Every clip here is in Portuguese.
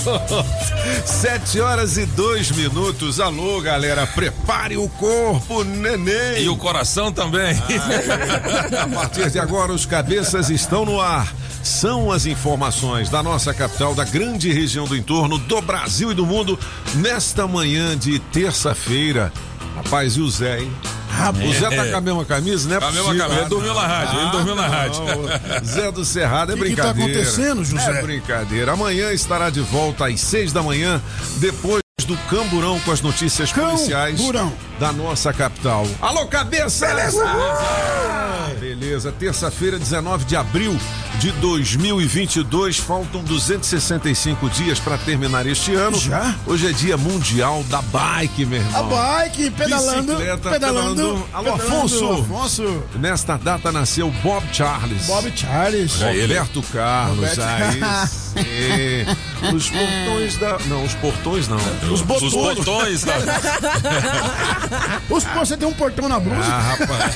Sete horas e dois minutos. Alô, galera, prepare o corpo, neném. E o coração também. A partir de agora, os cabeças estão no ar. São as informações da nossa capital, da grande região do entorno, do Brasil e do mundo, nesta manhã de terça-feira. Rapaz, e o Zé, hein? O Zé tá com a mesma camisa, né? Com a mesma camisa. Ele dormiu na rádio, ele dormiu na rádio. Zé do Cerrado é Que que tá brincadeira. acontecendo, José? É brincadeira. Amanhã estará de volta às seis da manhã, depois do Camburão com as notícias policiais Camburão. da nossa capital. Alô, cabeça! Beleza! Beleza. Terça-feira, 19 de abril de 2022. Faltam 265 dias para terminar este ano. Já? Hoje é dia mundial da bike, meu A irmão. bike, pedalando, Bicicleta, pedalando. pedalando. Alô, pedalando. Afonso. Afonso. Nesta data nasceu Bob Charles. Bob Charles. Roberto Carlos, Roberto- aí sim. Os portões da. Não, os portões não. Os Os botões. botões da. Os, você tem um portão na blusa. Ah, rapaz.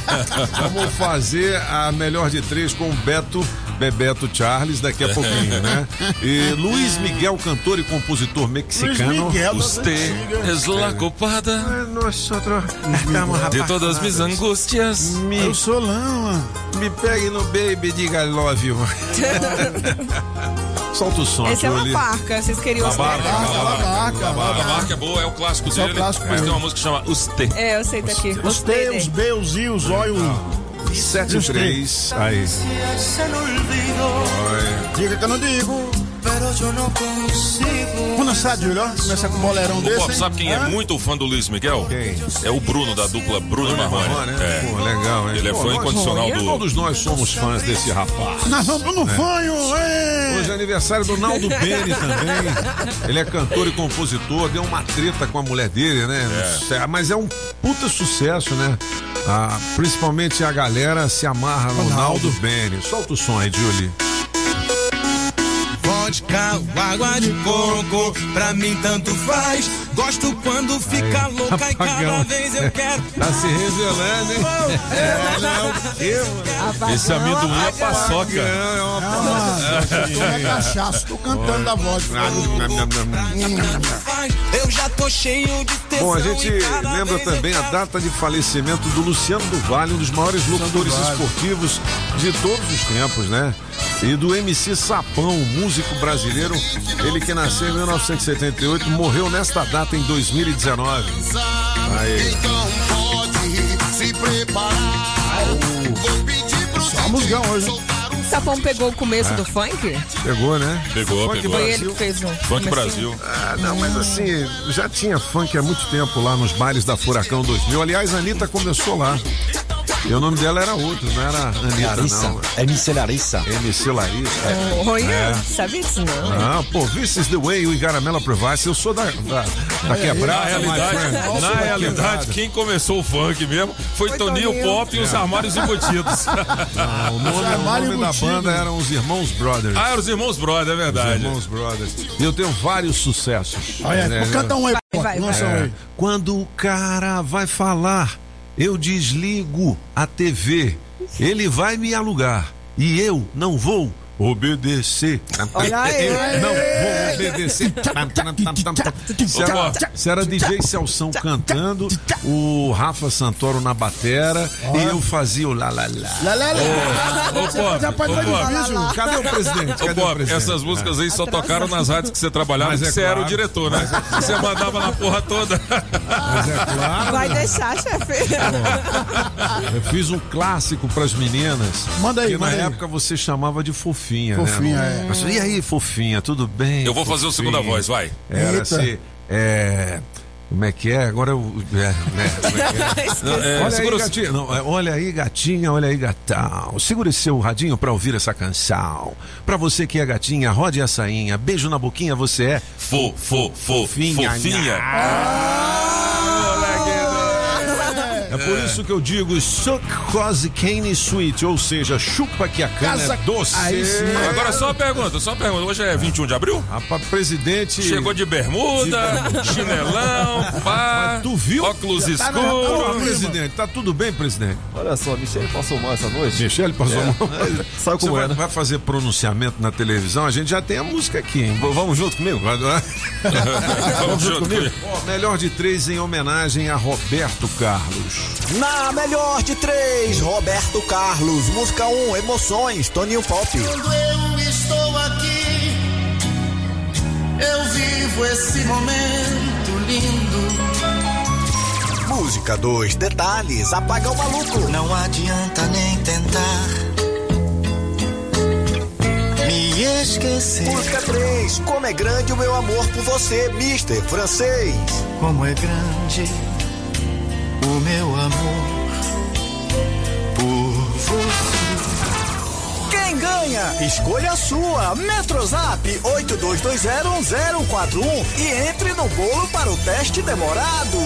Vamos fazer a melhor de três com o Beto. Bebeto Charles daqui a pouquinho, né? E Luiz Miguel, cantor e compositor Luiz mexicano. Miguel Usted es la estamos de todas mis angústias. Me, Eu sou lama. me pegue no baby, diga I love you. Solta o som, Essa é uma Julie. barca, vocês queriam A barca, saber. Barca, a barca, barca. A barca é boa, é o clássico Esse é o dele. clássico Mas dele. tem uma música que chama Usted. É, eu sei daqui. Os teus, dele. beus e os olhos. 7 e 3. Aí. Diga que eu não digo. Vamos lançar, Júlio, ó. Começar com um boleirão Ô, desse. Bob, sabe quem é Hã? muito fã do Luiz Miguel? Quem? É o Bruno, da dupla Bruno e Marrone. Marrone, né? É. Pô, legal, hein? Ele é Pô, fã nós- incondicional do. Todos nós somos fãs desse rapaz. Nós vamos no fanho, hein? Hoje é aniversário do Naldo Bene também. Ele é cantor e compositor, deu uma treta com a mulher dele, né? É, Mas é um puta sucesso, né? Ah, principalmente a galera se amarra no Naldo Bene. Solta o som aí, Julie. Ou água de coco, pra mim tanto faz. Gosto quando fica louca e cada vez eu quero. Tá se revelando, hein? É, não, mano? Esse amendoim é paçoca. É uma eu tô na cachaça, tô cantando da voz. Faz. Eu já tô cheio de tesão. Bom, a gente lembra também a data de falecimento do Luciano do Vale, um dos maiores locutores esportivos de todos os tempos, né? E do MC Sapão, músico brasileiro, ele que nasceu em 1978, morreu nesta data em 2019. Aí. Então pode se preparar. Vou pedir pro Só musgão hoje. Sapão pegou o começo do funk? Pegou, né? Pegou, Funk pegou. Foi ele que fez um. Funk comecinho? Brasil. Ah, não, mas assim, já tinha funk há muito tempo lá nos bailes da Furacão 2000. Aliás, a Anitta começou lá. E o nome dela era outro, não era Anitta, Larissa. não. MC Larissa. MC Larissa. Olha, sabia disso não? Ah, pô, this is the way we Garamela Provice. Eu sou da, da, da quebrada, Na my realidade, friend. Na da quem começou o funk mesmo foi, Foi Toninho Toninho. Pop e os armários embutidos. Ah, o nome, o nome da embutido. banda eram os Irmãos Brothers. ah, eram os irmãos Brother, é Os verdade. Irmãos Brothers. E eu tenho vários sucessos. Olha, né? canta um aí, vai, vai. Um É, aí. quando o cara vai falar, eu desligo a TV. Ele vai me alugar e eu não vou obedecer. Olha aí. Não, vou obedecer. Se era, se era DJ Celção cantando, o Rafa Santoro na batera e eu fazia o lá lá lá. Lá, Já pode Pop. diviso. Cadê o presidente? Ô, Cadê o presidente? essas músicas aí só tocaram nas rádios que você trabalhava, Mas é você era claro. o diretor, né? Você mandava na porra toda. Mas é claro. Vai deixar, chefe. Eu fiz um clássico pras meninas. Manda aí, Que na época você chamava de fofinha, Fofinha, né? é. Mas, E aí, fofinha, tudo bem? Eu vou fazer o fofinha? segunda voz, vai. Era Eita. assim, é. Como é que é? Agora eu. É, né, é que é? Não, é, olha, aí, o- gatinha, não, é, olha aí, gatinha, olha aí, gatão. Segure seu radinho pra ouvir essa canção. Pra você que é gatinha, rode a sainha. Beijo na boquinha, você é. Fo, fo, fo, Fofinha. fofinha. É por isso que eu digo suck cause cane sweet, ou seja, chupa que a cana Casa- é doce. Aí sim. Agora só uma pergunta, só uma pergunta. Hoje é 21 de abril? Rapaz, presidente. Chegou de bermuda, chinelão, pá, Tu viu? óculos Já tá na escuros. presidente, tá tudo bem, presidente? Olha só, Michele passou mal essa noite. Michele passou É. mal. Sabe Você como vai, é, né? vai fazer pronunciamento na televisão? A gente já tem a música aqui, hein? V- Vamos junto comigo? Vai- vai- Vamos junto comigo. Melhor de três em homenagem a Roberto Carlos. Na melhor de três, Roberto Carlos. Música 1, um, Emoções, Toninho Pop. Quando eu estou aqui, eu vivo esse momento lindo. Música 2, Detalhes, Apaga o Maluco. Não adianta nem tentar me esquecer. Música 3, Como é grande o meu amor por você, Mister Francês. Como é grande o meu amor por você. Quem ganha? Escolha a sua. Metrozap 82201041 e entre no bolo para o teste demorado.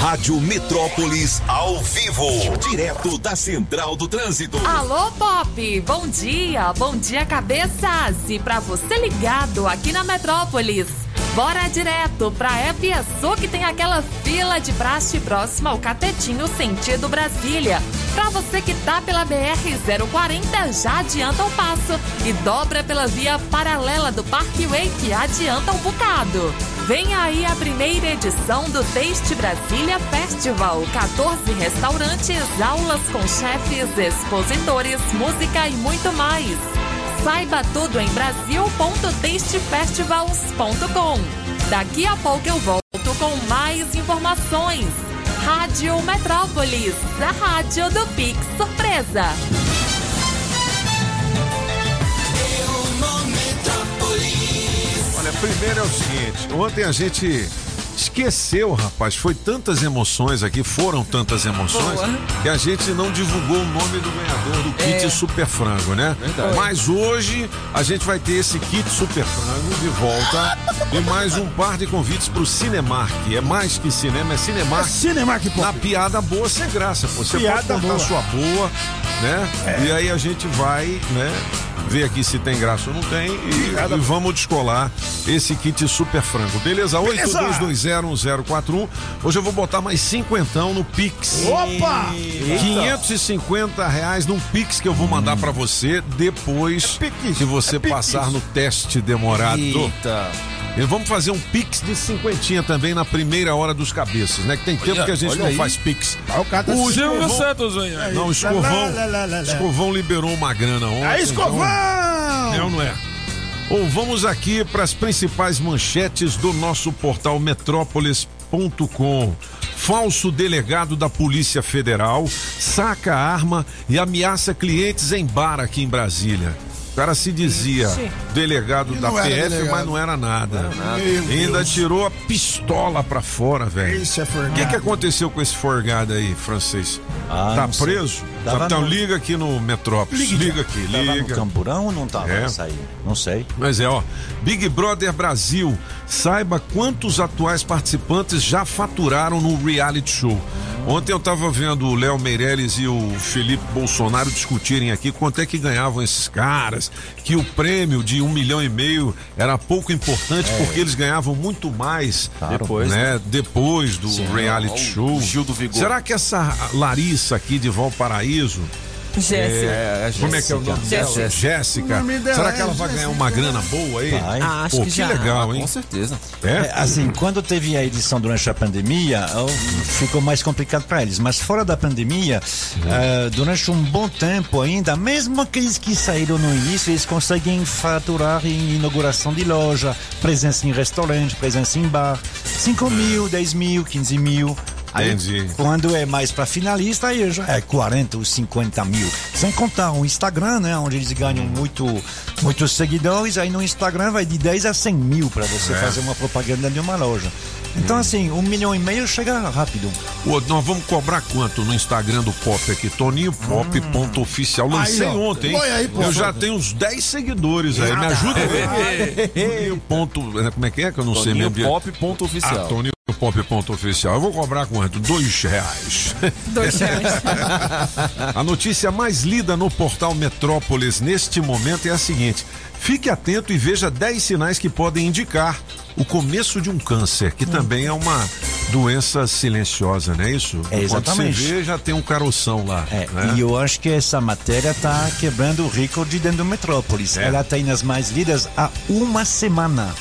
Rádio Metrópolis ao vivo, direto da Central do Trânsito. Alô, Pop! Bom dia! Bom dia, cabeças! E pra você ligado aqui na Metrópolis, bora direto pra Epiaçu que tem aquela fila de praxe próxima ao Catetinho sentido Brasília. Pra você que tá pela BR-040, já adianta o passo e dobra pela via paralela do Parkway que adianta um bocado. Vem aí a primeira edição do Taste Brasília Festival. 14 restaurantes, aulas com chefes, expositores, música e muito mais. Saiba tudo em brasil.tastefestivals.com. Daqui a pouco eu volto com mais informações. Rádio Metrópolis, a rádio do Pix Surpresa. Olha, primeiro é o seguinte: ontem a gente esqueceu, rapaz. Foi tantas emoções aqui, foram tantas emoções, Boa. que a gente não divulgou o nome do ganhador do É. kit Super Frango, né? Verdade. Mas hoje a gente vai ter esse kit Super Frango de volta e mais um par de convites pro Cinemark. É mais que cinema, é Cinemark. Cinemark Pop. Na piada boa sem graça, pô. Você Piada pode contar boa. sua boa, né? É. E aí a gente vai, né? Ver aqui se tem graça ou não tem e, e vamos descolar esse kit super frango. Beleza? 82201041. Hoje eu vou botar mais cinquentão no Pix. Opa! 550 reais num Pix que eu vou mandar pra você depois Pix, que você é passar no teste demorado. Eita. E vamos fazer um Pix de cinquentinha também na primeira hora dos cabeças, né? Que tem tempo Olha, que a gente não aí. faz Pix. Ah, o cara tá O se- Silvio Escovão- Santos, hein? Não, o Escovão, Lá, lá, lá. Escovão liberou uma grana ontem. Aí, Escovão! então- é ou não é? Ou vamos aqui para as principais manchetes do nosso portal metrópolis.com. Falso delegado da Polícia Federal saca arma e ameaça clientes em bar aqui em Brasília. O cara se dizia Ixi. delegado E da não era PF, delegado. mas não era nada. Meu Ainda Deus. tirou a pistola pra fora, velho. Isso é O forgado. que, que aconteceu com esse forgado aí, francês? Ah, tá não preso? Tava então no- liga aqui no Metrópolis. Liga, aqui, Tava no liga. camburão ou não tava É. nessa aí? Não sei. Mas é, ó. Big Brother Brasil. Saiba quantos atuais participantes já faturaram no reality show. Ontem eu tava vendo o Léo Meirelles e o Felipe Bolsonaro discutirem aqui quanto é que ganhavam esses caras, que o prêmio de um milhão e meio era pouco importante porque eles ganhavam muito mais Depois, né? Depois do Sim, reality show. Gil do Vigor. Será que essa Larissa aqui de Valparaíso Jéssica. É, como é que é o nome dela? Jéssica. Jéssica. O nome dela Será é que ela vai ganhar Jéssica. uma grana boa aí? Vai. Ah, acho Pô, que que já. legal, hein? Com certeza. É? É, assim, quando teve a edição durante a pandemia, ficou mais complicado para eles. Mas fora da pandemia, eh, durante um bom tempo ainda, mesmo aqueles que saíram no início, eles conseguem faturar em inauguração de loja, presença em restaurante, presença em bar. 5 mil, 10 mil, 15 mil. Aí, Entendi. quando é mais para finalista, aí já é 40 ou 50 mil. Sem contar o Instagram, né? Onde eles ganham muito, muitos seguidores. Aí no Instagram vai de 10 a 100 mil para você É. fazer uma propaganda de uma loja. Então, assim, um milhão e meio chega rápido. Ô, nós vamos cobrar quanto no Instagram do Pop aqui? Toninho Pop ponto oficial. Lancei Aí, ontem, hein? Aí, pô. Eu já tenho uns 10 seguidores aí. Me ajuda aí. Ponto, como é que é que eu não sei Toninho mesmo? Pop ponto oficial. Ah, Toninho Pop ponto oficial. Eu vou cobrar quanto? Dois reais. Dois reais. A notícia mais lida no portal Metrópolis neste momento é a seguinte: fique atento e veja 10 sinais que podem indicar o começo de um câncer, que também é uma doença silenciosa, não é isso? É, exatamente. Quando você vê, já tem um caroção lá. É, né? E eu acho que essa matéria está quebrando o recorde dentro do Metrópolis. É. Ela tem nas mais lidas há uma semana.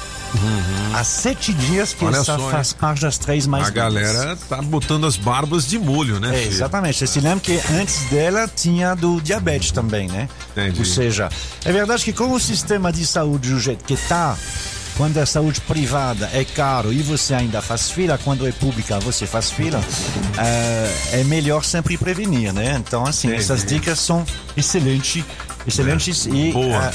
Há sete dias que Uhum. Olha essa só, faz parte das três mais A lidas. galera tá botando as barbas de molho, né? É, exatamente. Você se lembra que antes dela tinha do diabetes também, né? Entendi. Ou seja, é verdade que com o sistema de saúde do jeito que está, quando a saúde privada é caro e você ainda faz fila, quando é pública você faz fila, é, é melhor sempre prevenir, né? Então, assim, Entendi. essas dicas são excelentes. Excelentes e a-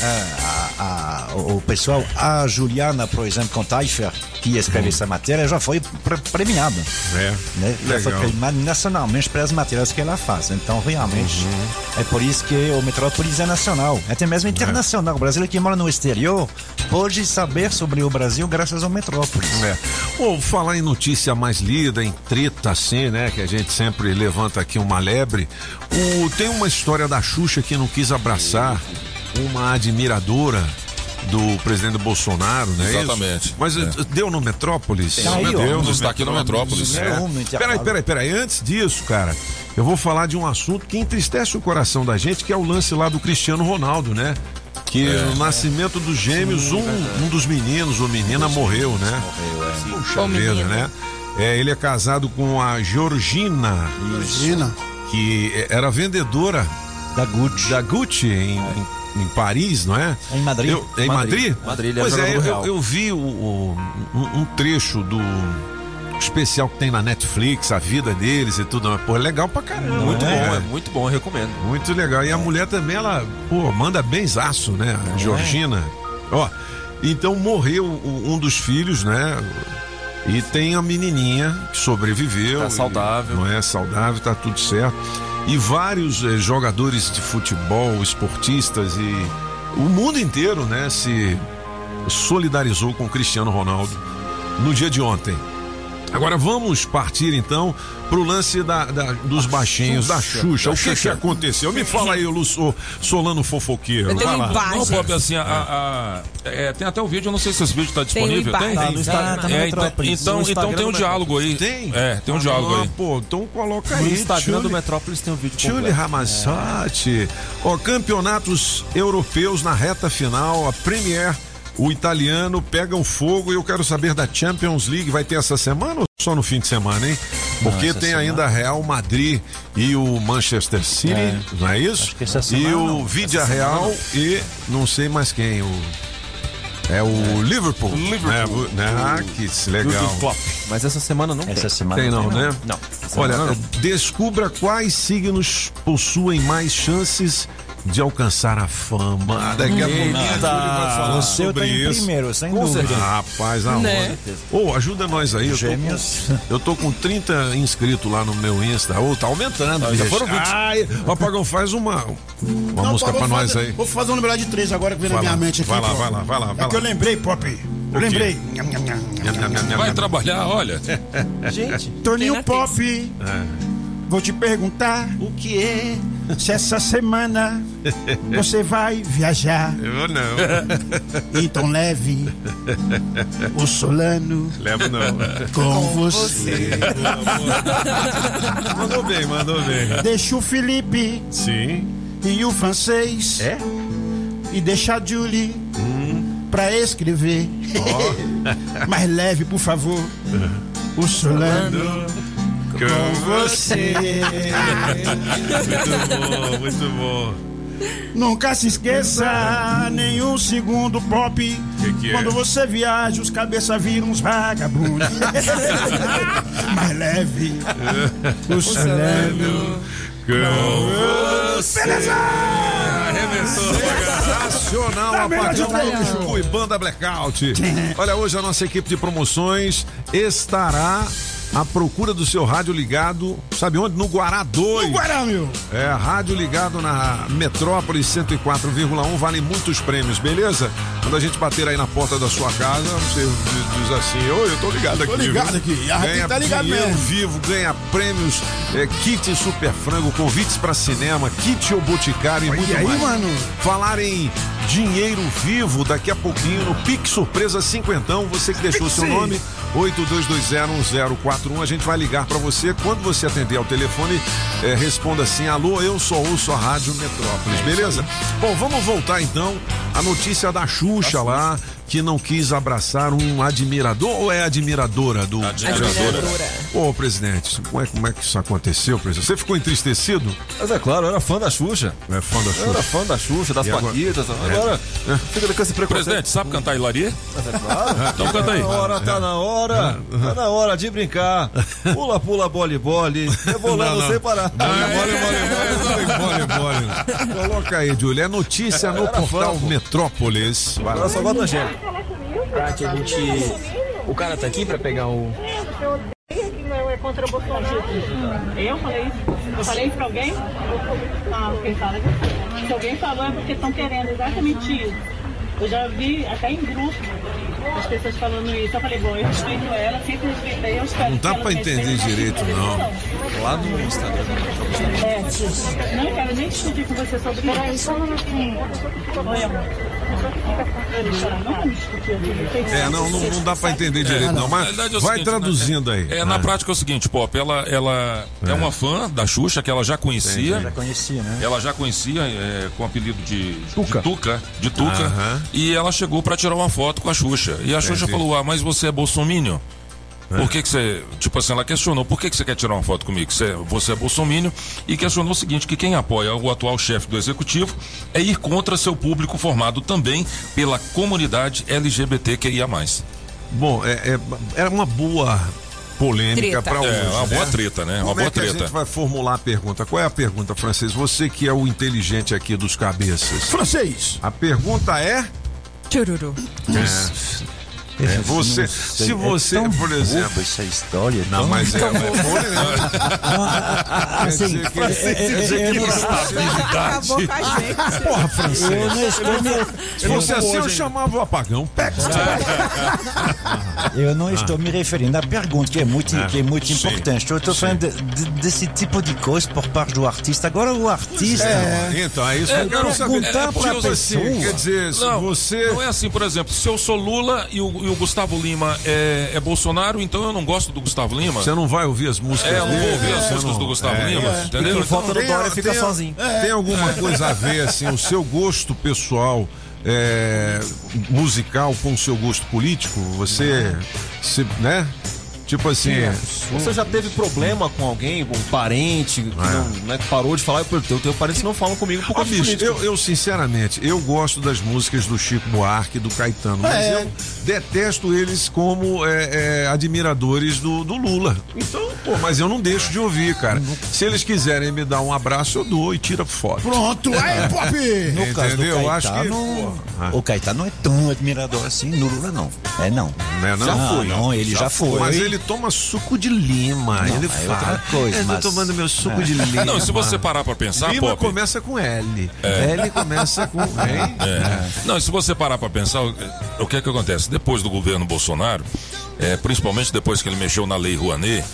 a- a- o pessoal, a Juliana, por exemplo, com Taifer, que escreve essa matéria, já foi pre- premiada É. né? Ela foi premiada nacionalmente pelas matérias que ela faz. Então, realmente, Uhum. é por isso que o Metrópolis é nacional. Até mesmo internacional. O brasileiro que mora no exterior pode saber sobre o Brasil graças ao Metrópolis. É. Ou falar em notícia mais lida, em treta assim, né? Que a gente sempre levanta aqui uma lebre. O, tem uma história da Xuxa que não quis abraçar uma admiradora do presidente Bolsonaro, né? Exatamente. Isso? Mas eh, deu no Metrópolis? Tá aí, ó. deu no Está aqui no Metrópolis. É. Peraí, peraí, peraí. Antes disso, cara, eu vou falar de um assunto que entristece o coração da gente, que é o lance lá do Cristiano Ronaldo, né? Que no nascimento dos gêmeos, um, um dos meninos ou menina morreu, né? Puxa Ô, vida, menino. né? É, ele é casado com a Georgina, Imagina. que era vendedora Da Gucci. da Gucci em, em, em Paris, não é? Em Madrid. Eu- em Madrid. Madrid? Madrid, ele é pois é, eu, real. eu vi o- o- um, um trecho do especial que tem na Netflix, a vida deles e tudo. Pô, é legal pra caramba. Muito né? bom, é muito bom, eu recomendo. Muito legal. E a mulher também, ela, pô, manda benzaço, né? A Georgina. Ó, então morreu um dos filhos, né? E tem a menininha que sobreviveu. Tá saudável. Não é saudável, tá tudo certo. E vários eh, jogadores de futebol, esportistas e o mundo inteiro, né, se solidarizou com o Cristiano Ronaldo no dia de ontem. Agora vamos partir então pro lance da, da- dos baixinhos, da Xuxa. O que, que aconteceu? Me fala aí, Lu, Sol- Solano Fofoqueiro. Eu tenho Vai lá. Não, Pop, assim, a, a- é, tem até o vídeo, eu não sei se esse vídeo tá Tem disponível. imagem. Tá no Instagram, tá no É, então, Metrópolis. então, No então tem um do diálogo aí. Tem? É, tem um diálogo Ah, aí. Pô, então coloca No aí. Instagram do Tchuli- Metrópolis tem um vídeo Tchuli completo. Ramazotti. Ó, campeonatos europeus na reta final, a Premier, o italiano pega o fogo e eu quero saber da Champions League, vai ter essa semana ou só no fim de semana, hein? Porque essa tem semana. ainda Real Madrid e o Manchester City, É. não é isso? Acho que essa e semana o não. Vidia Real e não sei mais quem, o é o Liverpool. Liverpool. Né? Ah, que legal. Mas essa semana não Essa tem. semana Tem não, né? Não. Olha, Semana descubra quais signos possuem mais chances de alcançar a fama. Daqui a pouquinho vai falar O seu sobre em isso. primeiro, sem Com dúvida. certeza. Rapaz, aonde? Né? Ô, ajuda nós aí. Eu tô, Gêmeos. com, eu tô com 30 inscritos lá no meu Insta. Ô, tá aumentando. já foram 20. Ai, o Apagão faz uma, uma Não, música pô, pra nós fazer- aí. Vou fazer um número de três agora que veio na Vai minha mente aqui. vai lá, pô. vai lá, vai lá, vai É que eu lá. lembrei, Pop. Eu lembrei. Vai trabalhar, olha. Gente, Toninho na Pop, vou te perguntar O que é? se essa semana você vai viajar. Eu não. Então leve o Solano Levo não. com você. mandou bem, mandou bem. Deixa o Felipe Sim. e o francês. É? E deixa a Julie pra escrever. Mais leve, por favor. O Solano com você. muito bom, muito bom. Nunca se esqueça, nenhum segundo pop. Que que é? Quando você viaja, os cabeça viram uns vagabundos. Mais leve. O Solano Com você. Beleza! Arremessou, Nacional Tá melhor de Apagão trás. Chico e Banda Blackout. Olha, hoje a nossa equipe de promoções estará à procura do seu rádio ligado, sabe onde? No Guará 2. No Guará, meu. É, rádio ligado na Metrópole 104,1, vale muitos prêmios, beleza? Quando a gente bater aí na porta da sua casa, você diz assim, oi, eu tô ligado aqui. Tô ligado viu? aqui, a Ganha tá ligado dinheiro mesmo. vivo, ganha prêmios, é, kit super frango, convites pra cinema, kit ao boticário e Olha muito aí, mais. mano. Falar em dinheiro vivo daqui a pouquinho no Pix Surpresa Cinquentão, você que deixou seu Pix. nome, 82201041, a gente vai ligar pra você. Quando você atender ao telefone, eh, responda assim: alô, eu só ouço a Rádio Metrópolis, beleza? Bom, vamos voltar então à notícia da Xuxa lá, que não quis abraçar um admirador ou é admiradora do. Admiradora. Ô, presidente, como é, como é que isso aconteceu, presidente? Você ficou entristecido? Mas é claro, eu era fã da Xuxa. É fã da Eu era Xuxa. fã da Xuxa, das E agora? Paquitas. Agora, fica com esse preconceito. Presidente, sabe cantar Hilarie? Mas é claro. Então canta aí. Tá na hora, tá na hora. Tá na hora de brincar. Pula, pula, bole, bole. Rebolando sem parar. Bole, bole, bole. Coloca aí, Júlia. É notícia no Era fã, portal pô. Metrópolis. Vai lá. Agora só da Angélica. Pra que a gente. O cara tá aqui pra pegar o. Contra o Bolsonaro. Eu falei isso? Eu falei pra alguém? Ah, quem fala que Se alguém falou é porque estão querendo exatamente isso. Eu já vi até em grupo as pessoas falando isso. Eu falei, bom, eu respeito ela, sempre respeitei. Eu espero Não dá ela pra entender respeite, direito, mas não. Lá no Instagram. É, não quero nem discutir com você sobre isso. Um. Não. É, não, não, não dá pra entender direito, não. Na Mas é vai seguinte, traduzindo aí. É, na prática é o seguinte, Pop, ela, ela é. uma fã da Xuxa, que ela já conhecia. Já conhecia, né? Ela já conhecia é, com o apelido de Tuca. de Tuca, de Tuca Aham. e ela chegou pra tirar uma foto com a Xuxa. E a Xuxa Entendi. falou: Ah, mas você é bolsominion? Por que, que você. Tipo assim, ela questionou, por que, que você quer tirar uma foto comigo? Você, você é bolsominion e questionou o seguinte: que quem apoia o atual chefe do executivo é ir contra seu público formado também pela comunidade LGBTQIA. Bom, é, é, era uma boa polêmica Treta. pra hoje. É, uma né? boa treta, né? Uma Como boa é que a treta. gente vai formular a pergunta? Qual é a pergunta, francês? Você que é o inteligente aqui dos cabeças. Francês. A pergunta é. Chururu. É. É, você, se você, é tão por exemplo. essa história. Não, tão- mas é, tão é. Quer Assim, que- é- é- é- que é- você- Acabou com a gente. Porra, me, Se fosse assim, eu chamava o apagão. Pega. eu não estou me referindo à pergunta, que é muito, Ah, que é muito importante. Eu estou falando de- de- desse tipo de coisa por parte do artista. Agora, o artista. É, então, é isso que eu quero saber. perguntar pra assim, pessoa. Quer dizer, se você. não é assim, por exemplo, se eu sou Lula e o, e o Gustavo Lima é, é Bolsonaro, então eu não gosto do Gustavo Lima. Você não vai ouvir as músicas É, eu não vou ouvir as você músicas não- do Gustavo é, Lima, é. entendeu? Quem vota no Tem- Dória fica tem- sozinho. Tem alguma coisa a ver, assim, o seu gosto pessoal é, musical com o seu gosto político? Você, se, né? Tipo assim. Você já teve problema com alguém, com um parente, que, não, né, que parou de falar? Eu tenho, parentes que não falam comigo por causa bicho, político. eu, eu, sinceramente, eu gosto das músicas do Chico Buarque e do Caetano, mas É. eu detesto eles como é, é, admiradores do, do Lula. Então, pô, mas eu não deixo de ouvir, cara. Se eles quiserem me dar um abraço, eu dou e tira foto. Pronto, aí, Pop! No caso do Entendeu? Caetano, acho que, o Caetano não é tão admirador assim no Lula, não. É não. Né, não? Já foi. Não, ele já, foi. Mas ele toma suco de lima. Não, ele é fala. outra coisa, Eu tô mas- tomando meu suco É. de lima. Não, se você parar pra pensar, Lima Pop. começa com L. É. L começa com. É. Não, e se você parar pra pensar, o- o que é que acontece? Depois do governo Bolsonaro, é, principalmente depois que ele mexeu na Lei Rouanet,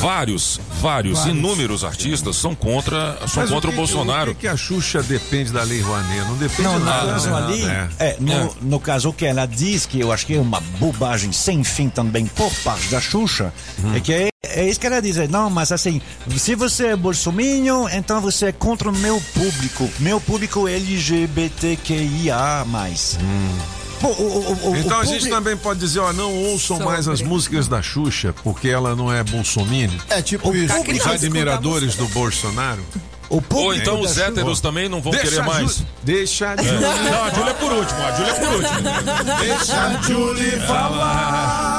vários, vários, Vários. inúmeros artistas são contra, são Mas contra o, que- Bolsonaro. O que, que a Xuxa depende da Lei Rouanet? Não depende Não, nada. caso né? ali, É. é, no, no caso o que ela diz, que eu acho que é uma bobagem sem fim também por parte da Xuxa, é que é, é isso que ela diz. é, Não, mas assim, se você é bolsominion, então você é contra o meu público. Meu público LGBTQIA+. Pô, o, o, o, Então o a gente público- também pode dizer, ó, não ouçam mais as músicas da Xuxa, porque ela não é bolsominion. É tipo O isso. Os admiradores do Bolsonaro. Ou então os Xuxa- héteros também não vão Deixa querer Ju- mais. Deixa a É. Julie. Não, a Júlia é por último, a Júlia é por último. Deixa a Julie falar.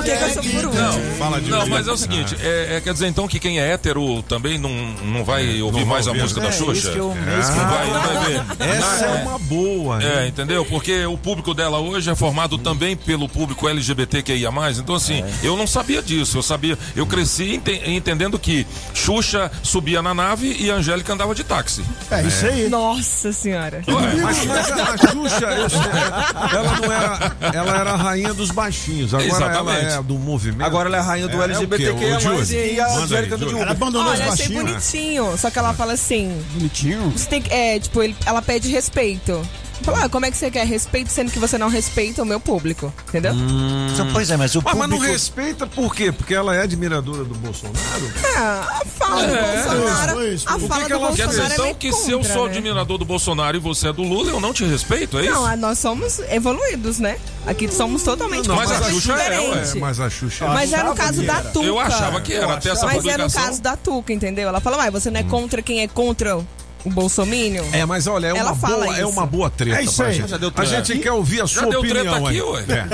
Por que, que eu sou por último? Não, Fala, Julie. não, mas é o seguinte, é, é, quer dizer então que quem é hétero também não, não vai ouvir vai mais a ouvir. música da É, Xuxa? isso que eu- É. eu- Não vai, não vai ver. Essa é uma boa. né? É, entendeu? Porque o público dela hoje é formado também pelo público LGBTQIA+. Então, assim, eu não sabia disso. Eu sabia, eu cresci ente- entendendo que Xuxa subia na nave e a Angélica andava de táxi. É isso aí. Nossa senhora. Mas, mas a, a Xuxa, eu ela não era. Ela era a rainha dos baixinhos. Agora Exatamente. ela é do movimento. Agora ela é a rainha do É, é o quê? LGBTQIA+, Ô, Júlio, e a Angélica do Júlio. Ela Diogo. abandonou os Olha, achei baixinhos. bonitinho. Só que ela fala assim: Bonitinho. você tem que. É, tipo, ele- ela pede respeito. Fala, ah, como é que você quer respeito sendo que você não respeita o meu público? Entendeu? Então, Pois é, mas o Ah, mas não público... respeita por quê? Porque ela é admiradora do Bolsonaro? Ah, a fala do É, Bolsonaro. isso, isso. A O que fala que do ela quer Bolsonaro dizer? é Então meio que se eu contra, sou né? admirador do Bolsonaro e você é do Lula, eu não te respeito, é isso? Não, nós somos evoluídos, né? Aqui somos totalmente Não, mas a Xuxa é, ué. É, mas a Xuxa. Mas é no caso da Tuca. Eu achava que era, até essa Mas é publicação. no caso da Tuca, entendeu? Ela fala, mas você não é contra quem é contra o Bolsominion? É, mas olha, é Ela uma, fala boa, é uma boa treta É isso pra aí. gente. Já deu A treta. gente quer ouvir a Já sua deu opinião treta aqui, aí. ué. É.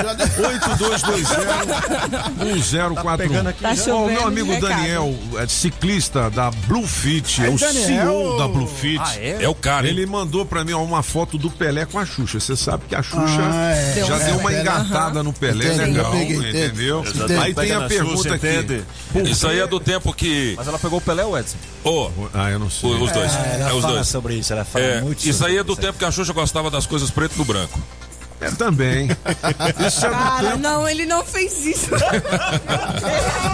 8220-1041. Tá Ó, o chovendo meu amigo recado. Daniel, é ciclista da Bluefit, é, É, o Daniel. CEO da Bluefit. Ah, é? É o cara, hein? Ele mandou pra mim uma foto do Pelé com a Xuxa. Você sabe que a Xuxa Ah, é. já Deu deu um uma Pelé, engatada no Pelé, Entendi, legal, entendi. entendeu? Entendi. Aí tem a pergunta Xuxa, aqui. Isso aí é do tempo que. Mas ela pegou o Pelé ou Edson? Ô, Ah, eu não sei. os dois. É, É, os fala dois. sobre isso, ela fala É, muito isso aí é do tempo que a Xuxa gostava das coisas preto e do branco. É, também. Isso é Cara, tempo. não, ele não fez isso.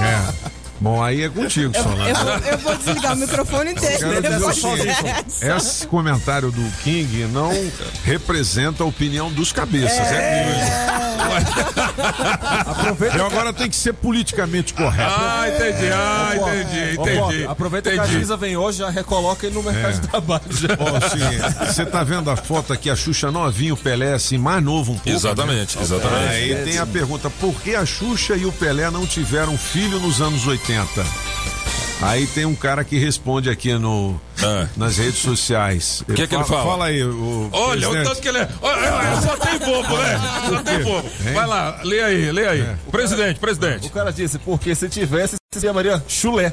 É. Bom, aí é contigo, Eu, Solano. eu vou, eu vou desligar o microfone dele. Quero dizer o depois seguinte, dessa. esse comentário do King não representa a opinião dos cabeças. É, Eu agora tem que ser politicamente correto. Ah, entendi, ah, entendi, entendi. aproveita que a entendi. Giza vem hoje, já recoloca ele no mercado É. de trabalho. assim, Você tá vendo a foto aqui, a Xuxa novinha, o Pelé assim, mais novo um pouco. Exatamente, né? exatamente. Aí tem a pergunta, por que a Xuxa e o Pelé não tiveram filho nos anos 80? Aí tem um cara que responde aqui no, Ah. nas redes sociais. O que que ele fala? Fala aí, o Olha, o presidente. tanto que ele é. Olha, só tem bobo, né? Só tem bobo. Vai lá, lê aí, lê aí. Presidente, presidente. O cara disse, porque se tivesse, se chamaria chulé.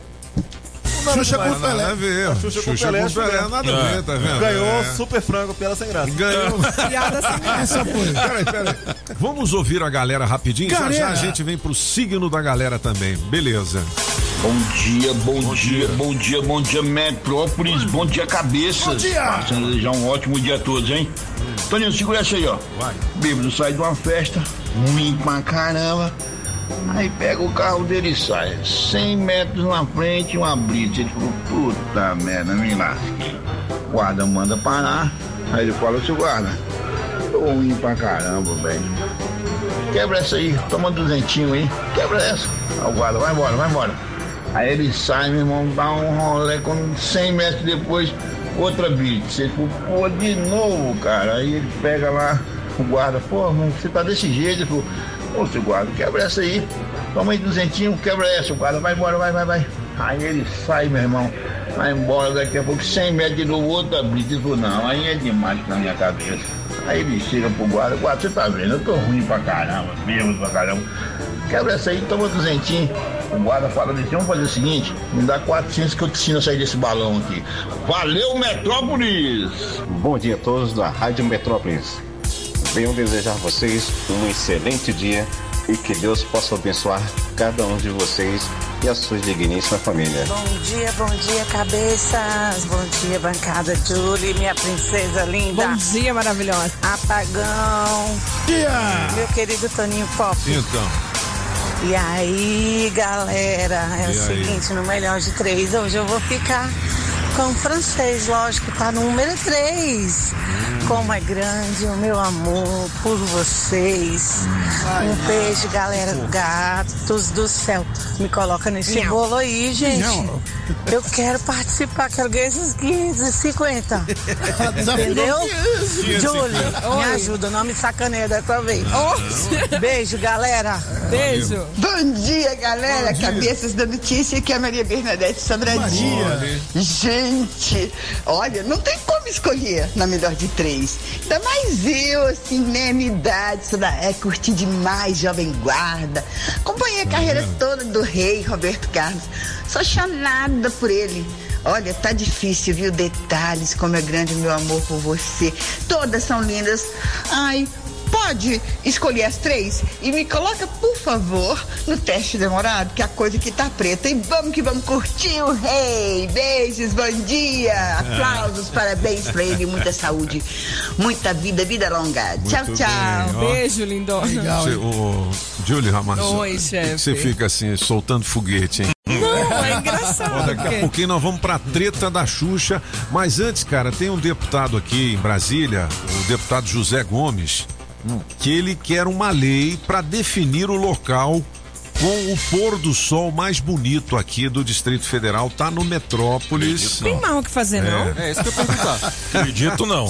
Xuxa com Nada a Pelé. ver. Xuxa com Xuxa Pelé, com Pelé, Pelé. nada a ver, tá vendo? Ganhou É. super frango, pela sem graça. Ganhou. Piada sem graça. Foi. Peraí, peraí. Vamos ouvir a galera rapidinho? Já já Galera. a gente vem pro signo da galera também. Beleza. Bom dia, bom, dia, bom dia, bom dia, Metrópolis, bom dia, cabeças. Bom dia. Passando a desejar um ótimo dia a todos, hein? Toninho, segura essa aí, ó. Vai. Bêbado sai de uma festa, ruim pra caramba. Aí pega o carro dele e sai. 100 metros na frente, uma blitz. Ele falou, puta merda, me lasquei. O guarda manda parar. Aí ele fala, seu guarda, tô ruim pra caramba, velho. Quebra essa aí, toma duzentinho aí. Quebra essa. Aí o guarda, vai embora, vai embora. Aí ele sai, meu irmão, dá um rolê, quando 100 metros depois, outra blitz. Ele falou, pô, de novo, cara. Aí ele pega lá, o guarda, pô, você tá desse jeito. Ele falou, ô, guarda, quebra essa aí. Toma aí duzentinho, quebra essa. Guarda, vai embora, vai, vai, vai. Aí ele sai, meu irmão, vai embora, daqui a pouco 100 metros de novo, outra falou, não, aí é demais na minha cabeça. Aí ele chega pro guarda, guarda, você tá vendo, eu tô ruim pra caramba, mesmo pra caramba. Quebra essa aí, toma duzentinho. O guarda fala assim, vamos fazer o seguinte, me dá 400 que eu te ensino a sair desse balão aqui. Valeu, Metrópolis! Bom dia a todos da Rádio Metrópolis. Venho desejar a vocês um excelente dia e que Deus possa abençoar cada um de vocês e a sua digníssima família. Bom dia, bom dia, cabeças. Bom dia, bancada Julie, minha princesa linda. Bom dia, maravilhosa. Apagão. Dia. Meu querido Toninho Pop. Então. E aí, galera, é E o aí? seguinte, no melhor de três, hoje eu vou ficar com o francês, lógico, tá no número três. Como é grande o meu amor por vocês. Um beijo, galera. Gatos do céu. Me coloca nesse bolo aí, gente. Miau. Eu quero participar, quero ganhar esses 550. Desafio Entendeu? do- Julie, me ajuda, não me sacaneia dessa vez. Beijo, galera. Beijo. Bom dia, galera. Cabeças da notícia, que é a Maria Bernadette Sobradinho. Gente, olha, não tem como escolher na melhor de três. Ainda mais eu, assim, né, minha idade, isso daí, é, curti demais Jovem Guarda. Acompanhei a carreira toda do rei Roberto Carlos. Sou chanada por ele. Olha, tá difícil, viu? Detalhes, como é grande o meu amor por você. Todas são lindas. Ai, pode escolher as três e me coloca, por favor, no teste demorado, que a coisa que tá preta. E vamos que vamos curtir o rei. Beijos, bom dia. Aplausos, parabéns pra ele, muita saúde, muita vida, vida longa. Tchau, Muito tchau. bem, ó. Beijo, lindona. Você, o Julie Ramalho, Oi, chefe. Você fica assim, soltando foguete, hein? Não, é engraçado. Daqui a porque- pouquinho nós vamos pra treta da Xuxa. Mas antes, cara, tem um deputado aqui em Brasília, o deputado José Gomes, que ele quer uma lei para definir o local com o pôr do sol mais bonito aqui do Distrito Federal. Tá no Metrópolis. Tem mal o que fazer, não? É isso que eu ia perguntar. Acredito não.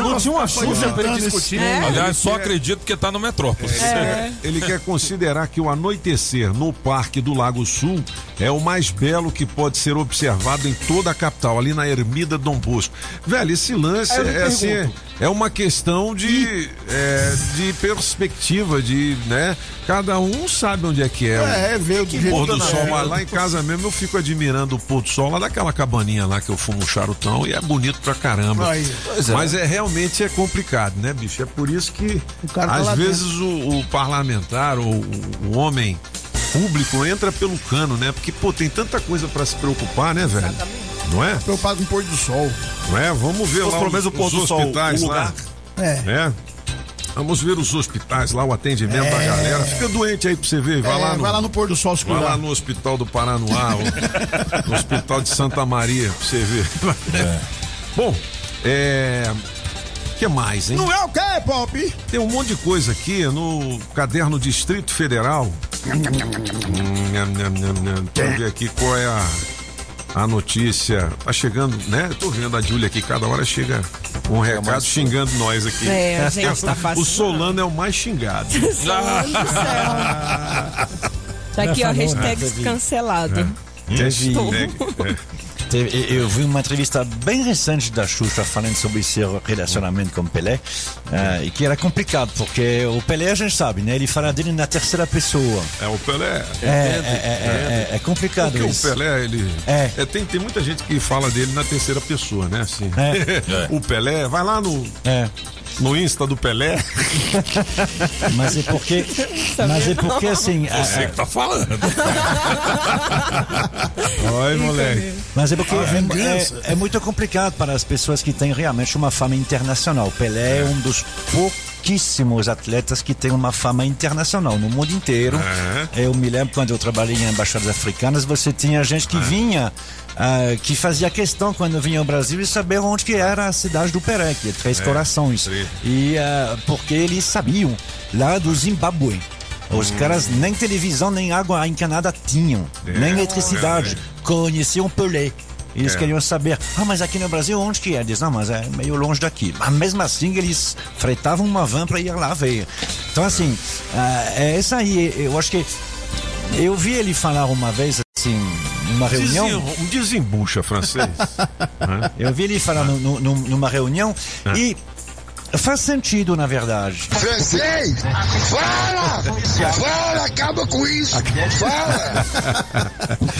Não. não tinha uma Xuxa pra ele discutir. É? Aliás, só acredito porque tá no Metrópolis. É. Ele quer considerar que o anoitecer no Parque do Lago Sul é o mais belo que pode ser observado em toda a capital, ali na Ermida Dom Bosco. Velho, esse lance é, assim, pergunto. É uma questão de, é, de perspectiva, de, né? Cada um sabe onde é que é. É, é, vê o jeito pôr do da- sol. é. Mas lá em casa mesmo eu fico admirando o pôr do sol lá daquela cabaninha lá que eu fumo um charutão e é bonito pra caramba. Aí. Pois é. Mas é realmente é complicado, né, bicho? É por isso que O cara tá às lá vezes o, o parlamentar ou o, o homem público entra pelo cano, né? Porque, pô, tem tanta coisa pra se preocupar, né, velho? Não é? Preocupado com o pôr do sol. Não é? Vamos ver Ou lá pelo menos os, o pôr do sol, hospitais lá. É. né? Vamos ver os hospitais lá, o atendimento da galera. Fica doente aí pra você ver. Vai, É, lá, no, vai lá no pôr do sol se vai lá no Hospital do Paranoá, ou no Hospital de Santa Maria, pra você ver. Bom, é. O que mais, hein? Não é o quê, Pop? Tem um monte de coisa aqui no caderno Distrito Federal. Hum. Vamos ver aqui qual é a, a notícia. Tá chegando, né? Eu tô vendo a Júlia aqui, cada hora chega um recado xingando nós aqui. É, a gente tá O. Solano é o mais xingado. Solano do céu. Tá aqui, ó, hashtag cancelado. Hashtag, é. Eu vi uma entrevista bem recente da Xuxa falando sobre seu relacionamento com Pelé eh, e que era complicado porque o Pelé a gente sabe, né? Ele fala dele na terceira pessoa. É o Pelé. É, é, é, é, é complicado Porque o. Pelé, ele. É. é, tem, tem muita gente que fala dele na terceira pessoa, né? Assim. É. o Pelé, vai lá no, É. no Insta do Pelé. Mas é porque, mas é porque assim, a- Você que tá falando. Oi, moleque. Mas é porque A é, é- é muito complicado para as pessoas que têm realmente uma fama internacional. Pelé é um dos pouquíssimos atletas que tem uma fama internacional no mundo inteiro. Eu me lembro quando eu trabalhei em embaixadas africanas, você tinha gente que vinha, ah, que fazia questão quando vinha ao Brasil e saber onde que era a cidade do Pelé, que é Três É, Corações. Três. E ah, porque eles sabiam lá do Zimbábue. Os caras nem televisão, nem água encanada tinham, É, nem eletricidade. Conheciam Pelé. Eles É. queriam saber, ah, mas aqui no Brasil onde que é? Eles, não, mas é meio longe daqui. Mas mesmo assim eles fretavam uma van para ir lá ver. Então assim, ah, é isso aí. Eu acho que eu vi ele falar uma vez assim, numa reunião. Desen- Um desembucha francês. Hã? Eu vi ele falar no- no- no- numa reunião e faz sentido na verdade. Francês! Fala! Fala! Acaba com isso! Fala!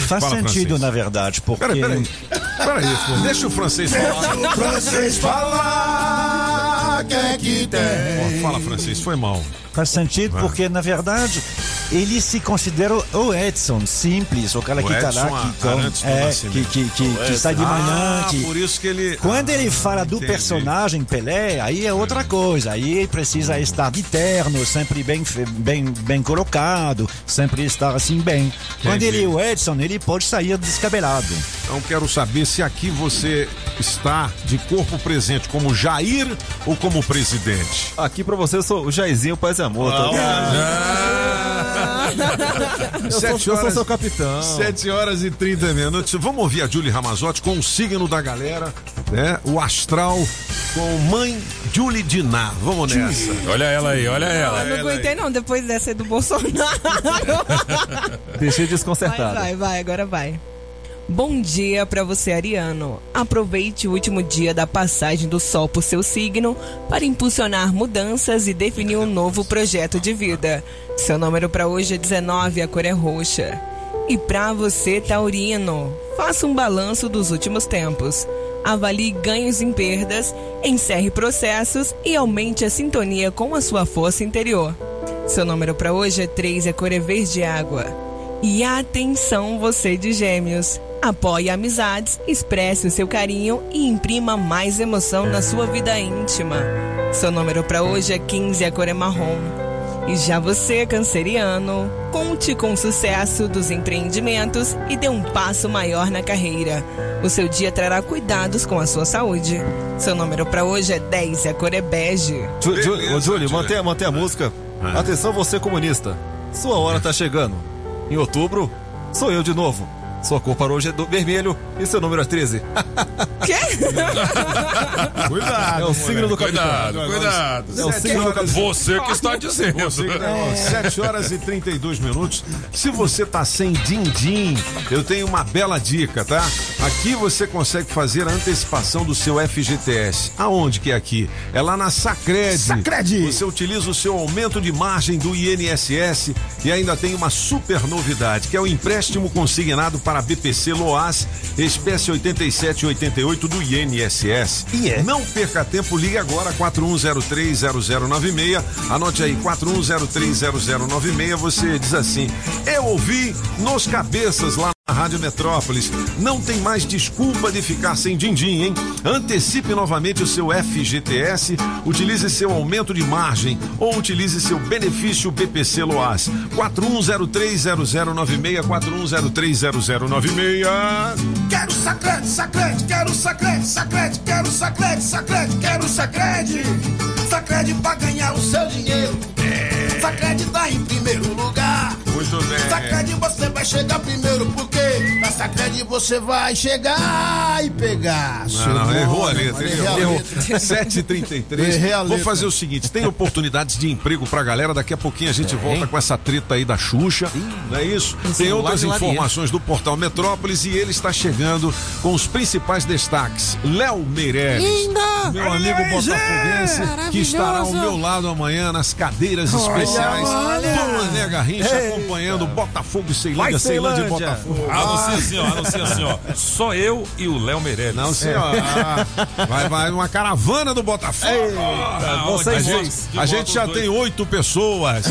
Faz Fala, sentido francês. na verdade, porque Peraí, peraí. Peraí, pô, deixa o francês falar. O francês falar, que é que tem? Fala, francês, foi mal. Faz sentido porque, na verdade, ele se considera o Edson, simples, o cara O que tá Edson lá, que, do é, que, que, que, que sai de Edson. manhã. Ah, que- por isso que ele- Quando Ah, ele fala do entendi. personagem Pelé, aí é outra coisa. Aí precisa estar de terno, sempre bem, bem, bem colocado, sempre estar assim bem. Quando Entendi. ele é o Edson, ele pode sair descabelado. Então quero saber se aqui você está de corpo presente como Jair ou como presidente. Aqui pra você eu sou o Jairzinho Paz e Amor. tá Eu sou- Sete eu sou horas- seu capitão. 7 horas e 30 minutos. Vamos ouvir a Julie Ramazotti com o signo da galera, né? O astral com mãe Julie Diná. Vamos nessa. Olha ela aí, olha ela. Eu não aguentei não, depois dessa aí do Bolsonaro. Deixei Vai, desconcertado. vai, vai, agora vai. Bom dia pra você, Ariano. Aproveite o último dia da passagem do Sol por seu signo para impulsionar mudanças e definir um novo projeto de vida. Seu número pra hoje é 19, a cor é roxa. E pra você, Taurino, faça um balanço dos últimos tempos. Avalie ganhos em perdas, encerre processos e aumente a sintonia com a sua força interior. Seu número pra hoje é 3, a cor é verde água. E atenção, você de gêmeos. Apoie amizades, expresse o seu carinho e imprima mais emoção na sua vida íntima. Seu número para hoje é 15, a cor é marrom. E já você, canceriano, conte com o sucesso dos empreendimentos e dê um passo maior na carreira. O seu dia trará cuidados com a sua saúde. Seu número para hoje é 10, a cor é bege. Ô, Júlio, mantenha, mantenha a música. Atenção, você comunista. Sua hora tá chegando. Em outubro, sou eu de novo. Sua cor para hoje é do vermelho e seu número é 13. Cuidado. É o signo do capitão. Cuidado, cuidado. É o signo do capitão. Você que está dizendo. Você que tá- 7 horas e 32 minutos. Se você tá sem din-din, eu tenho uma bela dica, tá? Aqui você consegue fazer a antecipação do seu FGTS. Aonde que é aqui? É lá na Sacred. Sacred. Você utiliza o seu aumento de margem do INSS e ainda tem uma super novidade, que é o empréstimo consignado para BPC Loas, espécie 8788 do INSS. E é? Não perca tempo, ligue agora 41030096. Anote aí 41030096. Você diz assim: "Eu ouvi nos cabeças lá Rádio Metrópolis. Não tem mais desculpa de ficar sem din-din, hein? Antecipe novamente o seu FGTS, utilize seu aumento de margem ou utilize seu benefício BPC Loas. 41030096 41030096. Quero sacrede, sacrede, quero sacrede, sacrede, quero sacrede, sacrede, quero sacrede. Sacrede pra ganhar o seu dinheiro. Sacrede tá em primeiro lugar. Muito bem. Sacrede você vai chegar primeiro, porque na Sacrede você vai chegar e pegar. Não, não, errou a letra. Errou. letra. 7h33. Errei a Vou fazer o seguinte: tem oportunidades de emprego pra galera. Daqui a pouquinho a gente volta com essa treta aí da Xuxa. Não é isso? Tem outras informações do portal Metrópolis e ele está chegando com os principais destaques. Léo Meirelles. Linda! Meu Olha amigo botafoguense, gente! que estará ao meu lado amanhã nas cadeiras Olha, especiais. olha! Mané Garrincha Eita! acompanhando Botafogo e Ceilândia, Ceilândia e! Botafogo. Anuncia assim, ó, anuncia assim, ó. Só eu e o Léo Meirelles. Não, senhor. Vai, vai uma caravana do Botafogo. Ah, vocês a gente, a gente já dois. tem oito pessoas.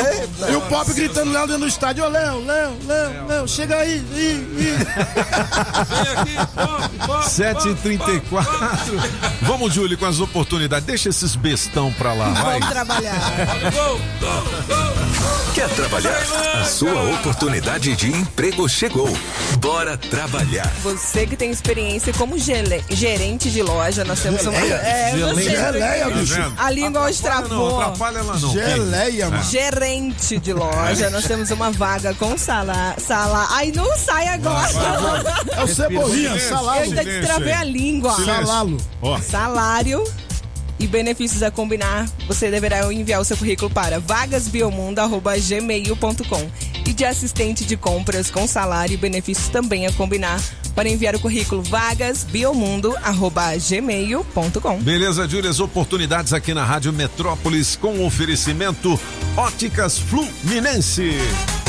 E o Pop gritando Léo dentro do estádio. Ô, Léo, Léo, Léo, Léo, chega aí. Vem aqui, pop, pop, 7h34. Vamos, Júlio, com as oportunidades. Deixa esses bestão pra lá, vai. Vamos trabalhar. Gol, gol, gol. Quer trabalhar? A sua oportunidade de emprego chegou. Bora trabalhar. Você que tem experiência como gele- gerente de loja, nós temos uma. É, você. Geleia, bicho. A língua hoje Atrapalha não, atrapalha ela não. Geleia, mano. Gerente de loja, nós temos uma vaga com sala. sala. Ai, não sai agora. É o Cebolinha, Silêncio. Eu ainda destravei a língua. Silêncio. Salalo. Ó, Salário e benefícios a combinar, você deverá enviar o seu currículo para vagasbiomundo.gmail.com e de assistente de compras com salário e benefícios também a combinar para enviar o currículo vagasbiomundo.gmail.com. beleza, Júlio, as oportunidades aqui na Rádio Metrópolis com oferecimento Óticas Fluminense.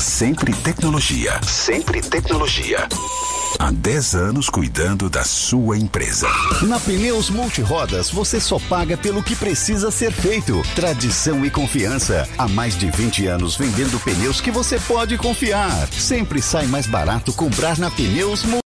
Sempre tecnologia. Sempre tecnologia. Há 10 anos cuidando da sua empresa. Na Pneus Multirodas, você só paga pelo que precisa ser feito. Tradição e confiança. Há mais de 20 anos vendendo pneus que você pode confiar. Sempre sai mais barato comprar na Pneus Multirodas.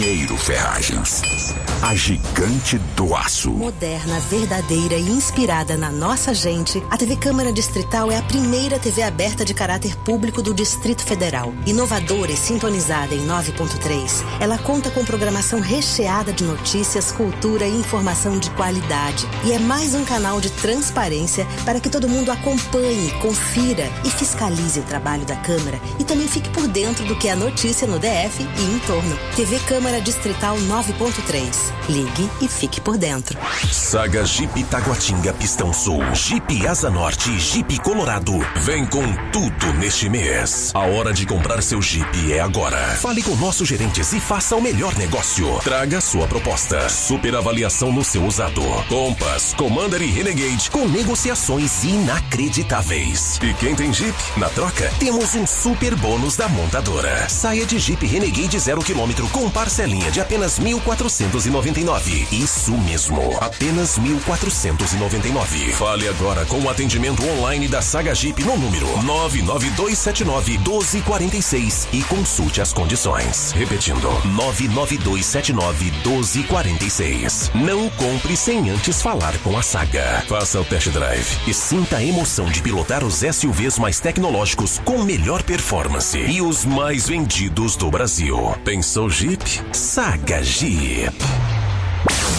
Pinheiro Ferragens. A gigante do aço. Moderna, verdadeira e inspirada na nossa gente, a TV Câmara Distrital é a primeira TV aberta de caráter público do Distrito Federal. Inovadora e sintonizada em 9.3, ela conta com programação recheada de notícias, cultura e informação de qualidade. E é mais um canal de transparência para que todo mundo acompanhe, confira e fiscalize o trabalho da Câmara e também fique por dentro do que é notícia no DF e em torno. TV Câmara Distrital 9.3. Ligue e fique por dentro. Saga Jeep Taguatinga Pistão Sul, Jeep Asa Norte Jeep Colorado. Vem com tudo neste mês. A hora de comprar seu Jeep é agora. Fale com nossos gerentes e faça o melhor negócio. Traga sua proposta. Super avaliação no seu usado. Compass, Commander e Renegade com negociações inacreditáveis. E quem tem Jeep, na troca, temos um super bônus da montadora. Saia de Jeep Renegade zero quilômetro com parcelinha de apenas 1.499. Isso mesmo, apenas 1.499. Fale agora com o atendimento online da Saga Jeep no número 99279 1246 e consulte as condições. Repetindo, 99279 1246. Não compre sem antes falar com a Saga. Faça o test drive e sinta a emoção de pilotar os SUVs mais tecnológicos com melhor performance e os mais vendidos do Brasil. Pensou Jeep? Saga Jeep.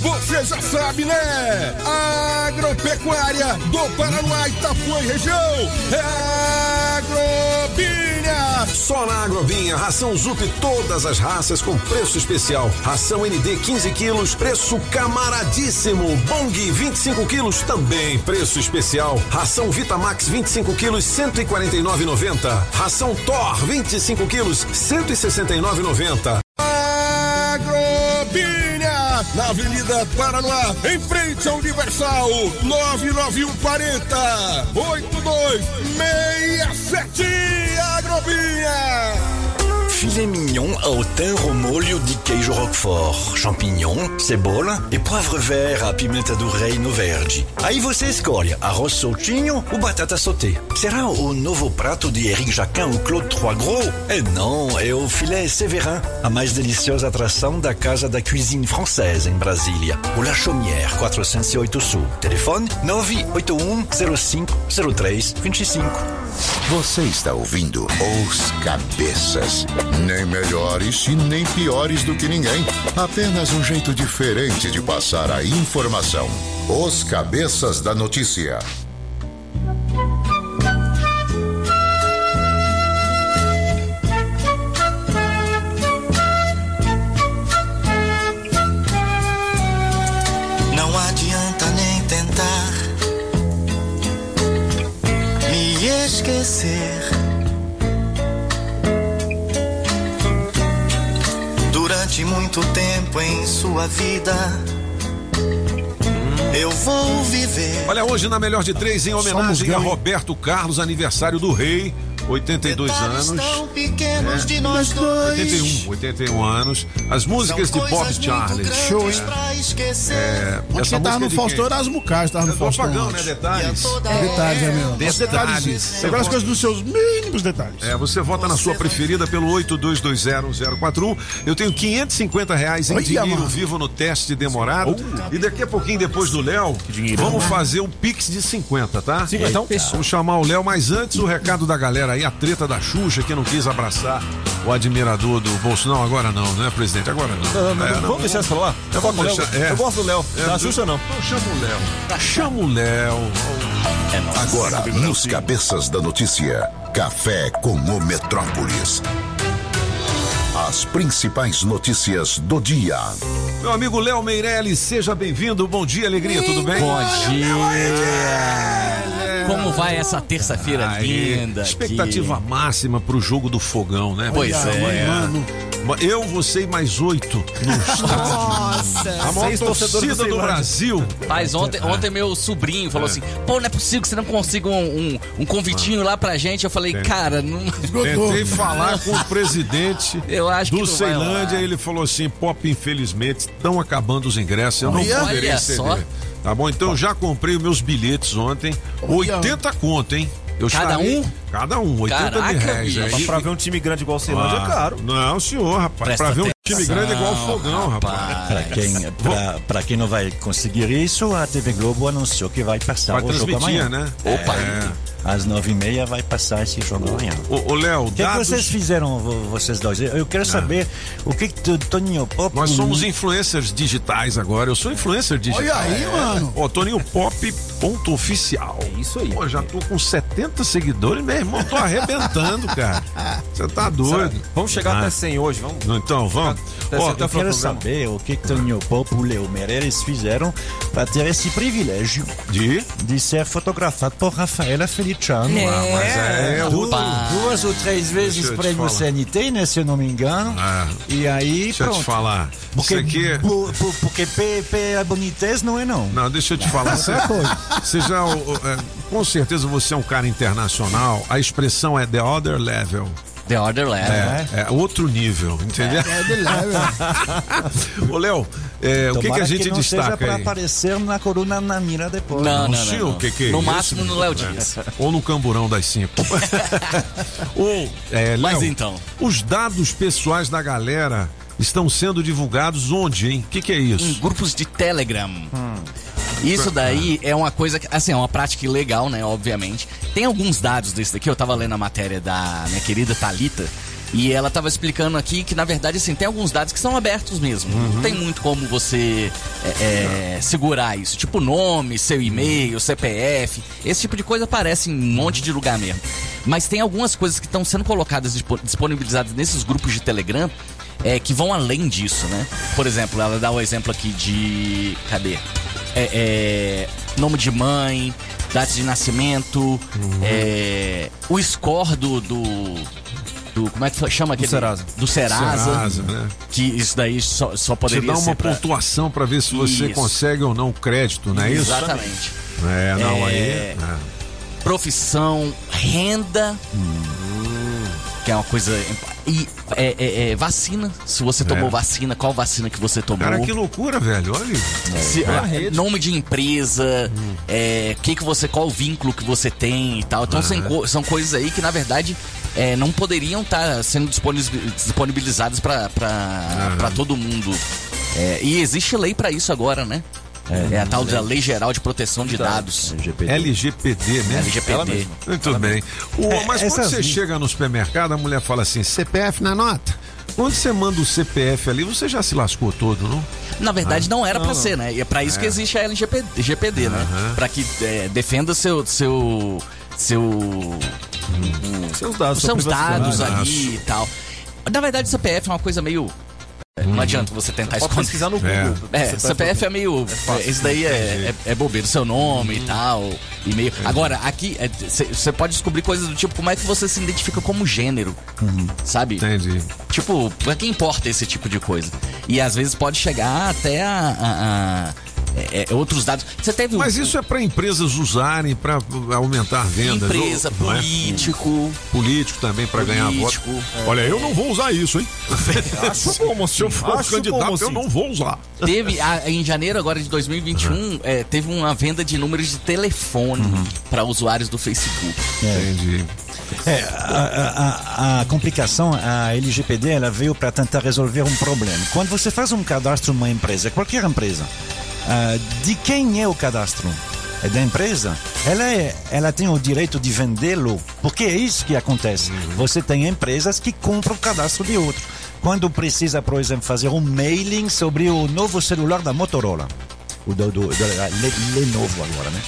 Você já sabe, né? Agropecuária do Paraná, Itapuã e região. É Agrobinha. Só na Agrobinha, ração Zup todas as raças com preço especial. Ração ND 15 quilos, preço camaradíssimo. Bong 25 quilos, também preço especial. Ração Vitamax 25 quilos, 149,90. Ração Thor 25 quilos, 169,90. Na Avenida Paranoá, em frente ao Universal, 99140 8267 Agrobinha. Filet mignon ao thym molho de queijo roquefort, champignon, cebola e poivre vert à pimenta do reino verde. Aí você escolhe arroz soltinho ou batata sauté. Será o novo prato de Eric Jacquin ou Claude Trois Gros? É não, é o filé Séverin, a mais deliciosa atração da Casa da Cuisine Française em Brasília. O La Chaumière, 408 Sul. Telefone 981 05 03 25. Você está ouvindo Os Cabeças. Nem melhores e nem piores do que ninguém. Apenas um jeito diferente de passar a informação. Os Cabeças da Notícia. Não adianta nem tentar me esquecer. Muito tempo em sua vida, eu vou viver. Olha, hoje na melhor de três, em homenagem a Roberto Carlos, aniversário do rei. 82 anos. Tão pequenos de nós dois. 81, 81 anos. As músicas de Bob Charlie. Show, hein? É, Porque essa tava no de Faustão quem? Erasmo Carlos, tava no É Faustão. Apagão, né? Detalhes. Detalhes, é mesmo. Detalhes. Detalhes. Aquelas coisas dos seus mínimos detalhes. É, você vota na sua preferida pelo 82201041. Eu tenho 550 reais em Olha, dinheiro mano. vivo no teste demorado. E daqui a pouquinho, depois do Léo, vamos fazer um pix de 50, tá? Cinquentão? Então, Vamos chamar o Léo, mas antes o recado da galera aí, a treta da Xuxa, que não quis abraçar o admirador do Bolsonaro. Agora não, né, presidente? Agora não. Não, não, É, não, vamos deixar isso pra lá? Eu, Vamos gosto do deixar- Léo. é. eu gosto do Léo. É, da Xuxa não. Então chama o Léo. Chama o Léo. Agora, nos cabeças da notícia, café com o Metrópolis. As principais notícias do dia. Meu amigo Léo Meirelles, seja bem-vindo. Bom dia, alegria, tudo bem? Bom dia! Como vai essa terça-feira linda? aqui? Expectativa máxima pro jogo do fogão, né? Pois é. Mano, eu, você e mais oito no estádio. Nossa. A maior torcida do do. Brasil. Mas ontem, ontem meu sobrinho falou assim: pô, não é possível que você não consiga um, um, um convitinho lá pra gente. Eu falei, cara, não. Tentei falar com o presidente Eu acho que do Ceilândia, ele falou assim: Pop, infelizmente, estão acabando os ingressos, eu não Olha poderei ceder. Tá bom? Então eu já comprei os meus bilhetes ontem. 80 conto, hein? Eu Cada estarei- um? Cada um, 80 Caraca, mil reais. bicho. aí. Mas pra ver um time grande igual o Ceilândia é Ah, caro. Não, senhor, rapaz. Presta pra ver um time grande é igual o fogão, rapaz. Para quem, pra, pra quem não vai conseguir isso, a TV Globo anunciou que vai passar Vai o jogo amanhã. né? Opa! É. Às nove e meia vai passar esse jogo amanhã. Ô, ô, Léo, O que, que dados... vocês fizeram, vo- vocês dois? Eu quero saber o que, que o Toninho Pop. Nós somos influencers digitais agora. Eu sou influencer digital. Olha aí, mano. Ó, Toninho Pop ponto oficial. É isso aí. Pô, já tô com 70 seguidores, meu irmão, tô arrebentando, cara. Você tá doido. Vamos chegar Ah. até 100 hoje, vamos. Então, vamos. Ó, Eu o final quero saber o que, que Toninho Pop e Leo Meirelles fizeram para ter esse privilégio de? de ser fotografado por Rafaela Feliciano. É. Ah, mas é Du- outro. duas ou três vezes eu prêmio. CNT, né? Se eu não me engano. Ah, E aí, deixa eu pronto. te falar. Porque, aqui é... por- por- porque P, P é bonitez, não é não. Não, deixa eu te falar. Você, você já, o- o- é, com certeza você é um cara internacional. A expressão é the other level. The Order Level. É, é outro nível, entendeu? É de leve. Ô, Léo, é, o que, que a gente não seja destaca para aí? aparecer na coluna na mira depois. Não, não, Sim, não. o que que é no isso? máximo no Léo Dias. Ou no camburão das cinco. Ou, é, Mas Léo, então. Os dados pessoais da galera estão sendo divulgados onde, hein? O que, que é Em isso? grupos de Telegram. Isso daí é uma coisa que, assim, é uma prática ilegal, né? Obviamente. Tem alguns dados desse daqui, eu tava lendo a matéria da minha querida Talita. E ela tava explicando aqui que, na verdade, assim, tem alguns dados que são abertos mesmo. Não tem muito como você é, é, segurar isso. Tipo nome, seu e-mail, CPF. Esse tipo de coisa aparece em um monte de lugar mesmo. Mas tem algumas coisas que estão sendo colocadas, dispo- disponibilizadas nesses grupos de Telegram é, que vão além disso, né? Por exemplo, ela dá o exemplo aqui de. Cadê? É, é, nome de mãe, data de nascimento, é, o score do, do, do- Como é que chama aquele? Serasa. Do Serasa. Serasa, né? Que isso daí só, só poderia dá ser uma pra- pontuação para ver se você Isso. consegue ou não crédito, não é isso? Exatamente. É, não, É. aí. é. Profissão, renda. Que é uma coisa. E é, é- é vacina. Se você tomou É. vacina, qual vacina que você tomou? Cara, que loucura, velho. Olha. Se- É. é, nome de empresa, é, que que você, qual o vínculo que você tem e tal. Então são, são coisas aí que na verdade é, não poderiam estar sendo disponibiliz- disponibilizadas para para todo mundo. É, e existe lei para isso agora, né? É, a tal da Lei Geral de Proteção de Dados. LGPD, né? LGPD. Muito bem. O- É, mas quando você chega no supermercado, a mulher fala assim: CPF na nota. Quando você manda o CPF ali, você já se lascou todo, não? Na verdade, Ah. não era não. ser, né? E é pra isso que É. existe a LGPD, GPD, né? Pra que é, defenda seu. seu. seu. Seus dados, os sua seus dados ali e tal. Na verdade, o CPF é uma coisa meio. Não adianta você tentar Pode esconder. pesquisar no É, Google. É, CPF CPF é meio. fácil. Esse daí é, é, é bobeira, seu nome e tal. E meio. Agora, aqui, você pode descobrir coisas do tipo como é que você se identifica como gênero. Sabe? Entendi. Tipo, pra que importa esse tipo de coisa? E às vezes pode chegar até a. a- a- é, é, outros dados. Você teve um- Mas isso é para empresas usarem para aumentar vendas. Empresa, ou- é? político. Político também para ganhar voto. Olha, eu não vou usar isso, hein? Acho como Se eu assim? for Acho candidato, como eu assim? não vou usar. Teve, a- em janeiro agora de 2021, é, teve uma venda de números de telefone para usuários do Facebook. Entendi. É, a, a- a complicação, a LGPD, ela veio para tentar resolver um problema. Quando você faz um cadastro numa empresa, qualquer empresa, ah, de quem é o cadastro? É da empresa? Ela, é, ela tem o direito de vendê-lo, porque é isso que acontece. Você tem empresas que compram o cadastro de outro. Quando precisa, por exemplo, fazer um mailing sobre o novo celular da Motorola, o do, do, do Le- Lenovo agora, né?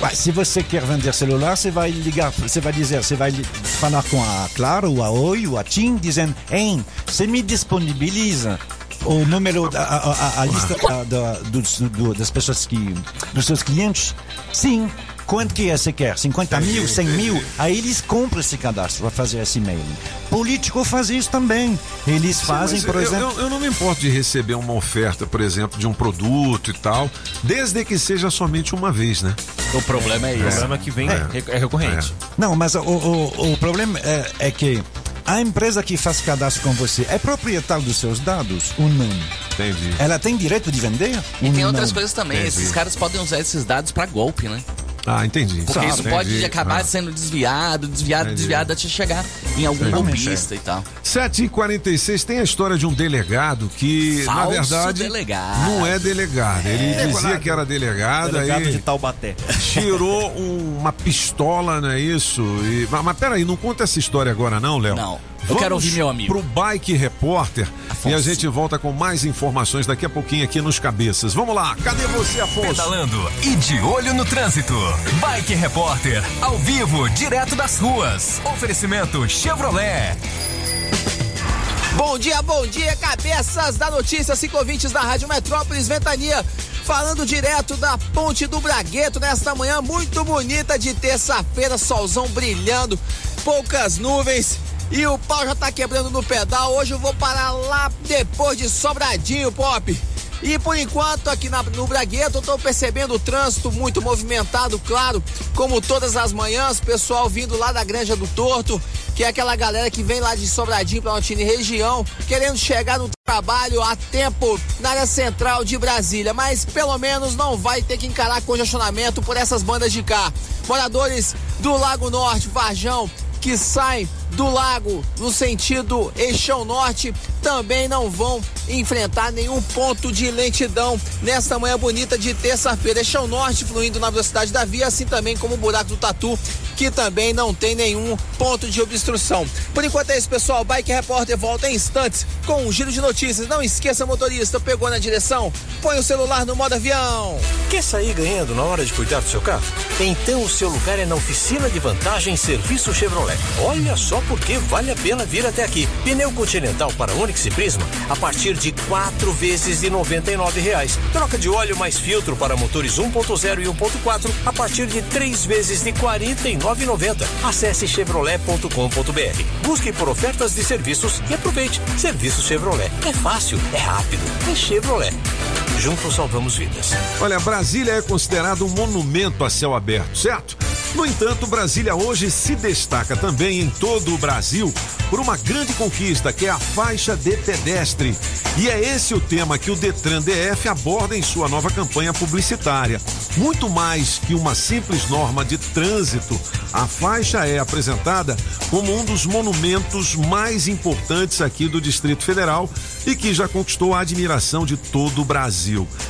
Ué, se você quer vender celular, você vai ligar, você vai dizer, você vai falar com a Claro, ou a Oi, ou a TIM, dizendo, hein, você me disponibiliza o número, a, a- a- a lista da- dos, do- das pessoas que, dos seus clientes? Sim. Quanto que é você quer? 50 mil, 100 mil? Aí eles compram esse cadastro para fazer esse mailing. Político faz isso também. Eles fazem, Sim, por eu- exemplo... Eu, eu não me importo de receber uma oferta, por exemplo, de um produto e tal, desde que seja somente uma vez, né? O problema é, O problema é que vem, É. é, recorrente. Não, mas o, o, o problema é, é que a empresa que faz cadastro com você é proprietária dos seus dados ou não? Entendi. Ela tem direito de vender? E ou tem outras não? coisas também. Entendi. Esses caras podem usar esses dados para golpe, né? Ah, entendi. Porque isso pode Entendi. acabar Ah. sendo desviado, desviado, Entendi. desviado até chegar em algum golpista e tal. 7h46 tem a história de um delegado que, na Falso verdade, delegado. não é delegado. Ele dizia que era delegado, Delegado aí de Taubaté. tirou um- uma pistola, não é isso? E, mas, mas peraí, não conta essa história agora não, Léo? Não. Eu quero ouvir meu amigo. pro Bike Repórter Afonso. e a gente volta com mais informações daqui a pouquinho aqui nos Cabeças. Vamos lá, cadê você, Afonso? Pedalando e de olho no trânsito. Bike Repórter, ao vivo, direto das ruas. Oferecimento Chevrolet. Bom dia, bom dia, cabeças da notícia, cinco ouvintes da Rádio Metrópolis Ventania. Falando direto da Ponte do Bragueto nesta manhã muito bonita de terça-feira, solzão brilhando, poucas nuvens e o pau já tá quebrando no pedal. Hoje eu vou parar lá depois de Sobradinho, Pop. E por enquanto, aqui na- no Bragueto, eu tô percebendo o trânsito muito movimentado, claro, como todas as manhãs, pessoal vindo lá da Granja do Torto, que é aquela galera que vem lá de Sobradinho, Planaltina e região, querendo chegar no trabalho a tempo na área central de Brasília, mas pelo menos não vai ter que encarar congestionamento por essas bandas de cá. Moradores do Lago Norte, Varjão, que saem do lago no sentido eixão norte também não vão enfrentar nenhum ponto de lentidão nesta manhã bonita de terça-feira. Eixão norte fluindo na velocidade da via, assim também como o buraco do Tatu, que também não tem nenhum ponto de obstrução. Por enquanto é isso, pessoal. Bike Repórter volta em instantes com um giro de notícias. Não esqueça, motorista, pegou na direção? Põe o celular no modo avião. Quer sair ganhando na hora de cuidar do seu carro? Então o seu lugar é na oficina de vantagem Serviço Chevrolet. Olha só porque vale a pena vir até aqui. Pneu Continental para Onix e Prisma a partir de quatro vezes de 99 reais. Troca de óleo mais filtro para motores 1.0 e 1.4 a partir de três vezes de R$ 49,90. Acesse chevrolet.com.br. Busque por ofertas de serviços e aproveite. Serviço Chevrolet. É fácil, é rápido, é Chevrolet. Juntos salvamos vidas. Olha, Brasília é considerado um monumento a céu aberto, certo? No entanto, Brasília hoje se destaca também em todo o Brasil por uma grande conquista, que é a faixa de pedestre. E é esse o tema que o Detran DF aborda em sua nova campanha publicitária. Muito mais que uma simples norma de trânsito, a faixa é apresentada como um dos monumentos mais importantes aqui do Distrito Federal e que já conquistou a admiração de todo o Brasil.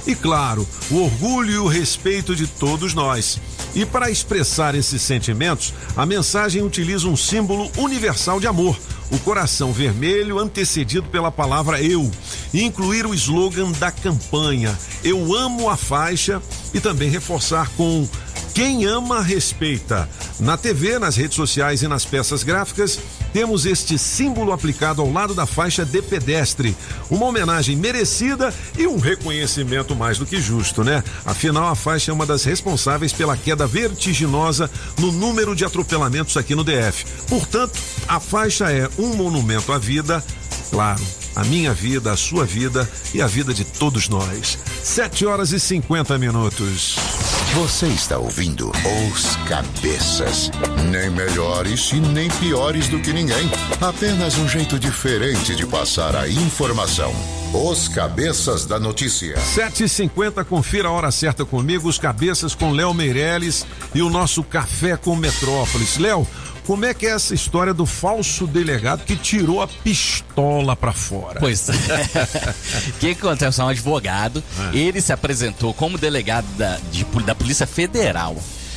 E claro, o orgulho e o respeito de todos nós. E para expressar esses sentimentos, a mensagem utiliza um símbolo universal de amor, o coração vermelho antecedido pela palavra eu, e incluir o slogan da campanha Eu amo a faixa e também reforçar com quem ama, respeita. Na TV, nas redes sociais e nas peças gráficas, temos este símbolo aplicado ao lado da faixa de pedestre. Uma homenagem merecida e um reconhecimento mais do que justo, né? Afinal, a faixa é uma das responsáveis pela queda vertiginosa no número de atropelamentos aqui no DF. Portanto, a faixa é um monumento à vida, claro, a minha vida, a sua vida e a vida de todos nós. 7 horas e 50 minutos. Você está ouvindo Os Cabeças. Nem melhores e nem piores do que ninguém. Apenas um jeito diferente de passar a informação. Os Cabeças da Notícia. 7h50, confira a hora certa comigo, os cabeças com Léo Meirelles e o nosso café com Metrópolis. Léo, como é que é essa história do falso delegado que tirou a pistola pra fora? Pois é. O que, acontece? É um advogado. É. Ele se apresentou como delegado da, de da Polícia Federal.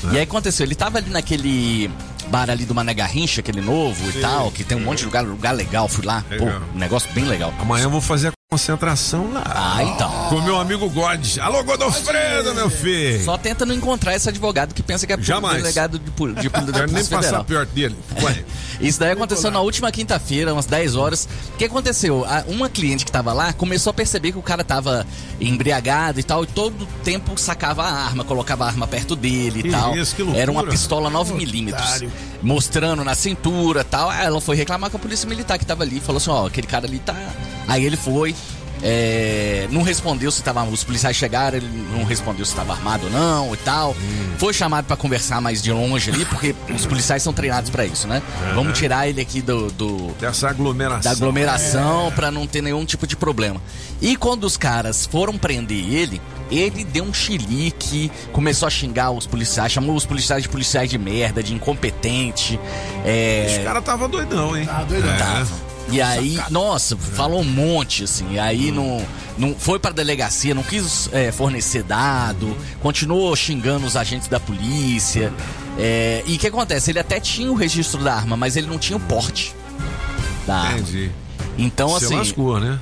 É. E aí aconteceu, ele tava ali naquele bar ali do Mané Garrincha, aquele novo Sim. e tal, que tem um monte de lugar, lugar legal, fui lá. Pô, Legal. um negócio bem legal. Amanhã eu vou fazer a concentração lá. Ah, então. Com meu amigo God. Alô, Godofredo, meu filho. Só tenta não encontrar esse advogado que pensa que é Jamais. delegado de, de, pol- da Quero nem passar Federal. perto dele. Isso daí aconteceu na última quinta-feira, umas 10 horas. O que aconteceu? Uma cliente que tava lá começou a perceber que o cara tava embriagado e tal, e todo tempo sacava a arma, colocava a arma perto dele Que e tal. isso, que loucura. Era uma pistola 9mm, Otário. Mostrando na cintura tal. Ela foi reclamar com a polícia militar que tava ali, falou assim: ó, aquele cara ali tá. Aí ele foi. É, não respondeu se tava. Os policiais chegaram, ele não respondeu se estava armado ou não e tal. Hum. Foi chamado pra conversar mais de longe ali, porque os policiais são treinados pra isso, né? Aham. Vamos tirar ele aqui do, do- Dessa aglomeração. da aglomeração pra não ter nenhum tipo de problema. E quando os caras foram prender ele, ele deu um chilique, começou a xingar os policiais, chamou os policiais de policiais de merda, de incompetente. É... Esse cara tava doidão, hein? Ah, doidão. Tava. E aí, nossa, falou um monte, assim. E aí não, não foi pra delegacia, não quis é, fornecer dado, continuou xingando os agentes da polícia. É, e o que acontece? Ele até tinha o registro da arma, mas ele não tinha o porte da arma. Entendi. Então, Você assim. lascou, né?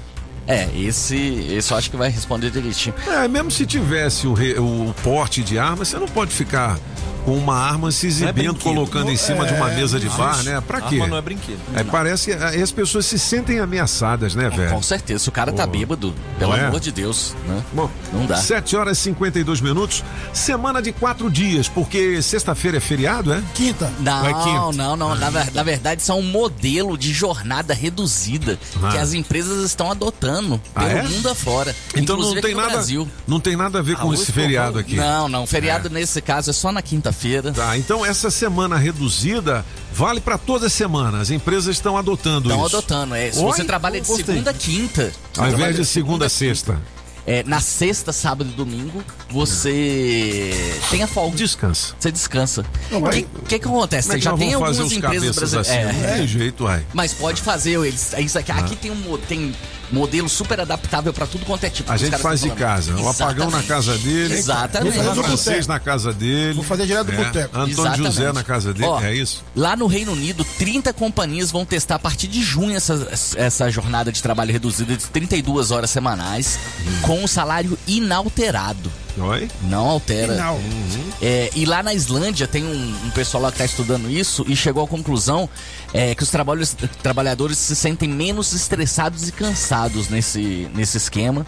É, esse, esse eu acho que vai responder direitinho. É, mesmo se tivesse o, re- o porte de arma, você não pode ficar com uma arma se exibindo, brinquedo. colocando em cima de uma É, mesa de bar, né? Pra quê? Arma não é brinquedo. É, Não. parece que aí as pessoas se sentem ameaçadas, né, velho? Com certeza, se o cara tá Pô. bêbado, pelo é? amor de Deus, né? Bom, Não dá. 7 horas e 52 minutos, semana de quatro dias, porque sexta-feira é feriado, é? Quinta. Não, É quinta. não, não. Na, na verdade, isso é um modelo de jornada reduzida Ah. que as empresas estão adotando Ah, pelo é? mundo afora. Então inclusive não tem nada, Brasil. não tem nada a ver com Ah, esse hoje, feriado aqui. Não, não. Feriado nesse caso é só na quinta-feira. Tá, então essa semana reduzida vale pra toda semana. As empresas estão adotando Estão isso. adotando, é. Se Oi? você trabalha de Gostei. segunda a quinta. Ao invés de segunda a sexta. É, na sexta, sábado e domingo, você tem a folga. Descansa. Você descansa. O mas- que, que que acontece? Como é que Já tem algumas empresas brasileiras. assim? Não tem jeito, uai. Mas pode fazer, eles, isso aqui, aqui tem um tem modelo super adaptável pra tudo quanto é tipo. A gente faz de casa. O apagão na casa dele. Exatamente. O francês na casa dele. Vou fazer direto do É. boteco. Antônio Exatamente. José na casa dele. Ó, é isso? Lá no Reino Unido, 30 companhias vão testar a partir de junho essa, essa jornada de trabalho reduzida de 32 horas semanais, com o salário inalterado. Oi? Não altera. Não. É, e lá na Islândia tem um, um pessoal lá que está estudando isso e chegou à conclusão é, que os trabalhos- trabalhadores se sentem menos estressados e cansados nesse, nesse esquema.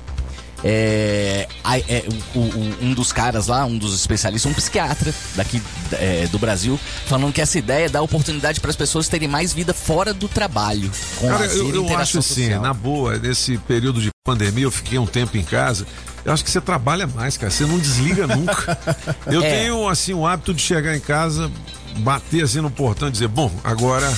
É, é, o- o- um dos caras lá, um dos especialistas, um psiquiatra daqui é, do Brasil, falando que essa ideia dá oportunidade para as pessoas terem mais vida fora do trabalho. Com Cara, lazer eu, eu acho assim, na boa, nesse período de pandemia, eu fiquei um tempo em casa. Eu acho que você trabalha mais, cara. Você não desliga nunca. Eu É. tenho, assim, o hábito de chegar em casa, bater assim no portão e dizer: bom, agora.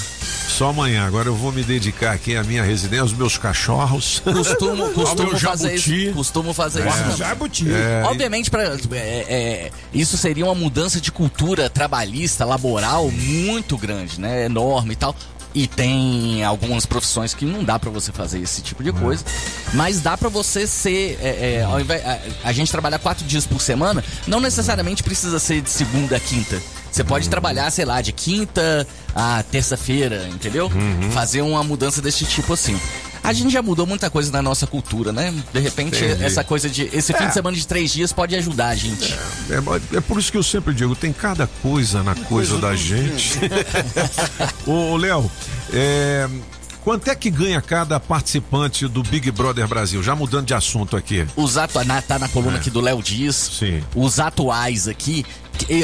Só amanhã, agora eu vou me dedicar aqui à minha residência, aos meus cachorros. Costumo, costumo fazer jabuti. isso. Costumo fazer É. isso. Jabuti. É, Obviamente, pra, é, é, isso seria uma mudança de cultura trabalhista, laboral muito grande, né? Enorme e tal. E tem algumas profissões que não dá pra você fazer esse tipo de coisa. Mas dá pra você ser. é, é, invés- a, a gente trabalha quatro dias por semana, não necessariamente precisa ser de segunda a quinta. Você pode trabalhar, sei lá, de quinta a terça-feira, entendeu? Fazer uma mudança desse tipo assim. A gente já mudou muita coisa na nossa cultura, né? De repente, Entendi. essa coisa de. Esse fim É. de semana de três dias pode ajudar a gente. É, é por isso que eu sempre digo, tem cada coisa na coisa da gente. Ô, Léo, é, quanto é que ganha cada participante do Big Brother Brasil? Já mudando de assunto aqui. Os atu... na- tá na coluna É. aqui do Léo Dias. Sim. Os atuais aqui.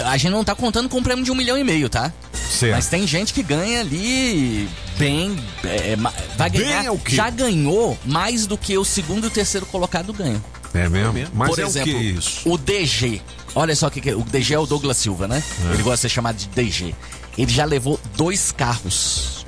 A gente não tá contando com um prêmio de um milhão e meio, tá? Certo. Mas tem gente que ganha ali bem. é, ma- vai Bem ganhar. é o quê? Já ganhou mais do que o segundo e o terceiro colocado ganham. É mesmo? Mas Por é exemplo, o que isso? o DG. Olha só o que, que é. O DG é o Douglas Silva, né? É. Ele gosta de ser chamado de DG. Ele já levou dois carros.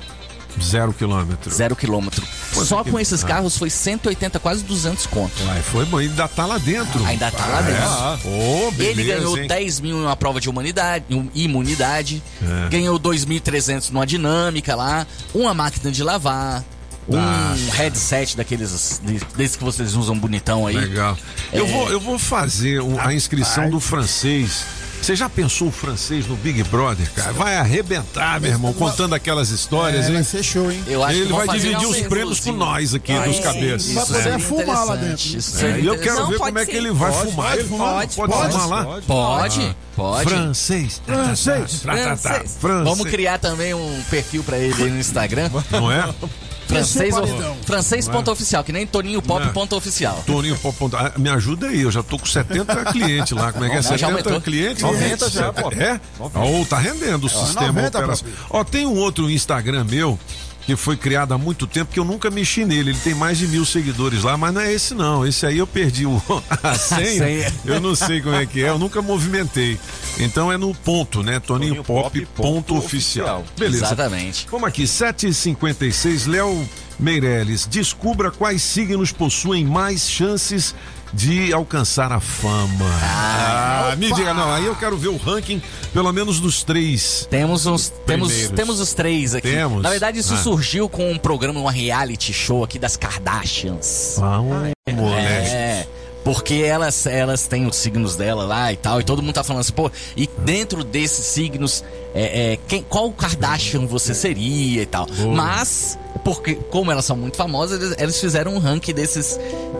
Zero quilômetro. Zero quilômetro. Só que- com esses Ah. carros foi 180, quase 200 conto. Uai, foi bom, ainda tá lá dentro. Ainda tá lá Ah, dentro. é? Ô, beleza, Ele ganhou hein? 10 mil em uma prova de humanidade, um- imunidade. É. Ganhou 2.300 numa dinâmica lá. Uma máquina de lavar. Um Ah. headset daqueles de- desses que vocês usam bonitão aí. Legal. Eu, É. vou, eu vou fazer a inscrição do francês. Você já pensou o francês no Big Brother, cara? Vai arrebentar, meu irmão, contando aquelas histórias, É, hein? vai ser show, hein? Eu acho que Ele vão vai dividir os prêmios com nós aqui, Ah, dos cabeças. Vai poder É. fumar lá dentro. Isso É, seria e eu quero Não, ver como é que ele vai Pode, fumar. pode Ele fumar. pode, pode Pode, fumar lá? Pode, pode. Francês. Francês. Francês. Francês. Vamos criar também um perfil pra ele aí no Instagram. Não é? Francês, Esse é o francês ponto oficial, que nem Toninho Pop Não. ponto oficial. Toninho, pô, pô, ah, me ajuda aí, eu já tô com 70 clientes lá. Como é que é? Já 70 aumentou. clientes? 90 já, pô. É? Ou tá rendendo o sistema 90, operacional. Ó, tem um outro Instagram meu que foi criado há muito tempo que eu nunca mexi nele. Ele tem mais de mil seguidores lá, mas não é esse não. Esse aí eu perdi o, a senha. Eu não sei como é que é, eu nunca movimentei. Então é no ponto, né? Toninho, Toninho Pop, Pop, ponto ponto oficial. oficial. Beleza. Exatamente. Vamos aqui, 7h56, Léo Meirelles, descubra quais signos possuem mais chances de alcançar a fama. Ah, me diga, não, aí eu quero ver o ranking, pelo menos dos três. Temos uns, temos, Primeiros. temos os três aqui. Temos? Na verdade, isso Ah. surgiu com um programa, uma reality show aqui das Kardashians. Ah, um moleque. É. Porque elas, elas têm os signos dela lá e tal, e todo mundo tá falando assim, pô, e dentro desses signos, é, é, quem, qual Kardashian você seria e tal. Mas, porque, como elas são muito famosas, eles, eles fizeram um ranking desses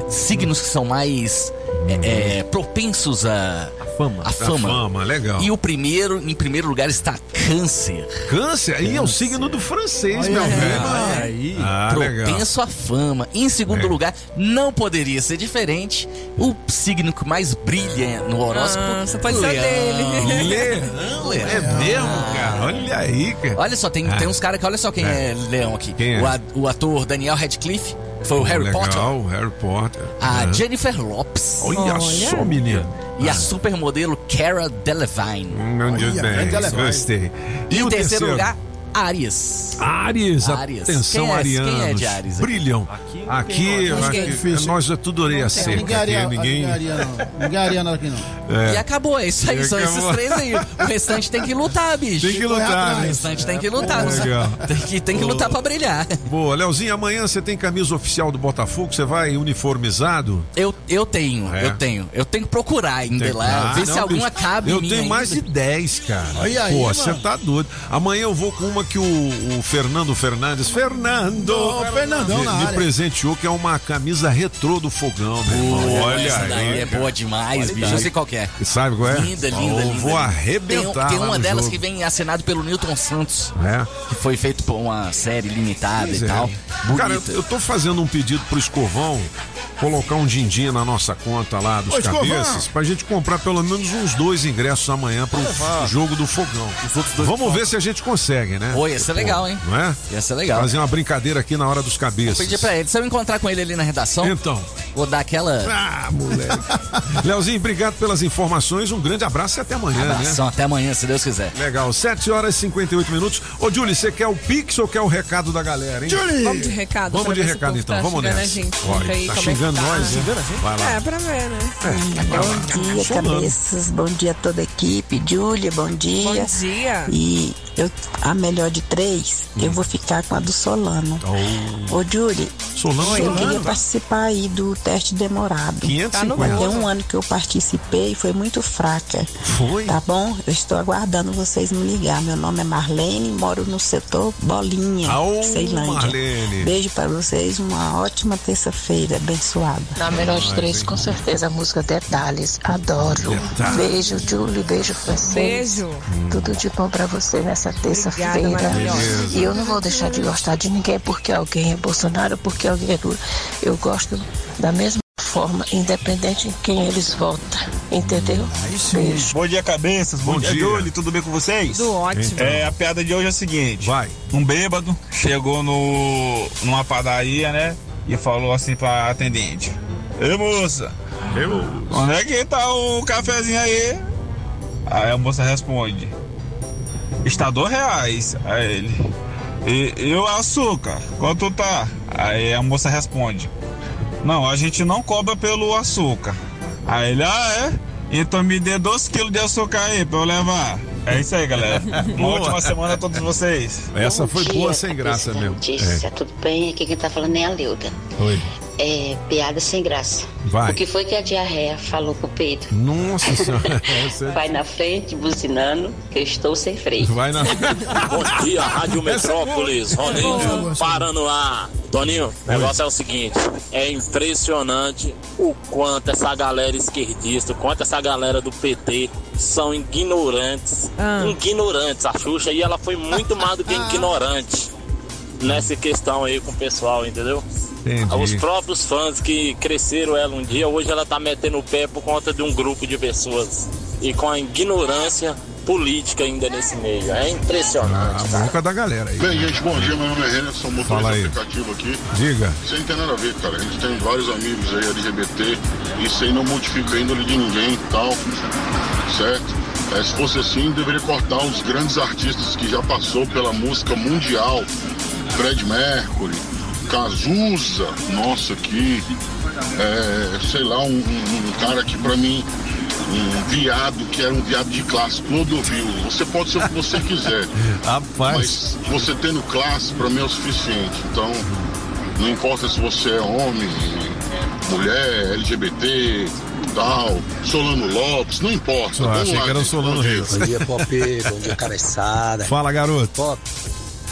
signos que são mais é, é, propensos a, Fama. a fama. fama, legal. E o primeiro, em primeiro lugar, está Câncer. Câncer, aí é o signo do francês, Olha meu velho. aí. Ah, legal. propenso à fama. Em segundo É. lugar, não poderia ser diferente. O signo que mais brilha no horóscopo. Ah, só pode ser o Leão. dele. Leão, Leão. é mesmo, cara? Olha aí, cara. Olha só, tem, Ah. tem uns caras que olha só quem é, leão aqui. Quem é? O, a- o ator Daniel Radcliffe, foi o Harry legal, Potter. Harry Potter. A Ah. Jennifer Lopes. Olha, Olha. só, menino. E a supermodelo Cara Delevingne. Olha, bem, grande Levi. gostei. E, o em terceiro, lugar, Aries. Ares, Ares. atenção, Quem é- arianos. quem é de Ares aqui? Brilham. Aqui, aqui, difícil. nós é tudo orelha seca. Ninguém aqui, ninguém... ninguém aria, não. Ninguém aria nada aqui, não. É. E acabou, é isso aí, são esses três aí. O restante tem que lutar, bicho. Tem que lutar, O restante tem que lutar. Legal. Tem que, tem que lutar pra brilhar. Boa, Leozinho, amanhã você tem camisa oficial do Botafogo, você vai uniformizado? Eu, eu tenho, É. eu tenho. Eu tenho que procurar ainda Tem- lá, Ah, ver não, se alguma cabe Eu tenho mais de 10, cara. Pô, você tá doido. Amanhã eu vou com uma que o, o Fernando Fernandes, Fernando, Ô, Fernandão me, na me presenteou, que é uma camisa retrô do fogão, meu irmão. Olha essa daí aí. é boa demais, bicho. Eu sei qual que é. Sabe qual é? Linda, linda, Eu linda. Vou linda. arrebentar. Tem, uma delas jogo. que vem assinado pelo Newton Santos, É. que foi feito por uma série limitada Pois e é. tal. Cara, eu, tô fazendo um pedido pro Escovão colocar um din-din na nossa conta lá dos Ô, Escovão! cabeças pra gente comprar pelo menos uns dois ingressos amanhã pro jogo do fogão. Vamos ver se a gente consegue, né? Pô, ia ser legal, hein? Não é? Ia ser legal. Fazer uma brincadeira aqui na hora dos cabeças. Pedir pra ele, se eu encontrar com ele ali na redação, Então. vou dar aquela. Ah, moleque. Leozinho, obrigado pelas informações. Um grande abraço e até amanhã, Abração, até amanhã, se Deus quiser. né? Legal, 7 horas e 58 minutos. Ô, Julie, você quer o Pix ou quer o recado da galera, hein? Vamos de recado. Vamos de recado então, tá vamos nessa. A gente. Olha, aí tá é xingando tá. nós, hein? Vai lá. É, pra ver, né? Bom dia, cabeças. Bom dia a toda a equipe. Júlia, bom dia. Bom dia. E eu, a melhor de três, eu vou ficar com a do Solano. Ô, Júlio, Solano, eu Solano. queria participar aí do teste demorado. 550. Tem um ano que eu participei e foi muito fraca. Foi? Tá bom? Eu estou aguardando vocês me ligar. Meu nome é Marlene, moro no setor Bolinha, Au, Ceilândia. Marlene. Beijo para vocês, uma ótima terça-feira abençoada. Na melhor de três, com certeza, a música Detalhes. Adoro. Detalhes. Beijo, Júlio. Beijo, Francês. Beijo. Tudo de bom pra você nessa terça-feira. E eu não vou deixar de gostar de ninguém porque alguém é Bolsonaro, porque alguém é Lula. Eu gosto da mesma forma, independente em quem eles votam. Entendeu? Beijo. Bom dia, cabeças. Bom, Bom dia, dia. Júlio. Tudo bem com vocês? Tudo ótimo. É, a piada de hoje é a seguinte. Vai. Um bêbado chegou no, numa padaria, né? E falou assim pra atendente. Ei, moça. Onde é que tá o cafezinho aí? Aí a moça responde. Está dois reais. Aí ele. E, e o açúcar? Quanto tá? Aí a moça responde. Não, a gente não cobra pelo açúcar. Aí ele, ah, é? Então me dê dois quilos de açúcar aí pra eu levar. É isso aí, galera. Uma Boa. ótima semana a todos vocês. Essa Bom foi dia, boa sem graça mesmo. Notícia, tudo bem? Aqui quem tá falando é a Leuda. É. Oi. É piada sem graça. Vai. O que foi que a diarreia falou pro Pedro? Nossa senhora. É- Vai na frente, buzinando, que eu estou sem freio. Vai na Bom dia, Rádio Metrópolis, Roninho, Paranoá. Toninho, o negócio é o seguinte: é impressionante o quanto essa galera esquerdista, o quanto essa galera do PT são ignorantes. Ignorantes. A Xuxa aí ela foi muito mais do que ignorante nessa questão aí com o pessoal, entendeu? Entendi. Os próprios fãs que cresceram ela um dia, hoje ela tá metendo o pé por conta de um grupo de pessoas. E com a ignorância política ainda nesse meio. É impressionante. A bronca da galera aí. Bem, gente, bom dia. Meu nome é Renner, sou motorista aplicativo aqui. Diga. Isso aí não tem nada a ver, cara. A gente tem vários amigos aí LGBT. Isso aí não modifica a índole de ninguém e tal. Certo? É, se fosse assim, deveria cortar os grandes artistas que já passou pela música mundial. Fred Mercury, Cazuza, nossa, que. É, sei lá, um, um- um cara que pra mim um viado que era um viado de classe, Clodovil. Você pode ser o que você quiser. Rapaz. Mas você tendo classe, pra mim é o suficiente. Então, não importa se você é homem, mulher, LGBT, tal, Solano Lopes, não importa. Só achei lá, que era o. Solano. Reis. Bom dia, Pop. Bom dia, cabeçada. Fala, garoto. Pop,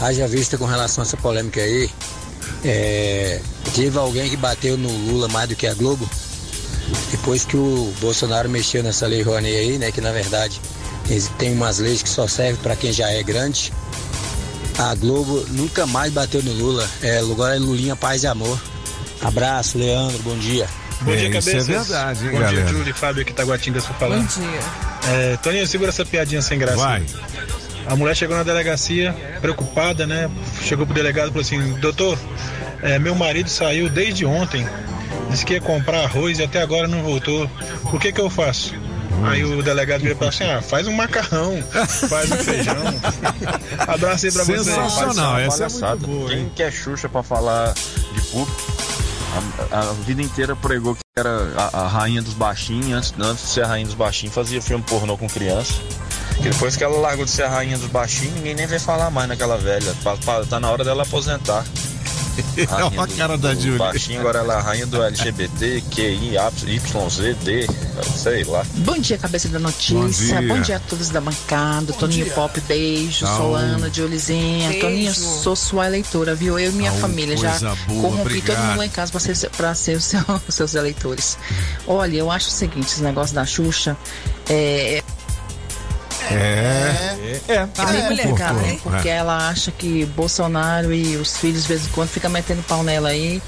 haja vista com relação a essa polêmica aí. É, teve alguém que bateu no Lula mais do que a Globo. Depois que o Bolsonaro mexeu nessa lei Rouanet aí, né? Que na verdade tem umas leis que só servem para quem já é grande. A Globo nunca mais bateu no Lula. É, agora é Lulinha Paz e Amor. Abraço, Leandro. Bom dia. Bom dia, É, isso é verdade, hein, Bom galera? dia, Júlio. Fábio aqui, Taguatinga, só falando. Bom dia. É, Toninho, segura essa piadinha sem graça. Vai. A mulher chegou na delegacia, preocupada, né? Chegou pro delegado e falou assim: Doutor, é, meu marido saiu desde ontem, disse que ia comprar arroz e até agora não voltou. O que que eu faço? Aí o delegado virou pra assim: ah, faz um macarrão, faz um feijão. Abraço aí pra vocês. Sensacional, essa é muito boa, Quem hein? que é Xuxa pra falar de público? A, a vida inteira pregou que era a, a rainha dos baixinhos. Antes, antes de ser a rainha dos baixinhos, fazia filme pornô com criança. Depois que ela largou de ser a rainha dos baixinhos, ninguém nem vai falar mais naquela velha. Tá na hora dela aposentar. É uma cara da Júlia. Baixinho, agora ela é a rainha do LGBT, QI, YZ, D, sei lá. Bom dia, cabeça da notícia. Bom dia. Bom dia, a todos da bancada. Toninho dia. Pop, beijo. Tchau. Solano, Diolizinha. Beijo. Toninho, sou sua eleitora, viu? Eu e minha família já boa, corrompi obrigado. todo mundo lá em casa pra ser, pra ser os seu- os seus eleitores. Olha, eu acho o seguinte: esse negócio da Xuxa é. É. É. É meio complicado, né? É. Porque ela acha que Bolsonaro e os filhos de vez em quando ficam metendo pau nela aí.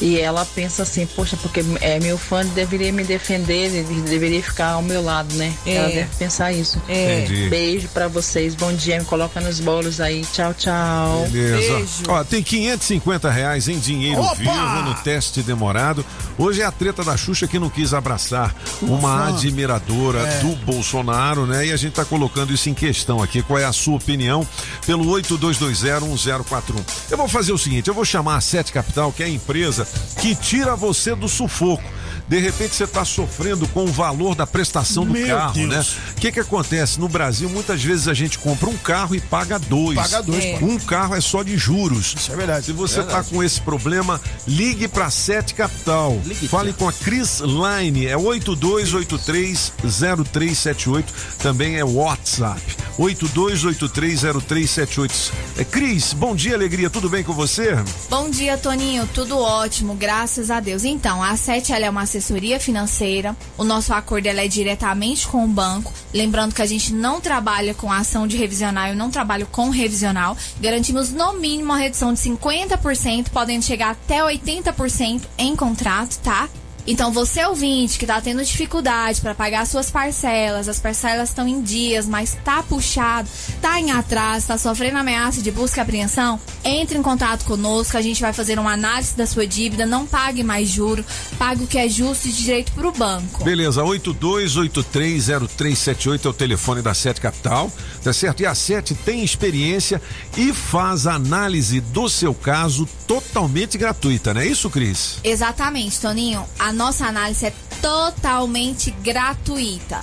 E ela pensa assim, poxa, porque é meu fã deveria me defender, ele deveria ficar ao meu lado, né? É. Ela deve pensar isso. É. Entendi. Beijo pra vocês, bom dia, me coloca nos bolos aí. Tchau, tchau. Beleza. Ó, tem 550 reais em dinheiro Opa! vivo no teste demorado. Hoje é a treta da Xuxa que não quis abraçar uma fã. admiradora É. do Bolsonaro, né? E a gente tá colocando isso em questão aqui. Qual é a sua opinião? Pelo 82201041. Eu vou fazer o seguinte: eu vou chamar a Sete Capital, que é a empresa que tira você do sufoco. De repente você está sofrendo com o valor da prestação do Meu carro, Deus. né? O que que acontece? No Brasil, muitas vezes a gente compra um carro e paga dois. Paga dois, É. Um carro é só de juros. Isso é verdade. Se você está com esse problema, ligue para Sete Capital. Fale com a Cris Line, é 82830378, também é WhatsApp. 82830378. É Cris, bom dia, alegria, tudo bem com você? Bom dia, Toninho. Tudo ótimo, graças a Deus. Então, a Sete ela é uma assessoria financeira. O nosso acordo é diretamente com o banco. Lembrando que a gente não trabalha com ação de revisional, eu não trabalho com revisional. Garantimos no mínimo uma redução de 50%, podendo chegar até 80% em contrato, tá? Então, você ouvinte que tá tendo dificuldade para pagar suas parcelas, as parcelas estão em dias, mas tá puxado, tá em atraso, tá sofrendo ameaça de busca e apreensão, entre em contato conosco, a gente vai fazer uma análise da sua dívida, não pague mais juro, pague o que é justo e de direito pro banco. Beleza, 82830378 é o telefone da Sete Capital, tá certo? E a Sete tem experiência e faz análise do seu caso totalmente gratuita, não é isso, Cris? Exatamente, Toninho. A nossa análise é totalmente gratuita.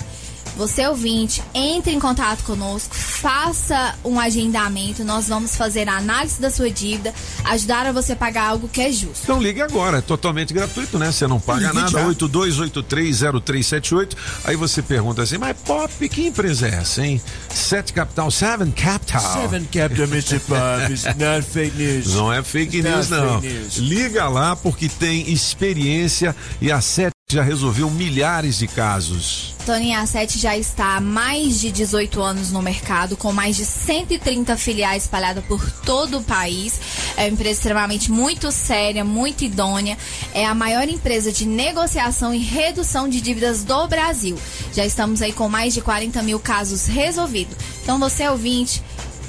Você ouvinte, entre em contato conosco, faça um agendamento, nós vamos fazer a análise da sua dívida, ajudar a você pagar algo que é justo. Então ligue agora, é totalmente gratuito, né? Você não paga Ligue nada, já. 82830378. Aí você pergunta assim, mas Pop, que empresa é essa, hein? Sete Capital, Seven Capital. Seven Capital, Mr. Pop, it's not fake news. Não é fake It's news, não. fake news. Liga lá porque tem experiência e a Sete já resolveu milhares de casos. Toninho a 7 já está há mais de 18 anos no mercado, com mais de 130 filiais espalhadas por todo o país. É uma empresa extremamente muito séria, muito idônea. É a maior empresa de negociação e redução de dívidas do Brasil. Já estamos aí com mais de 40 mil casos resolvidos. Então você ouvinte,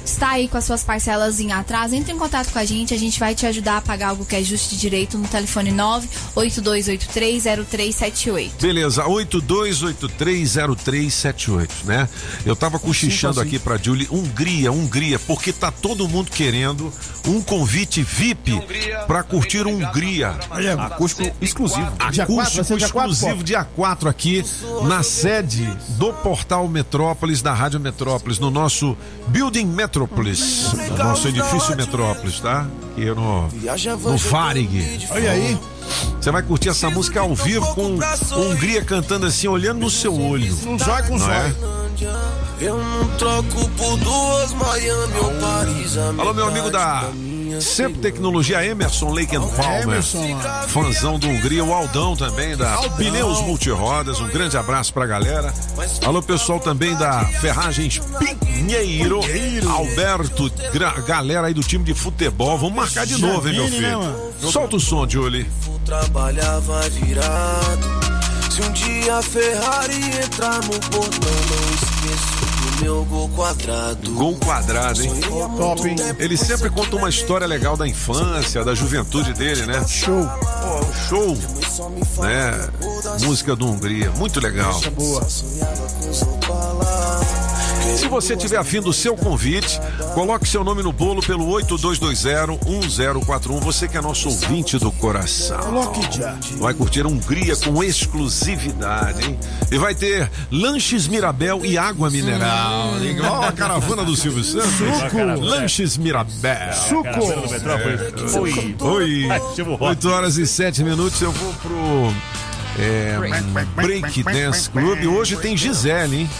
está aí com as suas parcelas em atraso, entre em contato com a gente, a gente vai te ajudar a pagar algo que é justo de direito no telefone 982830378. Beleza, 82830378, né? Eu tava cochichando aqui pra Julie, Hungria, Hungria, porque tá todo mundo querendo um convite VIP pra curtir Hungria. Acústico exclusivo. Acústico ser dia quatro, exclusivo dia 4 aqui na sede do Portal Metrópolis, da Rádio Metrópolis, no nosso Building Metrópolis, no nosso edifício Metrópolis, tá? Aqui no, no Varig. Olha aí. Você vai curtir essa música ao vivo com Hungria cantando assim, olhando no seu olho. Um zóio com Não zóio. é? Eu não troco por duas Miami ou Paris. Alô, meu amigo da Sempre Tecnologia, Emerson Lake and Palmer. Emerson. Fãzão do Hungria, o Aldão também, da Pneus Multirodas. Um grande abraço pra galera. Alô, pessoal também da Ferragens Pinheiro. Alberto, galera aí do time de futebol. Vamos marcar de novo, hein, meu né, filho? mano? Solta o som, Julie. Trabalhava virado. Se um dia a Ferrari entrar no portão, não esqueço do meu gol quadrado. Gol quadrado, hein? Top, hein? Ele sempre conta uma história legal da infância, da juventude dele, né? Show. Pô, show. Né? Música do Hungria, muito legal. Boa. Se você tiver afim do seu convite, coloque seu nome no bolo pelo 8220-1041. Você que é nosso ouvinte do coração. Vai curtir Hungria com exclusividade, hein? E vai ter lanches Mirabel e água mineral. Igual a caravana do Silvio Santos. Suco. Lanches Mirabel. Suco. Oi. Oi. Ativa o rock. 8 horas e 7 minutos. Eu vou pro. É, Break Dance Club. Hoje tem Gisele, hein?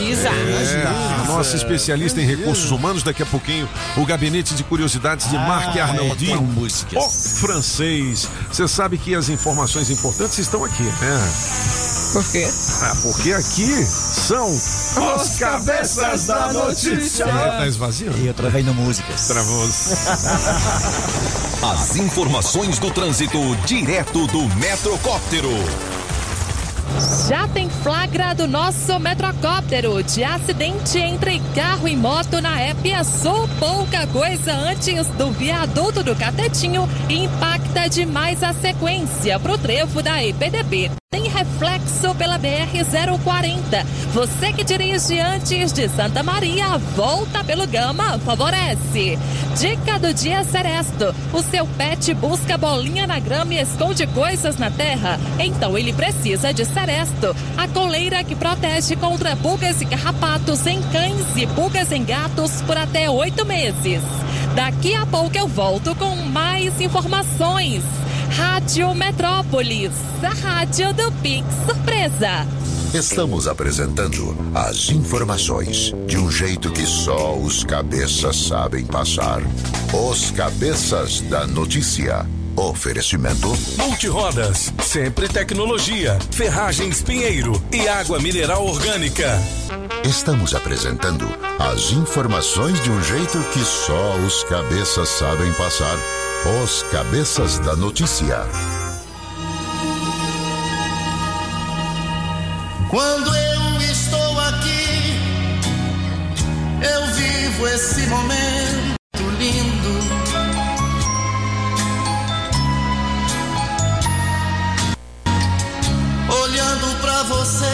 É, a nossa especialista em recursos humanos. Daqui a pouquinho, o gabinete de curiosidades de Marc Arnaldinho. O francês. Você sabe que as informações importantes estão aqui, né? Por quê? Ah, porque aqui são os cabeças da notícia. Tá esvaziando? E eu travei músicas. Travou. As informações do trânsito direto do Metrocóptero. Já tem flagra do nosso metrocóptero de acidente entre carro e moto na Épia Sul. Pouca coisa antes do viaduto do Catetinho impacta demais a sequência pro trevo da EPDB. Tem reflexo pela BR-040. Você que dirige antes de Santa Maria, volta pelo Gama, favorece. Dica do dia Seresto. O seu pet busca bolinha na grama e esconde coisas na terra. Então ele precisa de Seresto. A coleira que protege contra pulgas e carrapatos em cães e pulgas em gatos por até oito meses. Daqui a pouco eu volto com mais informações. Rádio Metrópolis, a rádio do Pix Surpresa. Estamos apresentando as informações de um jeito que só os cabeças sabem passar. Os cabeças da notícia. Oferecimento. Multirodas, sempre tecnologia, ferragens Pinheiro e água mineral orgânica. Estamos apresentando as informações de um jeito que só os cabeças sabem passar. Os cabeças da notícia. Quando eu estou aqui, eu vivo esse momento lindo. Olhando pra você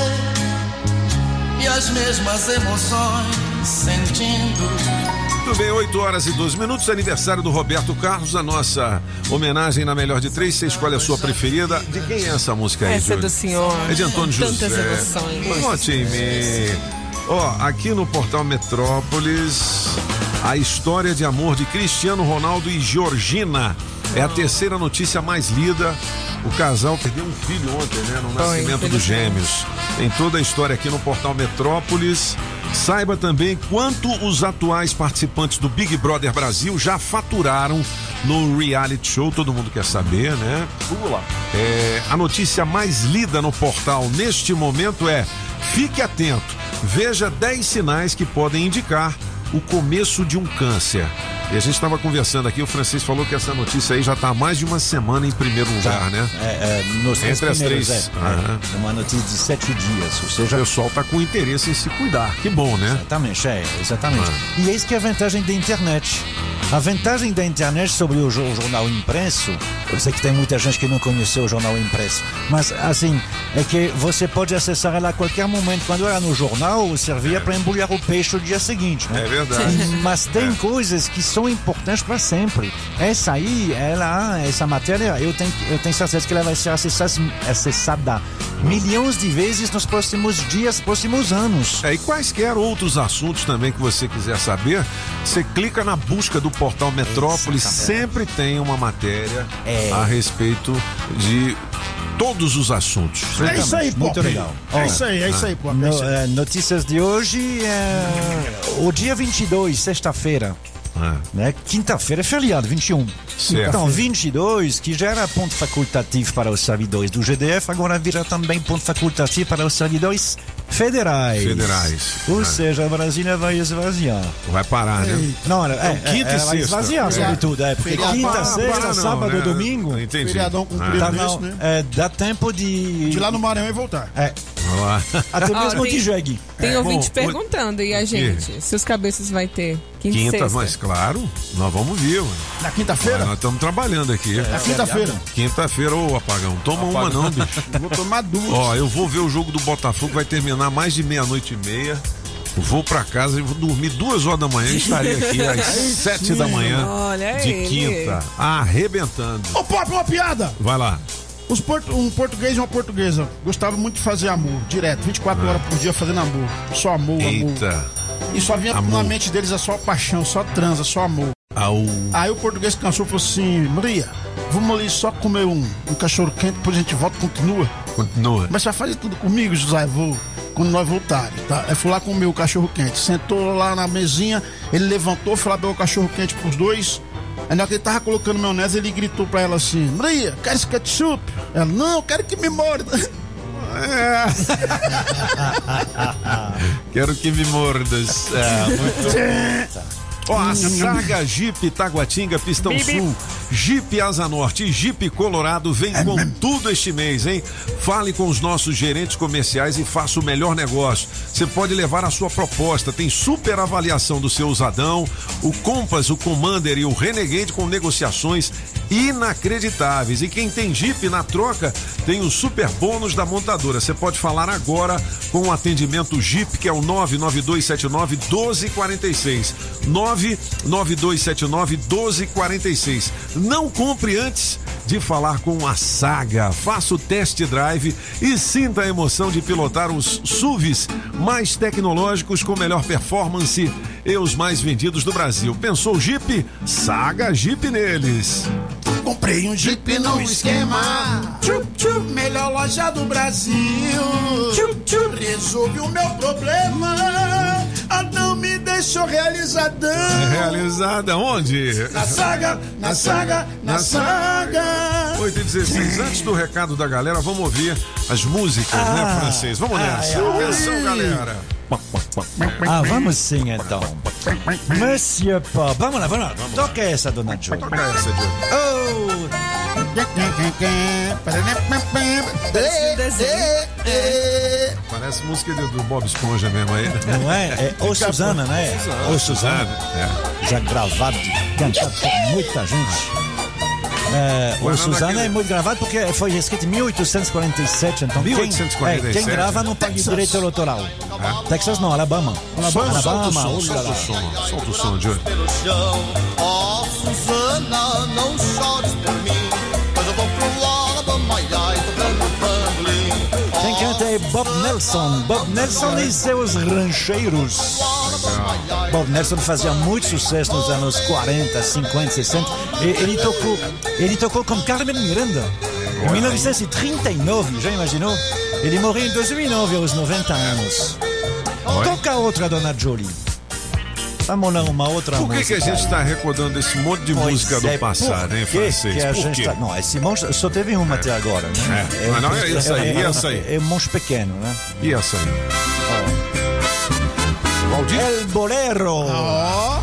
e as mesmas emoções sentindo. Muito bem, 8 horas e 12 minutos, aniversário do Roberto Carlos, a nossa homenagem na melhor de três. Você escolhe a sua preferida. De quem é essa música aí, Essa é Júlio? do senhor. É de Antônio Tantas José. emoções. Vote em mim. Ó, aqui no portal Metrópolis, a história de amor de Cristiano Ronaldo e Georgina. É a terceira notícia mais lida. O casal perdeu um filho ontem, né? No nascimento dos gêmeos. Tem toda a história aqui no portal Metrópolis. Saiba também quanto os atuais participantes do Big Brother Brasil já faturaram no reality show. Todo mundo quer saber, né? Vamos lá. É, a notícia mais lida no portal neste momento é: fique atento, veja 10 sinais que podem indicar o começo de um câncer. E a gente estava conversando aqui, o Francisco falou que essa notícia aí já está há mais de uma semana em primeiro lugar, né? É, é, nos Entre as três. É, é uma notícia de sete dias. Ou seja, O pessoal tá com interesse em se cuidar. Que bom, né? Exatamente, é, exatamente. Ah. E eis que é a vantagem da internet. A vantagem da internet sobre o, jo- o jornal impresso, eu sei que tem muita gente que não conheceu o jornal impresso, mas assim, é que você pode acessar ela a qualquer momento. Quando era no jornal, servia para embrulhar o peixe no dia seguinte. Né? É verdade. Mas tem É. coisas que são importantes para sempre. Essa aí, ela, essa matéria, eu tenho, eu tenho certeza que ela vai ser acessada, acessada milhões de vezes nos próximos dias, próximos anos. É, e quaisquer outros assuntos também que você quiser saber, você clica na busca do portal Metrópolis, sempre tem uma matéria É. a respeito de todos os assuntos. É isso aí, pô. Muito legal. É isso aí, é isso aí, pô. É No- eh, notícias de hoje, é, o dia 22, sexta-feira. Né? Quinta-feira é feriado, 21. Certo. Então, 22, que já era ponto facultativo para os servidores do GDF, agora vira também ponto facultativo para os servidores federais. Federais. Ou É. seja, a Brasília vai esvaziar. Vai parar, né? Não, é, Então, é, quinta é, e vai sexta. esvaziar, É. sobretudo. É, porque Feriadão. quinta, Para, sexta, para não, sábado, né? domingo. Entendi. Feriadão comprido Tá, desse, não, né? é, dá tempo de. De lá no Maranhão e voltar. É. Vamos lá. Até Ó, mesmo tem- de jegue. Tem É. ouvinte Bom, perguntando, e a gente? Se os cabeças vai ter quinta, e Quinta, sexta? mas claro, nós vamos ver. ué. Na quinta-feira? Nós estamos trabalhando aqui. Na quinta-feira. Quinta-feira, ô apagão. Toma uma não, bicho. Vou tomar duas. Ó, eu vou ver o jogo do Botafogo, vai terminar mais de meia-noite e meia. Vou pra casa e vou dormir duas horas da manhã e estarei aqui às sete da manhã Olha de ele. quinta, arrebentando. Ô, Pop, uma piada! Vai lá. Os portu- um português e uma portuguesa gostavam muito de fazer amor, direto, 24 horas por dia fazendo amor. Só amor, amor. Ah. Eita. E só vinha Amor. na mente deles é só paixão, só transa, só amor. Au. Aí o português cansou e falou assim: Maria, vamos ali só comer um, um cachorro quente, depois a gente volta e continua. Continua. Mas você vai fazer tudo comigo, José? Vou. Quando nós voltarmos, tá? Aí foi lá comer o cachorro quente. Sentou lá na mesinha, ele levantou, foi lá pegar o cachorro quente pros dois. Aí na hora que ele tava colocando maionese, ele gritou pra ela assim: Maria, quer esse ketchup? Ela, não, quero que me morda. É. Quero que me mordas. É, muito Ó, a Saga Jeep Taguatinga Pistão Bip, bip. Sul, Jeep Asa Norte e Jeep Colorado vem com tudo este mês, hein? Fale com os nossos gerentes comerciais e faça o melhor negócio. Você pode levar a sua proposta, tem super avaliação do seu usadão, o Compass, o Commander e o Renegade com negociações inacreditáveis. E quem tem Jeep na troca tem o super bônus da montadora. Você pode falar agora com o atendimento Jeep, que é o 99279 1246. 99279 1246. Não compre antes de falar com a Saga. Faça o test drive e sinta a emoção de pilotar os SUVs mais tecnológicos com melhor performance e os mais vendidos do Brasil. Pensou Jeep? Saga Jeep neles. Comprei um Jeep no esquema. Tchup, tchup, melhor loja do Brasil. Tchup, tchup, resolve o meu problema. Ah, deixou realizadão. Realizada onde? Na saga, na saga, na saga. 8 e 16. Antes do recado da galera, vamos ouvir as músicas, Ah. né, francês? Vamos nessa. Atenção, galera. Ah, vamos sim então. Monsieur Pop. Vamos lá, vamos lá. Toca essa, dona Jolie. Toca essa, Jolie. Parece música do, do Bob Esponja mesmo aí. Não é? É Ô Suzana, né? Ô Suzana. É. Já gravado, cantado por muita gente. É, o Suzana é muito gravado porque foi escrito em 1847, então quem- 1847, é, quem, grava não paga Texas. direito autoral. É. Texas não, Alabama. Alabama, som, olha solta o som, solta o som, chão. Ó, Suzana, não chores por mim. Quem canta é Bob Nelson. Bob Nelson e seus rancheiros. Bob Nelson fazia muito sucesso nos anos 40, 50, 60. E ele tocou, ele tocou com Carmen Miranda em 1939, já imaginou? Ele morreu em 2009, aos 90 anos. Toca outra, Dona Jolie. Vamos lá, uma outra Por que, música. que a gente está recordando esse monte de Pois música do é, passado, hein, francês? que a Por gente quê? tá- Não, esse monstro só teve uma até agora, né? É. Mas não, é essa aí, é, essa aí. É, é um monstro pequeno, né? E essa aí? Valdir? El Bolero. Ó,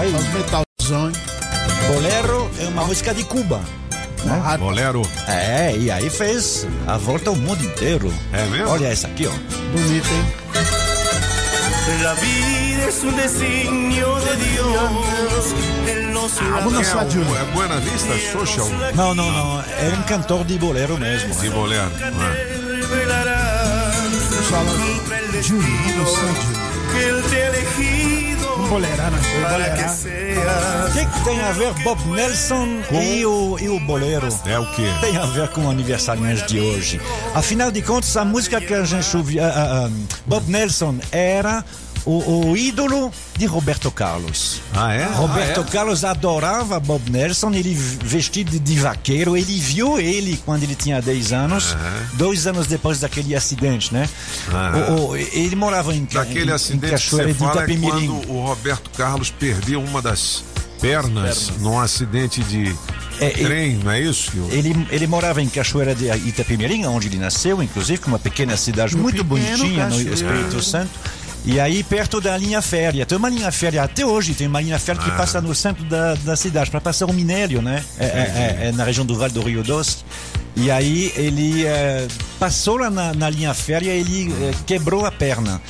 Aí. os metalzão, hein? Bolero é uma música de Cuba. Né? Bolero. É, e aí fez a volta ao mundo inteiro. É mesmo? Olha essa aqui, ó. Bonito, hein? La vida es un designio de Dios. Ah, é, Júlio. o- é Buena Vista Social Não, não, não. É um cantor de bolero mesmo. de bolero. né? Júlio, vamos dançar, Júlio. que para que boleirar. seas O que, que tem a ver Bob Nelson e o, e o bolero? É o quê? Tem a ver com o aniversariante de hoje. Afinal de contas, a música que a gente ouvia, ah, ah, Bob Nelson era o, o ídolo de Roberto Carlos. Ah, é? Roberto Ah, é? Carlos adorava Bob Nelson, ele vestido de vaqueiro, ele viu ele quando ele tinha 10 anos, dois anos depois daquele acidente, né? O- o- ele morava em, Daquele em, acidente em que Cachoeira você de fala é Itapemirim. quando o Roberto Carlos perdeu uma das pernas, num acidente de É, trem, não é isso? que o- Ele, ele morava em Cachoeira de Itapemirim, onde ele nasceu, inclusive, uma pequena cidade No muito bonitinha no Cachoeira. Espírito Santo. E aí, perto da linha férrea. Tem uma linha férrea até hoje, tem uma linha férrea que Ah. passa no centro da, da cidade, para passar o minério, né? É, é- é- é na região do Vale do Rio Doce. E aí, ele eh, passou lá na, na linha férrea ele eh, quebrou a perna.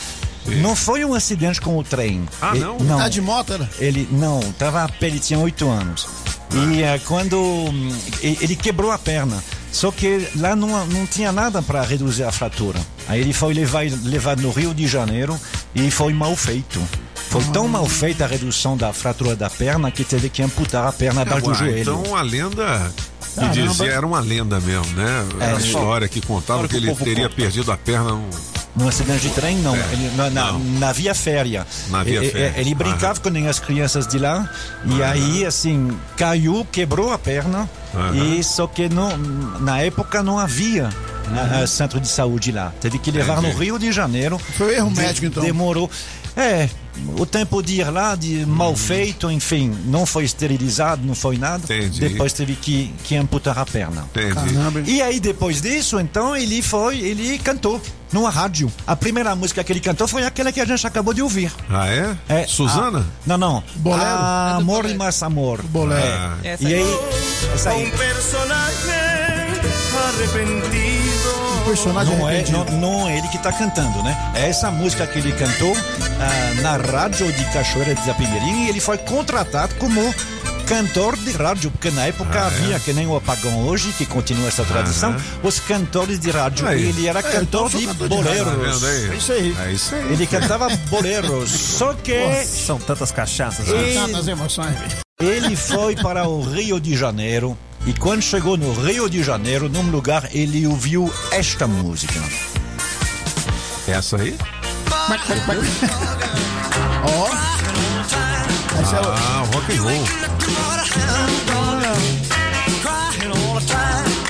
Não foi um acidente com o trem. Ah, Ele- não? não. Tá de moto, era? Ele não, tava a pé, ele tinha oito anos. E eh, quando hum, ele quebrou a perna, só que lá não, não tinha nada para reduzir a fratura. Aí ele foi levar, levado no Rio de Janeiro e foi mal feito. Foi tão mal feita a redução da fratura da perna que teve que amputar a perna abaixo do Ué, joelho. Então a lenda que dizia era uma lenda mesmo, né? É, a história que contava que que ele teria conta. perdido a perna num- No acidente de trem, não. É. Ele- na, na- na via férrea. Na via ele, férrea. ele brincava com as crianças de lá. E aí, assim, caiu, quebrou a perna. Aham. E só que não, na época não havia ah, ah, centro de saúde lá. Teve que levar no Entendi. Rio de Janeiro. Foi erro De- médico, então. Demorou. É, o tempo de ir lá, de mal feito, enfim, não foi esterilizado, não foi nada. Entendi. Depois teve que, que amputar a perna. Entendi. E aí, depois disso, então, ele foi, ele cantou numa rádio. A primeira música que ele cantou foi aquela que a gente acabou de ouvir. Ah, é? É, Suzana? ah, não, não. Bolero? Ah, É amor e mais amor. Bolero. Essa E aí. aí, essa aí. un personaje arrepentido. Personagem Não é, não, não é ele que está cantando, né? É essa música que ele cantou ah, na rádio de Cachoeira de Itapemirim e ele foi contratado como cantor de rádio, porque na época Ah, havia, é? que nem o apagão hoje, que continua essa tradição, Aham. os cantores de rádio. Aí. Ele era É, cantor de cantor de rádio, boleros. tá vendo aí? É isso aí. É isso aí. Ele cantava boleros, só que... São tantas cachaças. Ele- Tantas emoções. Ele foi para o Rio de Janeiro e quando chegou no Rio de Janeiro, num lugar, ele ouviu esta música. Essa aí? Ó. Essa é o- Ah, rock and roll.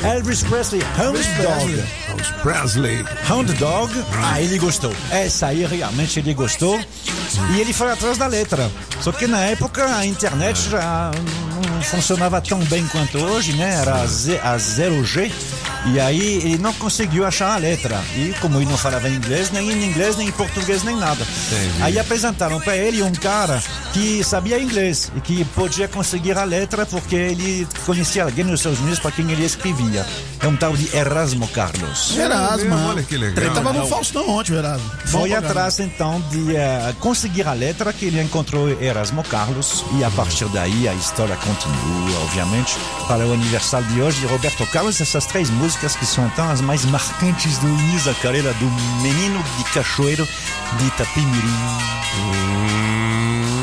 Elvis Presley, Hound Dog. Elvis Presley. Hound Dog. Ah, ele gostou. Essa aí realmente ele gostou. E ele foi atrás da letra. Só que na época a internet já funcionava tão bem quanto hoje, né? Era a, Z, a 0G. E aí ele não conseguiu achar a letra. E como ele não falava inglês, nem em inglês, nem em português, nem nada. Entendi. Aí apresentaram para ele um cara que sabia inglês e que podia conseguir a letra porque ele conhecia alguém nos Estados Unidos para quem ele escrevia. É um tal de Erasmo Carlos. Erasmo. olha que legal. Ele tava no Não. Faustão ontem, Erasmo. Foi atrás então de eh, conseguir a letra que ele encontrou Erasmo Carlos e a partir daí a história continua, obviamente, para o aniversário de hoje de Roberto Carlos, essas três músicas que são então as mais marcantes do início da carreira do menino de cachoeiro de Itapimirim. Well,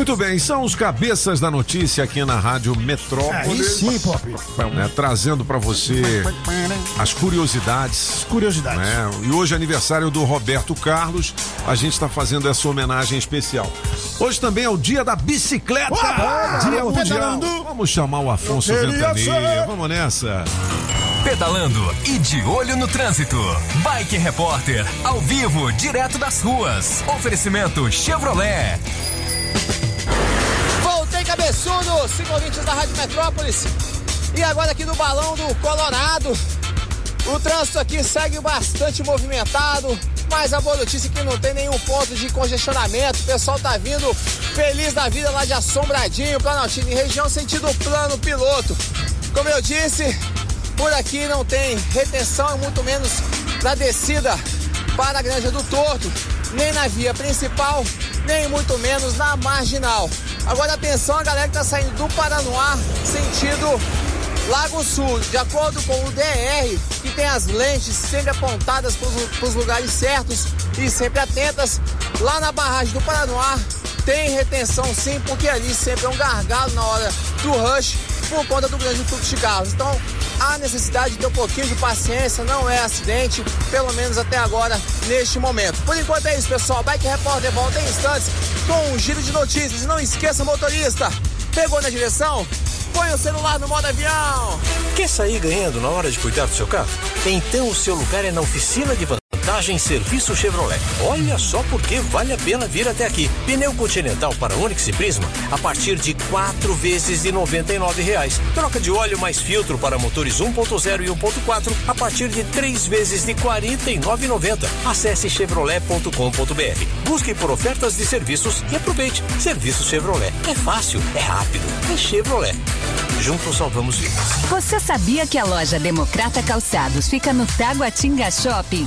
Muito bem, são os cabeças da notícia aqui na Rádio Aí Metrópolis. sim, Pop. né, trazendo para você as curiosidades. Curiosidades. né? E hoje é aniversário do Roberto Carlos. A gente está fazendo essa homenagem especial. Hoje também é o dia da bicicleta. Dia vamos mundial. pedalando. Vamos chamar o Afonso Ventania. Vamos nessa. Pedalando e de olho no trânsito. Bike Repórter, ao vivo, direto das ruas. Oferecimento Chevrolet. Cabeçudo, cinco ouvintes da Rádio Metrópolis. E agora aqui no Balão do Colorado. O trânsito aqui segue bastante movimentado, mas a boa notícia é que não tem nenhum ponto de congestionamento. O pessoal tá vindo feliz da vida lá de Assombradinho, Planaltino, em região sentido plano piloto. Como eu disse, por aqui não tem retenção, muito menos na descida para a Granja do Torto, nem na via principal, nem muito menos na marginal. Agora atenção a galera que está saindo do Paranoá, sentido Lago Sul, de acordo com o DR, que tem as lentes sempre apontadas para os lugares certos e sempre atentas, lá na barragem do Paranoá tem retenção sim, porque ali sempre é um gargalo na hora do rush por conta do grande fluxo de carros. Então há necessidade de ter um pouquinho de paciência, não é acidente, pelo menos até agora, neste momento. Por enquanto é isso, pessoal. Bike Repórter volta em instantes com um giro de notícias. E não esqueça, motorista, pegou na direção? Põe o celular no modo avião. Quer sair ganhando na hora de cuidar do seu carro? Então o seu lugar é na oficina de vantagem Serviço Chevrolet. Olha só porque vale a pena vir até aqui. Pneu Continental para Onix e Prisma a partir de quatro vezes de 99 reais. Troca de óleo mais filtro para motores 1.0 e 1.4 a partir de três vezes de R$ 49,90. Acesse chevrolet.com.br. Busque por ofertas de serviços e aproveite. Serviço Chevrolet. É fácil, é rápido, é Chevrolet. Juntos salvamos vidas. Você sabia que a loja Democrata Calçados fica no Taguatinga Shopping?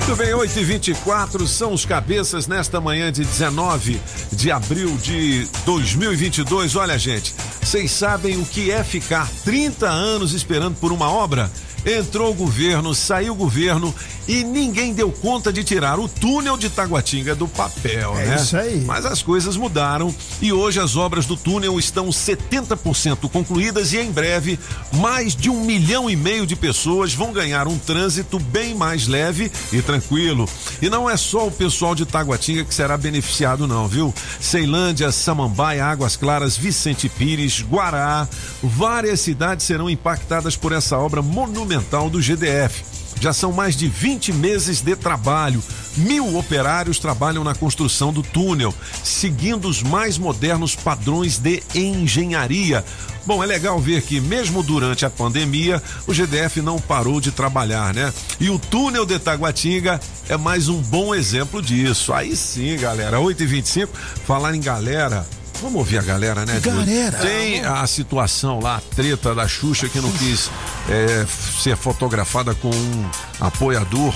Muito bem, 8 e 24 são os cabeças nesta manhã de 19 de abril de 2022. Olha, gente, vocês sabem o que é ficar 30 anos esperando por uma obra? Entrou o governo, saiu o governo e ninguém deu conta de tirar o túnel de Taguatinga do papel, É né? isso aí. Mas as coisas mudaram e hoje as obras do túnel estão 70% concluídas e em breve mais de um milhão e meio de pessoas vão ganhar um trânsito bem mais leve e tranquilo. E não é só o pessoal de Taguatinga que será beneficiado, não, viu? Ceilândia, Samambaia, Águas Claras, Vicente Pires, Guará, várias cidades serão impactadas por essa obra monumental do GDF. Já são mais de 20 meses de trabalho. Mil operários trabalham na construção do túnel, seguindo os mais modernos padrões de engenharia. Bom, é legal ver que, mesmo durante a pandemia, o GDF não parou de trabalhar, né? E o túnel de Taguatinga é mais um bom exemplo disso. Aí sim, galera. 8h25, falar em galera. Vamos ouvir a galera, né? Galera. Tem a situação lá, a treta da Xuxa que não quis é, ser fotografada com um apoiador.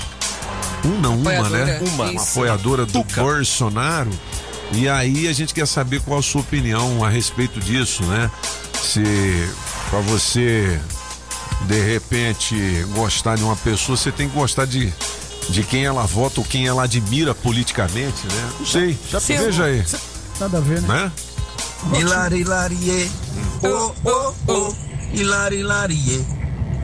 Um não, uma, Apoiadora, né? uma. Uma apoiadora do Bolsonaro. E aí a gente quer saber qual a sua opinião a respeito disso, né? Se pra você de repente gostar de uma pessoa, você tem que gostar de, de quem ela vota ou quem ela admira politicamente, né? Não sei. Já Sim. veja aí, Nada a ver, né? né? Hilari, hilarie. Oh, oh, oh. Hilari, hilarie.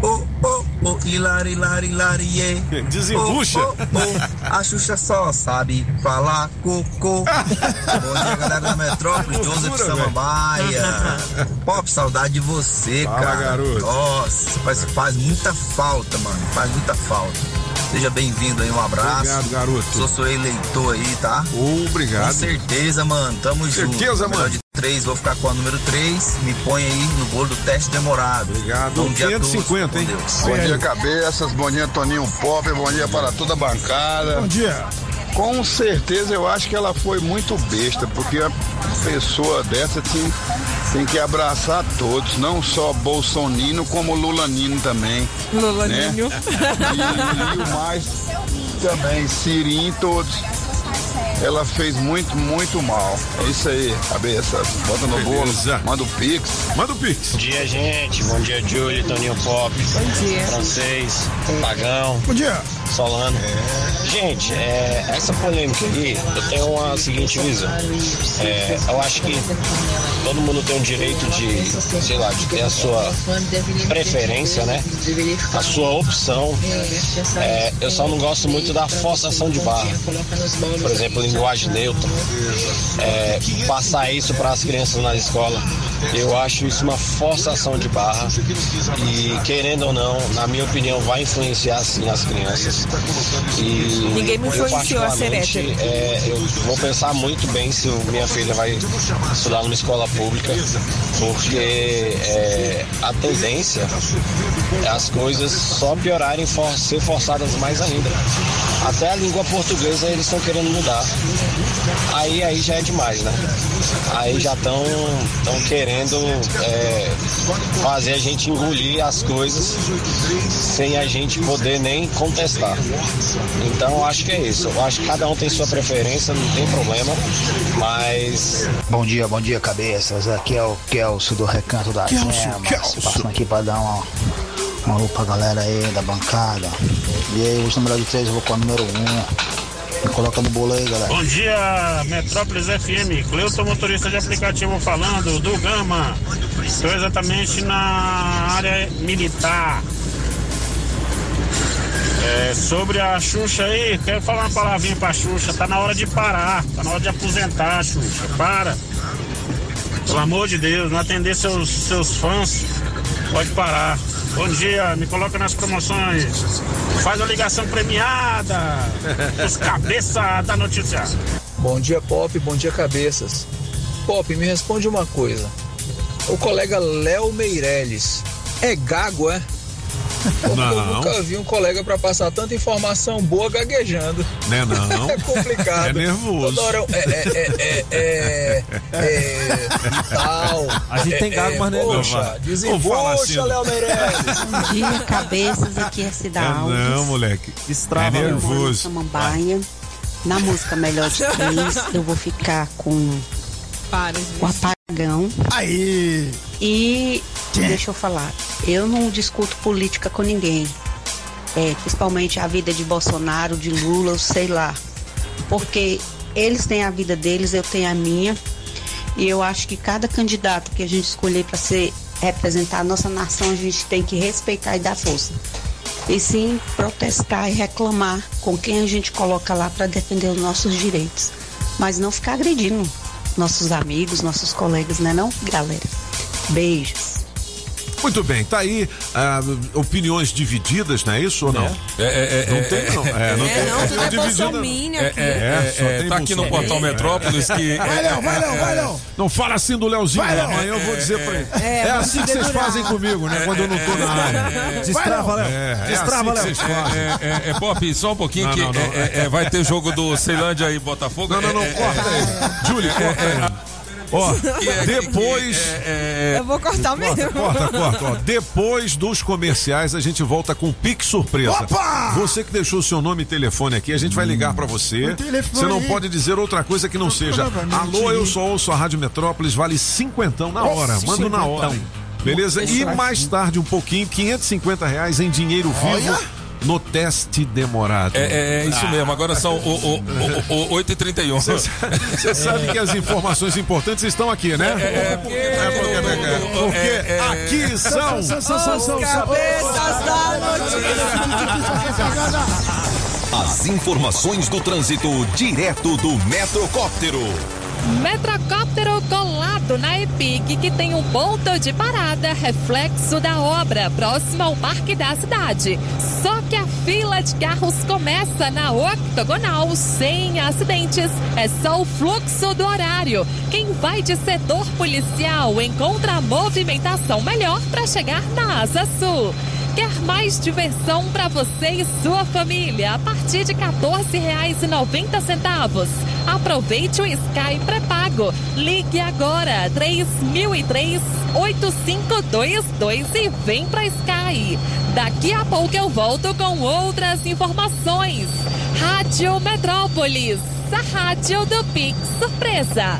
Oh, oh, oh. Hilari, hilari, hilarie. Desembucha. Oh, oh, oh. A Xuxa só sabe falar cocô. Bom dia, galera da Metrópole. Joseph Samambaia. Pop, saudade de você, Fala, cara. garoto. Nossa, faz, faz muita falta, mano. Faz muita falta. Seja bem-vindo aí, um abraço. Obrigado, garoto. Sou seu eleitor aí, tá? Obrigado. Com certeza, mano. Tamo junto. Certeza, mano. de três, vou ficar com a número 3. Me põe aí no bolo do teste demorado. Obrigado. Bom dia a todos. 550, hein? Bom dia, cabeças. Bom dia, Toninho Pop. Bom dia para toda a bancada. Bom dia. Com certeza eu acho que ela foi muito besta, porque a pessoa dessa tem, tem que abraçar todos, não só Bolsonino, como Lulanino também. Lulaninho. Né? E, e o mais também, Sirim, todos. Ela fez muito, muito mal. É isso aí, cabeça. Bota no Beleza. bolo, manda o pix. Manda o pix. Bom dia, gente. Bom dia, Júlio, Toninho Pop. Bom dia. Francês, Pagão, Bom dia. Solano. Gente, é, essa polêmica aí, eu tenho uma seguinte visão. É, eu acho que todo mundo tem o direito de, sei lá, de ter a sua preferência, né? A sua opção. É, eu só não gosto muito da forçação de barra. Por exemplo, linguagem neutra. É, passar isso para as crianças na escola. Eu acho isso uma forçação de barra. E querendo ou não, na minha opinião, vai influenciar sim as crianças. E Ninguém me influenciou a ser hétero. é, eu vou pensar muito bem se minha filha vai estudar numa escola pública, porque é, a tendência é as coisas só piorarem, for, ser forçadas mais ainda. Até a língua portuguesa eles estão querendo mudar. Aí aí já é demais, né? Aí já estão estão querendo é, fazer a gente engolir as coisas sem a gente poder nem contestar. Então acho que é isso. Eu acho que cada um tem sua preferência, não tem problema, mas Bom dia, bom dia, cabeças. Aqui é o Kelso do Recanto das Kelso, Gemas. Kelso. Passando aqui pra dar uma, uma alô pra galera aí da bancada. E aí, os números de três, eu vou com a número um. Me coloca no bolo aí, galera. Bom dia, Metrópolis FM. Cleuton, motorista de aplicativo falando, do Gama. Estou exatamente na área militar. É, sobre a Xuxa aí, quero falar uma palavrinha pra Xuxa. Tá na hora de parar, tá na hora de aposentar, Xuxa. Para. Pelo amor de Deus, não atender seus, seus fãs. Pode parar. Bom dia, me coloca nas promoções. Faz a ligação premiada. Os cabeça da notícia. Bom dia, Pop. Bom dia, cabeças. Pop, me responde uma coisa. O colega Léo Meirelles é gago, é? Porque Eu Não. nunca vi um colega pra passar tanta informação boa gaguejando. Né não? É complicado. É nervoso. Toda hora é, é, é, é, é, é, e tal. A gente tem gago, mas não é não, Poxa, desembucha, Léo Meirelles. Bom dia, cabeças. Aqui é Cida É Alves. não, moleque. Estrava, é nervoso. Samambaia. Na música Melhor de Três, eu vou ficar com Para, o Aí! E deixa eu falar, eu não discuto política com ninguém. É, principalmente a vida de Bolsonaro, de Lula, sei lá. Porque eles têm a vida deles, eu tenho a minha. E eu acho que cada candidato que a gente escolher para ser representar a nossa nação, a gente tem que respeitar e dar força. E sim protestar e reclamar com quem a gente coloca lá para defender os nossos direitos. Mas não ficar agredindo nossos amigos, nossos colegas, né não, galera? Beijos. Muito bem, tá aí ah, opiniões divididas, não é isso ou não? É, é, é, não é, tem, não. É, não É, tem. não, tudo é bolsominion É, aqui. é, é, só é, tem tá aqui no portal Metrópolis que. Vai, Léo, vai, Léo, vai, Léo. Não fala assim do Leozinho, Vai, Léo. amanhã eu vou dizer pra ele. É, É, assim que vocês fazem comigo, né? Quando eu não tô na área. Destrava, Léo. É, é Destrava, assim que Léo. vocês fazem. É, é, é, Pop, só um pouquinho Não, que não, não. é, é, é, vai ter jogo do Ceilândia e Botafogo. Não, não, não, corta aí. Júlio, corta aí. Ó, é- depois. que é- é- Eu vou cortar mesmo. Corta, corta, ó. Depois dos comerciais, a gente volta com Pix Surpresa. Opa! Você que deixou seu nome e telefone aqui, a gente vai ligar pra você. O telefone Você não pode dizer outra coisa que não seja. Alô, eu só ouço a Rádio Metrópolis, vale cinquentão na hora. Manda na hora. Beleza? E mais tarde, um pouquinho, 550 reais em dinheiro vivo no teste demorado. É, é, é isso mesmo, agora são o, o, o, o 8h31. Você sabe que as informações importantes estão aqui, né? É, porque, Porque é, é, aqui são. São. Cabeças da notícia. As informações do trânsito direto do Metrocóptero. Metrocóptero colado na EPIC, que tem um ponto de parada, reflexo da obra, próximo ao Parque da Cidade. Só que a fila de carros começa na octogonal, sem acidentes. É só o fluxo do horário. Quem vai de setor policial encontra a movimentação melhor para chegar na Asa Sul. Quer mais diversão para você e sua família a partir de R$ 14,90? Aproveite o Sky pré-pago. Ligue agora 3003 8522 e vem pra Sky. Daqui a pouco eu volto com outras informações. Rádio Metrópolis, a rádio do Pix Surpresa.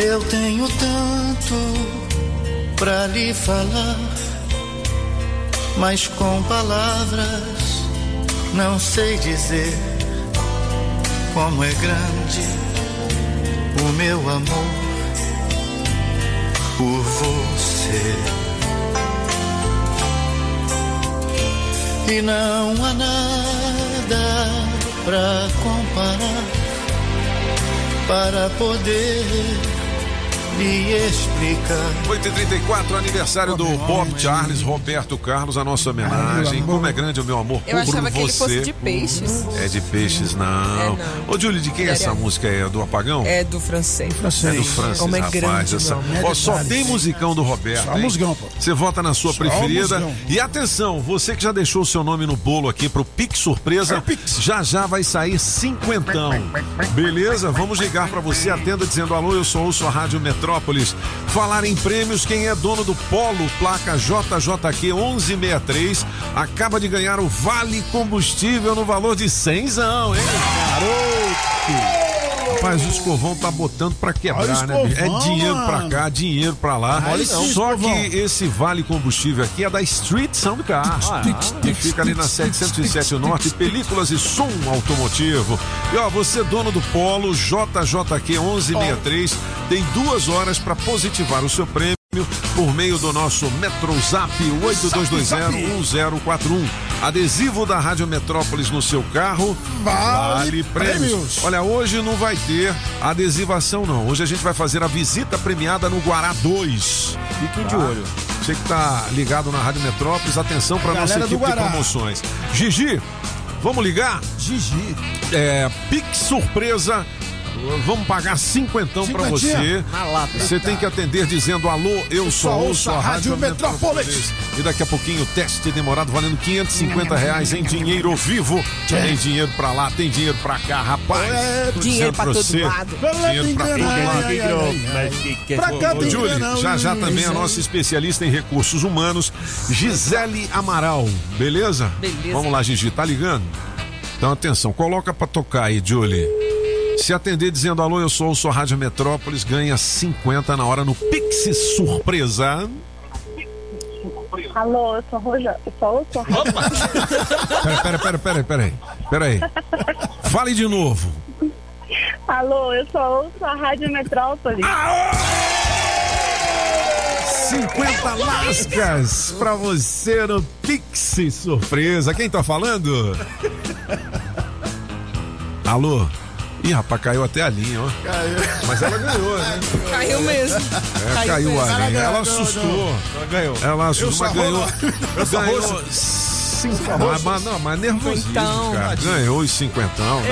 Eu tenho tanto pra lhe falar, mas com palavras não sei dizer como é grande o meu amor por você. E não há nada pra comparar para poder lhe explicar. 8h34, aniversário do Bob Charles, Roberto Carlos, a nossa homenagem. Como é grande o meu amor Eu por achava que ele você. fosse de peixes. É de peixes, não. É, não. Ô, Júlio, de quem é essa música? É do Apagão? É do francês. É do Francis, Como é rapaz. grande, essa-. Ó, só tem musicão do Roberto. Só hein? musicão, pô. Você vota na sua Só preferida. musicão. E atenção, você que já deixou o seu nome no bolo aqui pro Pix Surpresa, já já vai sair cinquentão. Beleza? Vamos ligar pra você. Atenda dizendo alô, eu sou ouço a Rádio Metrópolis. Falar em prêmios, quem é dono do Polo, placa JJQ 1163, acaba de ganhar o Vale Combustível no valor de 100, hein? Garoto! Rapaz, o escovão tá botando pra quebrar, né? bicho? É dinheiro pra cá, dinheiro pra lá. Olha Só que esse vale combustível aqui é da Street Soundcar. que fica ali na 707 Norte, películas e som automotivo. E ó, você dono do Polo JJQ 1163, tem duas horas pra positivar o seu prêmio por meio do nosso Metrozap 82201041. Adesivo da Rádio Metrópolis no seu carro. Vale prêmios. prêmios. Olha, hoje não vai ter adesivação, não. Hoje a gente vai fazer a visita premiada no Guará 2. Fiquem de olho. Você que tá ligado na Rádio Metrópolis, atenção para nossa equipe de promoções. Gigi, vamos ligar? Gigi. É, Pix surpresa. Vamos pagar cinquentão pra você. Cinquentinha? Na lata. Você tem que atender dizendo alô, eu só ouço a Rádio Metrópolis. E daqui a pouquinho, teste demorado valendo 550 reais em dinheiro vivo. Tem dinheiro pra lá, tem dinheiro pra cá, rapaz. É, Tô dinheiro pra todo você, lado. Dinheiro pra todo lado. ai, ai, ai, ai. Pra cá tem já já também a nossa especialista em recursos humanos, Gisele Amaral. Beleza? Beleza. Vamos lá, Gigi, tá ligando? Então atenção, coloca pra tocar aí, Julie. Se atender dizendo alô, eu sou, sou Rádio Metrópolis, ganha 50 na hora no Pix Surpresa. Alô, eu sou Roja. Eu sou, eu sou Pera, pera, pera, pera, pera aí. Pera aí. Fale de novo. Alô, eu só ouço a Rádio Metrópole. 50 lascas pra você no Pix Surpresa. Quem tá falando? Alô? Ih, rapaz, caiu até a linha, ó. Mas ela ganhou, né? Caiu mesmo. É, caiu, a linha. Ela assustou. Ela ganhou. Ela assustou, mas ganhou. Eu sou ganhou roxo. cinco, mas, não, mas nervosismo, Então. cara. Ganhou os cinquentão.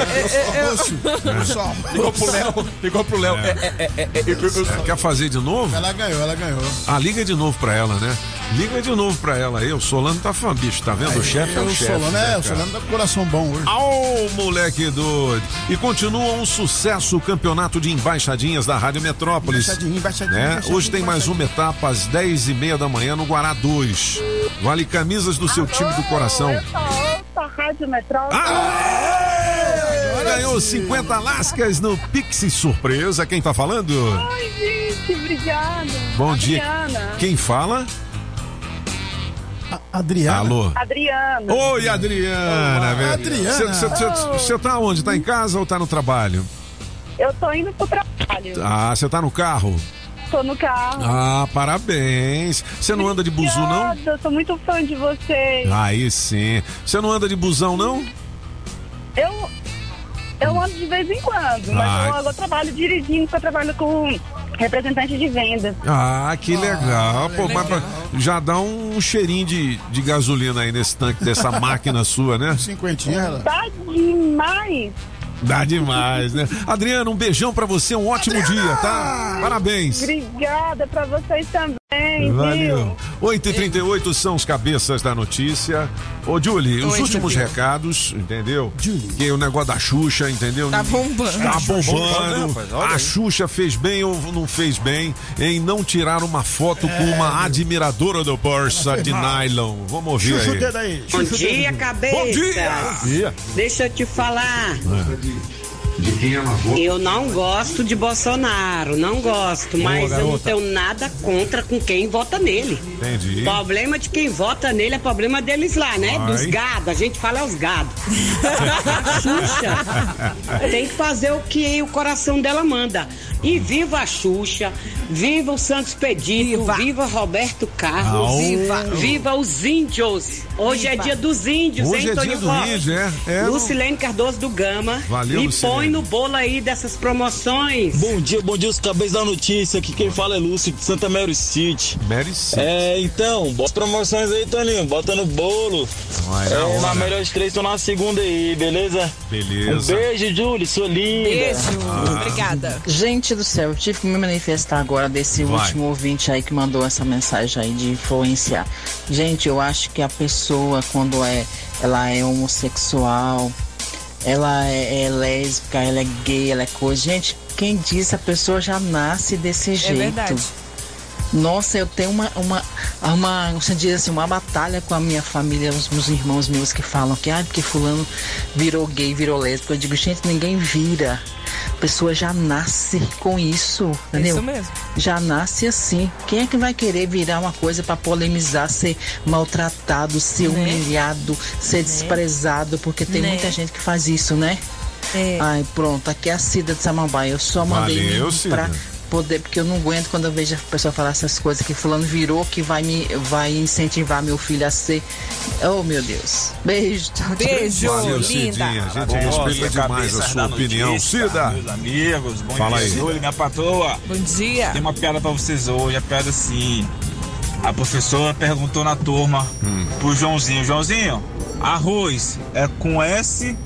Ficou pro Léo. Ficou pro Léo. É. É, é, Quer fazer de novo? Ela ganhou, ela ganhou. Ah, liga de novo pra ela, né? Liga de novo pra ela aí. O Solano tá fã, bicho, tá vendo? o chefe é o o chefe. Solano, né, é, o? Solano tá com coração bom hoje. Au, moleque doido! E continua um sucesso o campeonato de embaixadinhas da Rádio Metrópolis. Embaixadinha, embaixadinha, Né? embaixadinha, Hoje tem mais uma etapa às 10 e meia da manhã no Guará 2. Vale camisas do seu time do coração. Eu só ouço a Rádio Metrópole. Ganhou 50 lascas no Pix Surpresa. Quem tá falando? Ai, gente, obrigada. Bom dia. Adriana. Quem fala? Adriana. Alô? Adriana. Oi, Adriana. velho. Adriana. Você tá onde? Tá em casa ou tá no trabalho? Eu tô indo pro trabalho. Ah, você tá no carro? Tô no carro. Ah, parabéns. Você não anda de buzu, não? Eu sou muito fã de vocês. Aí sim. Você não anda de busão, não? Eu, eu ando de vez em quando, mas Ah. eu, agora trabalho dirigindo, porque eu trabalho com representante de vendas. Ah, que legal. Pô, mas pra- já dá um cheirinho de, de gasolina aí nesse tanque dessa máquina sua, né? Cinquentinha, ela. Tá demais. Dá demais, né? Adriana, um beijão pra você, um ótimo dia, tá? Parabéns. Obrigada pra vocês também, Valeu. viu? 8h38 são os cabeças da notícia. Ô, Julie, os Oi, últimos Julie. recados, entendeu? Que o negócio da Xuxa, entendeu? Tá bombando. Tá Bombando, bombando. A. Xuxa fez bem ou não fez bem em não tirar uma foto com uma admiradora do Porsche de nylon. Vamos ouvir aí. Bom dia, cabeça. Bom dia! dia. Deixa eu te falar. De quem ela Eu não gosto de Bolsonaro, não gosto, mas eu não tenho nada contra com quem vota nele. Entendi. Problema de quem vota nele é problema deles lá, né? Ai. Dos gados. A gente fala é os gados. A Xuxa tem que fazer o que o coração dela manda. E viva a Xuxa, viva o Santos Pedito, viva, Roberto Carlos, Au. viva, viva os índios. Hoje é Viva. dia dos índios, Hoje hein, é dia Toninho do índio, é? É, Lucilene Cardoso do Gama. Valeu, Me Lucilene. põe no bolo aí dessas promoções. Bom dia, bom dia, os cabeças da notícia. Aqui quem fala é Lúcio de Santa Mary City. Mary City. É, então, bota promoções aí, Toninho. Bota no bolo. Vai é, hora. na melhor de três, tô na segunda aí, beleza? Beleza. Um beijo, Julie, sua linda. Beijo. Ah. Obrigada. Gente do céu, eu tive que me manifestar agora desse Vai. último ouvinte aí que mandou essa mensagem aí de influenciar. Gente, eu acho que a pessoa, quando é, ela é homossexual, ela é, é lésbica, ela é gay, ela é coisa. Gente, quem diz a pessoa já nasce desse jeito. verdade. Nossa, eu tenho uma, uma, uma, você diz assim, uma batalha com a minha família, os meus irmãos meus que falam que, ah, porque fulano virou gay, virou lésbico. Eu digo, gente, ninguém vira. A pessoa já nasce com isso, entendeu? Isso mesmo. Já nasce assim. Quem é que vai querer virar uma coisa pra polemizar, ser maltratado, ser Né? humilhado, ser desprezado? Porque tem Né? muita gente que faz isso, né? É. Ai, pronto, aqui é a Cida de Samambaia. Eu só mandei Valeu, pra poder, porque eu não aguento quando eu vejo a pessoa falar essas coisas que fulano virou, que vai me vai incentivar meu filho a ser. Oh, meu Deus. Beijo. tchau, tchau. Beijo, Valeu, linda. Cidinha. A gente respeita demais a sua opinião. notícia, Cida! Meus amigos, bom Fala dia, aí. Minha patroa. Bom dia. Tem uma piada pra vocês hoje, a piada assim. A professora perguntou na turma Hum. pro Joãozinho, Joãozinho, arroz é com S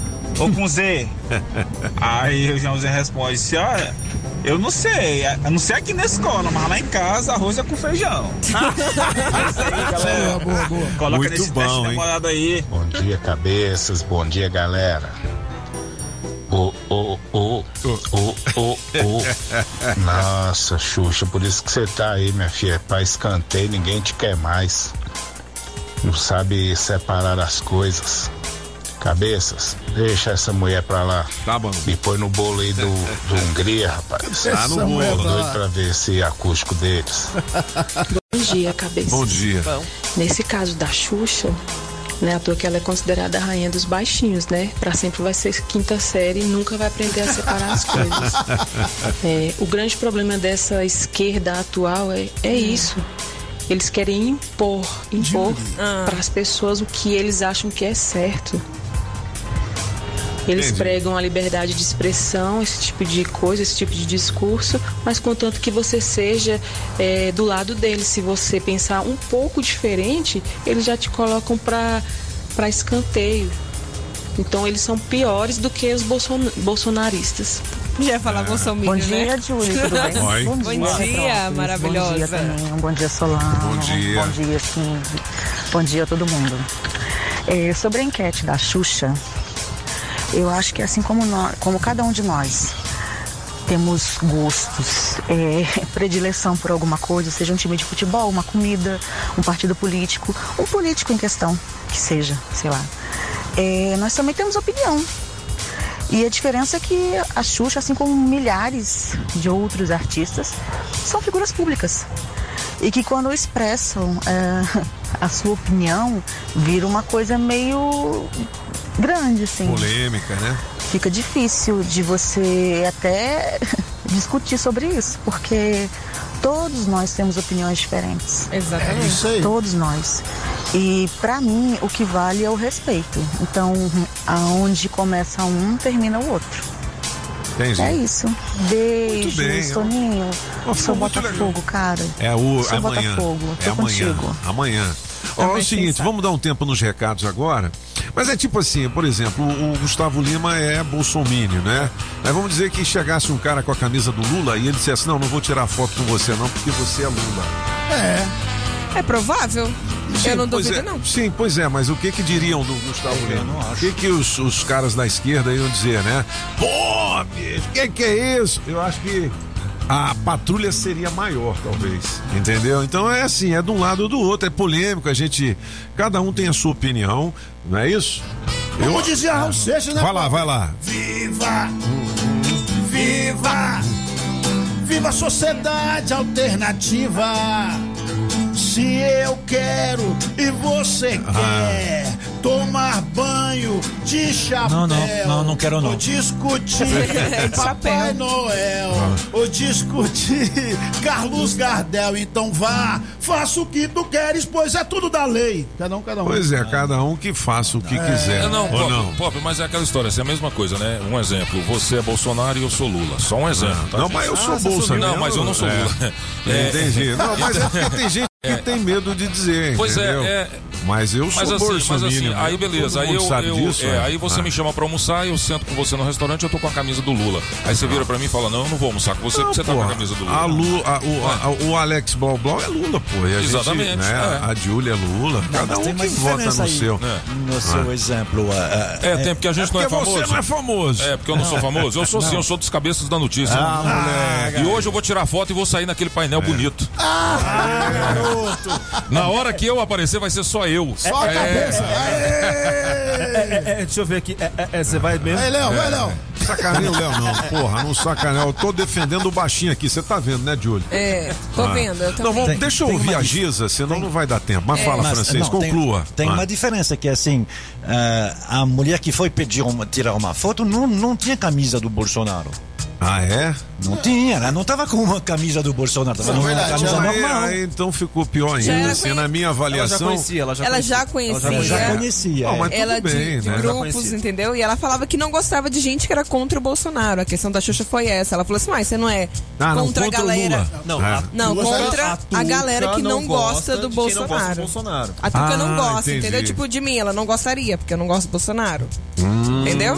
ou com Z? Aí o Joãozinho responde, senhora, eu não sei, eu não sei aqui na escola, mas lá em casa arroz é com feijão. é isso aí, galera. Boa, boa. Coloca Muito nesse bom, teste aí. Bom dia, cabeças. Bom dia, galera. Ô, ô, ô, ô, ô. Nossa, Xuxa, por isso que você tá aí, minha filha. É pra escanteio, ninguém te quer mais. Não sabe separar as coisas. Cabeças, deixa essa mulher pra lá. Tá bom. Me põe no bolo aí do, do Hungria, rapaz. Tá no Tô bolo. doido pra ver esse acústico deles. Bom dia, cabeça. Bom dia. Nesse caso da Xuxa, né, à toa que ela é considerada a rainha dos baixinhos, né? Pra sempre vai ser quinta série e nunca vai aprender a separar as coisas. É, o grande problema dessa esquerda atual é, é isso. Eles querem impor, impor para as pessoas o que eles acham que é certo. Eles Entendi. pregam a liberdade de expressão, esse tipo de coisa, esse tipo de discurso, mas contanto que você seja é, do lado deles. Se você pensar um pouco diferente, eles já te colocam para para escanteio. Então eles são piores do que os bolson- bolsonaristas. Já ia falar bolsominion, Bom dia, né? Júlia, tudo bem? Oi. Bom dia, maravilhosa. Bom dia também, um bom dia Solano. Bom dia. Bom dia, sim. Bom dia a todo mundo. É, sobre a enquete da Xuxa, eu acho que assim como, nós, como cada um de nós temos gostos, é, predileção por alguma coisa, seja um time de futebol, uma comida, um partido político, um político em questão, que seja, sei lá. É, nós também temos opinião. E a diferença é que a Xuxa, assim como milhares de outros artistas, são figuras públicas. E que quando expressam é, a sua opinião, vira uma coisa meio grande, assim. Polêmica, né? Fica difícil de você até discutir sobre isso, porque todos nós temos opiniões diferentes. Exatamente. É isso aí. Todos nós. E pra mim o que vale é o respeito. Então, aonde começa um, termina o outro. Entendi. É isso. Beijos, bem. Toninho. Ó, Eu sou Botafogo, cara. É o Sou amanhã. Botafogo. É Tô amanhã. contigo. Amanhã. Ó, é o seguinte, vamos dar um tempo nos recados agora. Mas é tipo assim, por exemplo, o, o Gustavo Lima é bolsomínio, né? Mas vamos dizer que chegasse um cara com a camisa do Lula e ele dissesse, não, não vou tirar foto com você não, porque você é Lula. É. É provável. Sim, eu não duvido, é. não. Sim, pois é, mas o que que diriam do Gustavo Lima? O que que os, os caras da esquerda iam dizer, né? Pô, bicho, o que que é isso? Eu acho que a patrulha seria maior, talvez, entendeu? Então é assim, é de um lado ou do outro, é polêmico, a gente, cada um tem a sua opinião, não é isso? Como dizia Raul Seixas, né? Vai lá, vai lá. Viva! Viva! Viva a sociedade alternativa! Se eu quero e você Ah. quer tomar banho de chapéu. Não, não, não, não quero não. Ou discutir Papai. Noel. Ou discutir Carlos Gardel. Então vá, faça o que tu queres, pois é tudo da lei. Cada um, cada um. Pois é, cada um que faça o que quiser. Não, ou não. Pop, mas é aquela história, assim, é a mesma coisa, né? Um exemplo, você é Bolsonaro e eu sou Lula. Só um exemplo. tá? Não, mas eu sou você Bolsa Não, mas eu não sou É. Lula. Entendi. Não, mas é porque tem gente que tem medo de dizer. Pois é, entendeu? é. Mas eu sou Mas assim, mas assim, aí né? beleza, Todo aí eu, sabe eu- disso, é, é. aí você Ah. me chama pra almoçar, eu sento com você no restaurante, eu tô com a camisa do Lula. Aí você vira pra mim e fala: "Não, eu não vou almoçar com você, porque você tá com a camisa do Lula". A Lu, a- o, a- o Alex Blau Blau é Lula, pô. E a gente, Exatamente, né, é. A Júlia é Lula. Não, Cada um tem que vota no aí, seu. né? No seu exemplo. ah, ah, É, tem porque a gente não é famoso. você não é famoso. É, porque eu não sou famoso. Eu sou sim, Não. eu sou dos cabeças da notícia. Ah, moleque. E hoje eu vou tirar foto e vou sair naquele painel bonito. Ah, garoto! Na hora que eu aparecer, vai ser só eu. Só a É. cabeça. É, é, deixa eu ver aqui. É, é, é, você vai mesmo? Aí, Léo, vai, Léo. Sacaneia o Léo, não. Porra, não sacaneia. Eu tô defendendo o baixinho aqui. Você tá vendo, né, Júlia? É, tô Ah. vendo. Eu Não, vamos, Tem- deixa eu tem ouvir uma a Giza, senão não vai dar tempo. Mas É. fala, Mas, francês, não, tem- conclua. Tem, Ah. uma diferença que assim, ah, a mulher que foi pedir uma, tirar uma foto não, não tinha camisa do Bolsonaro. Ah, é? Não tinha, ela não tava com uma camisa do Bolsonaro, tava com uma camisa Aí- normal. aí, então ficou pior Já ainda. Assim, conhe- na minha avaliação. Ela já conhecia. Ela já conhecia. É. mas tudo ela de, bem, de né? grupos, entendeu? E ela falava que não gostava de gente que era contra o Bolsonaro. A questão da Xuxa foi essa. Ela falou assim, mas você não é Ah, não, contra, contra a galera. Não, É. a Não, contra a galera que não, gosta do Bolsonaro. do Bolsonaro. A Tuca não Ah, gosta, entendi. entendeu? Tipo, de mim, ela não gostaria, porque eu não gosto do Bolsonaro. Hum. Entendeu?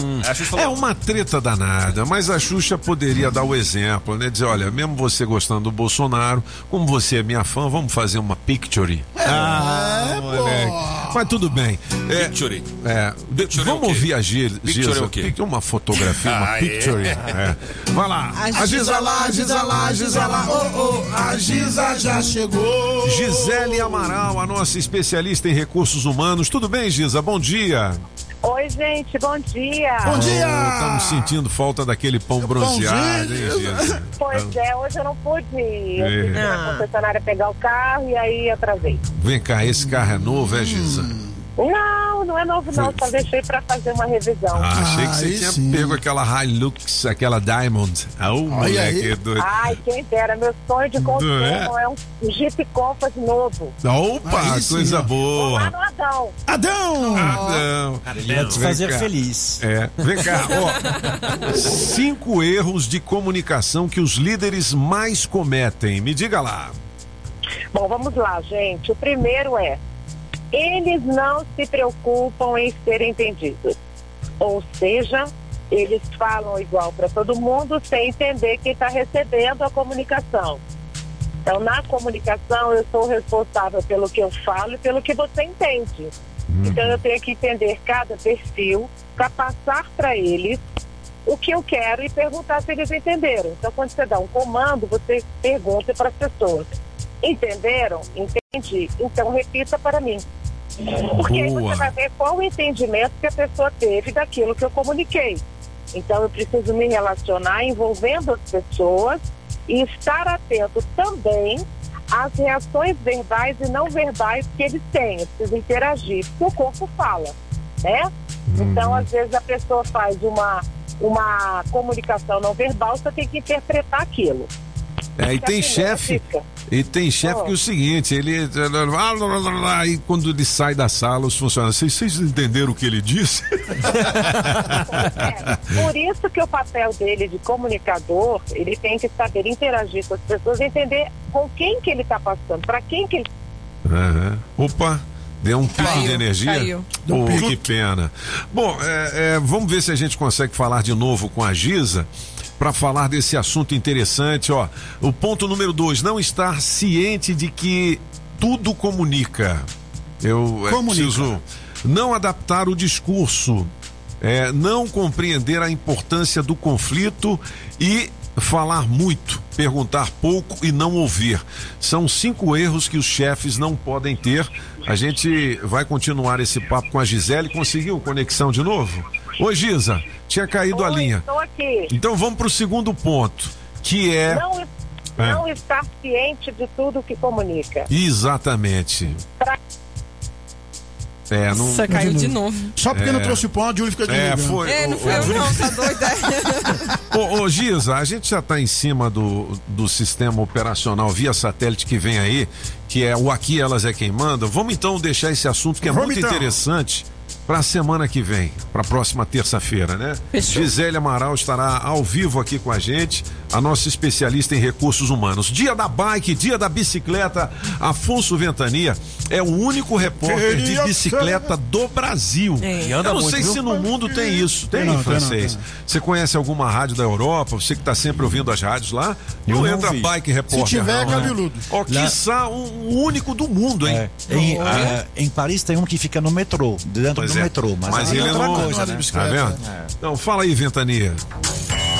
É uma treta danada, mas a Xuxa poderia dar o exemplo, né? Dizer, olha, mesmo você gostando do Bolsonaro, como você é minha fã, vamos fazer uma picture. ah, moleque. Mas tudo bem. É, Picture. é, Picture é vamos ouvir a Gi- Picture Giza. é o quê? Pic- Uma fotografia, uma Ah, é. picture. É. Vai lá. A Giza lá, a Giza lá, a Giza lá, oh, oh, a Giza já chegou. Gisele Amaral, a nossa especialista em recursos humanos. Tudo bem, Giza? Bom dia. Oi, gente, bom dia. Estamos sentindo falta daquele pão bronzeado, hein, Giza? Pois é, hoje eu não pude ir. Eu É. fui na concessionária pegar o carro e aí atrasei. Vem cá, esse carro é novo, é, Giza? Não, não é novo não, só deixei pra fazer uma revisão. Ah, achei que você tinha pego aquela Hilux, aquela Diamond. Ah, o moleque é doido. Ai, quem dera, meu sonho de consumo é? é? um Jeep Compass novo. Opa, Aí sim, coisa. Lá boa. no Adão. Adão! Adão. Ele vai te fazer cá. feliz. É, vem cá, ó. Cinco erros de comunicação que os líderes mais cometem. Me diga lá. Bom, vamos lá, gente. O primeiro é: eles não se preocupam em ser entendidos. Ou seja, eles falam igual para todo mundo sem entender quem está recebendo a comunicação. Então, na comunicação, eu sou responsável pelo que eu falo e pelo que você entende. Então, eu tenho que entender cada perfil para passar para eles o que eu quero e perguntar se eles entenderam. Então, quando você dá um comando, você pergunta para as pessoas: entenderam? Entendi. Então, repita para mim. Porque aí Boa. você vai ver qual o entendimento que a pessoa teve daquilo que eu comuniquei. Então, eu preciso me relacionar envolvendo as pessoas e estar atento também às reações verbais e não verbais que eles têm. Eu preciso interagir, porque o corpo fala, né? Então, às vezes, a pessoa faz uma, uma comunicação não verbal, você tem que interpretar aquilo. É, e tem assim, chefe. fica. E tem chefe que é o seguinte, ele. Aí quando ele sai da sala, os funcionários. Vocês, vocês entenderam o que ele disse? Por isso que o papel dele de comunicador, ele tem que saber interagir com as pessoas, entender com quem que ele está passando, para quem que ele Aham. Opa, deu um pico Caiu, de energia. caiu. Oh, que pena. Bom, é, é, vamos ver se a gente consegue falar de novo com a Giza para falar desse assunto interessante. Ó, o ponto número dois: não estar ciente de que tudo comunica. Eu é, Comunica. preciso não adaptar o discurso, é, não compreender a importância do conflito e falar muito, perguntar pouco e não ouvir. São cinco erros que os chefes não podem ter. A gente vai continuar esse papo com a Gisele. Conseguiu conexão de novo? Oi, Gisa, tinha caído a linha. Estou aqui. Então vamos para o segundo ponto, que é. não, não estar ciente de tudo que comunica. Exatamente. É, não... Nossa, caiu de novo. Só porque É. não trouxe o pão, a Júlia fica de É, foi. É, não o- fui eu o- não, tá doida? Ô, ô Giza, a gente já está em cima do, do sistema operacional via satélite que vem aí, que é o Aqui Elas é Quem Manda. Vamos então deixar esse assunto que é Vamos muito então. interessante para a semana que vem, para a próxima terça-feira, né? Fechou. Gisele Amaral estará ao vivo aqui com a gente, a nossa especialista em recursos humanos. Dia da bike, dia da bicicleta, Afonso Ventania é o único repórter de bicicleta do Brasil. É. Eu não muito, sei viu? se no mundo tem isso. Tem, Tem não, tem não, francês? Você conhece alguma rádio da Europa? Você que está sempre ouvindo as rádios lá? Eu não não entra vi. bike repórter. Se tiver, é não, né? cabeludo. Ó, Lá- quiçá um, um único do mundo, hein? Em, Ah, eh, em Paris tem um que fica no metrô, dentro Pois do é. metrô. Mas, Mas ele é outra não- coisa, não né? Tá vendo? Então, fala aí, Ventania.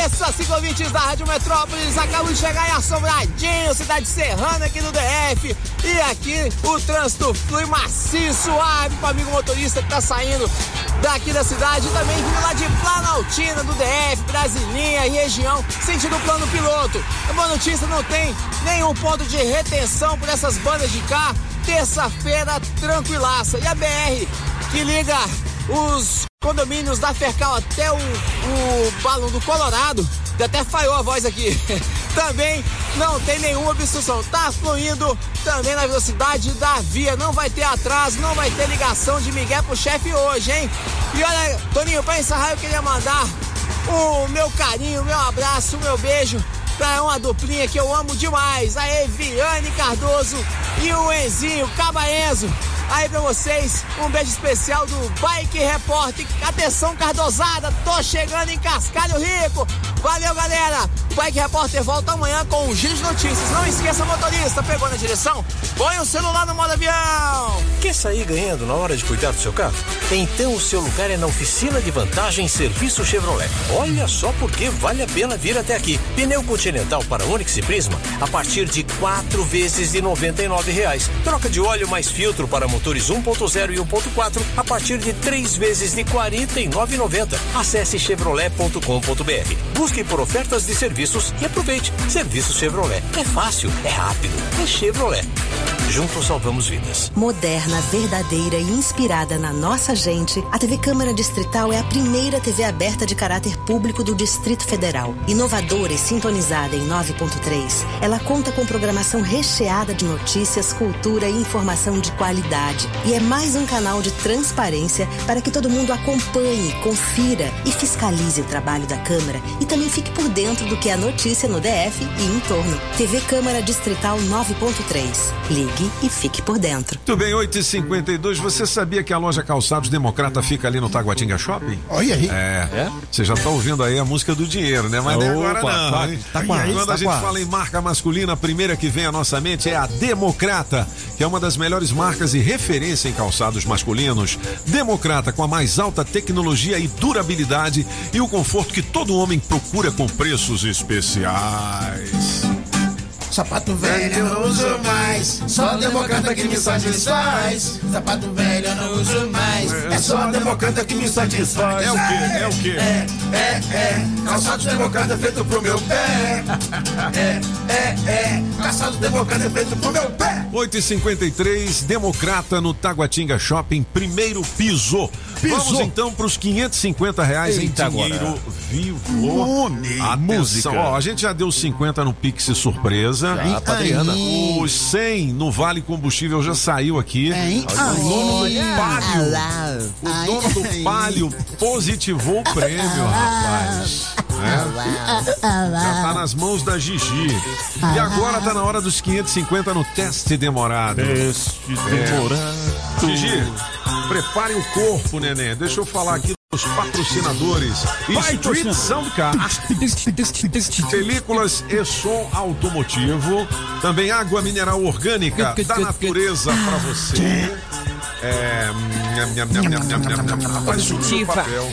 Cabeça, cinco ouvintes da Rádio Metrópolis. Acabo de chegar em Assombradinho, cidade serrana aqui no DF. E aqui o trânsito flui macio, suave pro amigo motorista que tá saindo daqui da cidade. E também vindo lá de Planaltina, do DF, Brasilinha e região, sentido plano piloto. A boa notícia, não tem nenhum ponto de retenção por essas bandas de cá. Terça-feira, tranquilaça. E a BR que liga os condomínios da Fercal até o, o balão do Colorado, até falhou a voz aqui. Também não tem nenhuma obstrução, tá fluindo também na velocidade da via. Não vai ter atraso, não vai ter ligação de Miguel pro chefe hoje, hein? E olha, Toninho, pra encerrar, eu queria mandar o meu carinho, o meu abraço, o meu beijo pra uma duplinha que eu amo demais, a Eviane Cardoso e o Enzinho Cabaenzo. Aí pra vocês, um beijo especial do Bike Repórter. Atenção, Cardosada, tô chegando em Cascalho Rico. Valeu, galera. Peg Repórter volta amanhã com o Giro de Notícias. Não esqueça, motorista, pegou na direção? Põe o celular no modo avião. Quer sair ganhando na hora de cuidar do seu carro? Então o seu lugar é na oficina de vantagem Serviço Chevrolet. Olha só porque vale a pena vir até aqui. Pneu Continental para Onix e Prisma a partir de quatro vezes de 99 reais. Troca de óleo mais filtro para motores 1.0 e 1.4 a partir de três vezes de R$ 49,90. Acesse chevrolet.com.br. Busque por ofertas de serviços e aproveite. Serviço Chevrolet. É fácil, é rápido, é Chevrolet. Juntos salvamos vidas. Moderna, verdadeira e inspirada na nossa gente, a TV Câmara Distrital é a primeira TV aberta de caráter público do Distrito Federal. Inovadora e sintonizada em 9.3, ela conta com programação recheada de notícias, cultura e informação de qualidade. E é mais um canal de transparência para que todo mundo acompanhe, confira e fiscalize o trabalho da Câmara e também fique por dentro do que é notícia no DF e em torno. TV Câmara Distrital 9.3. Ligue e fique por dentro. Muito bem, 8h52. Você sabia que a loja Calçados Democrata fica ali no Taguatinga Shopping? Olha aí. É. Você já tá ouvindo aí a música do dinheiro, né? Mas não é agora Opa, não. tá- hein? tá quase, Quando tá a gente quase. fala em marca masculina, a primeira que vem à nossa mente é a Democrata, que é uma das melhores marcas e referência em calçados masculinos. Democrata, com a mais alta tecnologia e durabilidade e o conforto que todo homem procura com preços especiais. Sapato velho eu não uso mais, só democrata que me satisfaz. Sapato velho eu não uso mais, é só democrata que me satisfaz. É o quê? É o quê? É, é, é, calçado democrata feito pro meu pé. É, é, é, calçado democrata feito pro meu pé. 8h53, Democrata no Taguatinga Shopping, primeiro piso. Piso. Vamos então para os 550 reais Eita, em dinheiro agora. vivo. Nome, Atenção, música. ó, a gente já deu 50 no Pix surpresa. Já, pra Adriana. Os 100 no Vale Combustível já saiu aqui. Hein? O dono do Palio, o dono do Palio positivou o prêmio, rapaz. Né? Já tá nas mãos da Gigi. E agora tá na hora dos 550 no teste demorado. Teste demorado. Gigi, prepare o corpo, neném. Deixa eu falar aqui dos patrocinadores. Vai, Street. Soundcar. Películas e som automotivo. Também água mineral orgânica da natureza pra você. É. nham, nham, nham, nham, nham, nham, nham. Rapaz, subiu o Positiva. papel.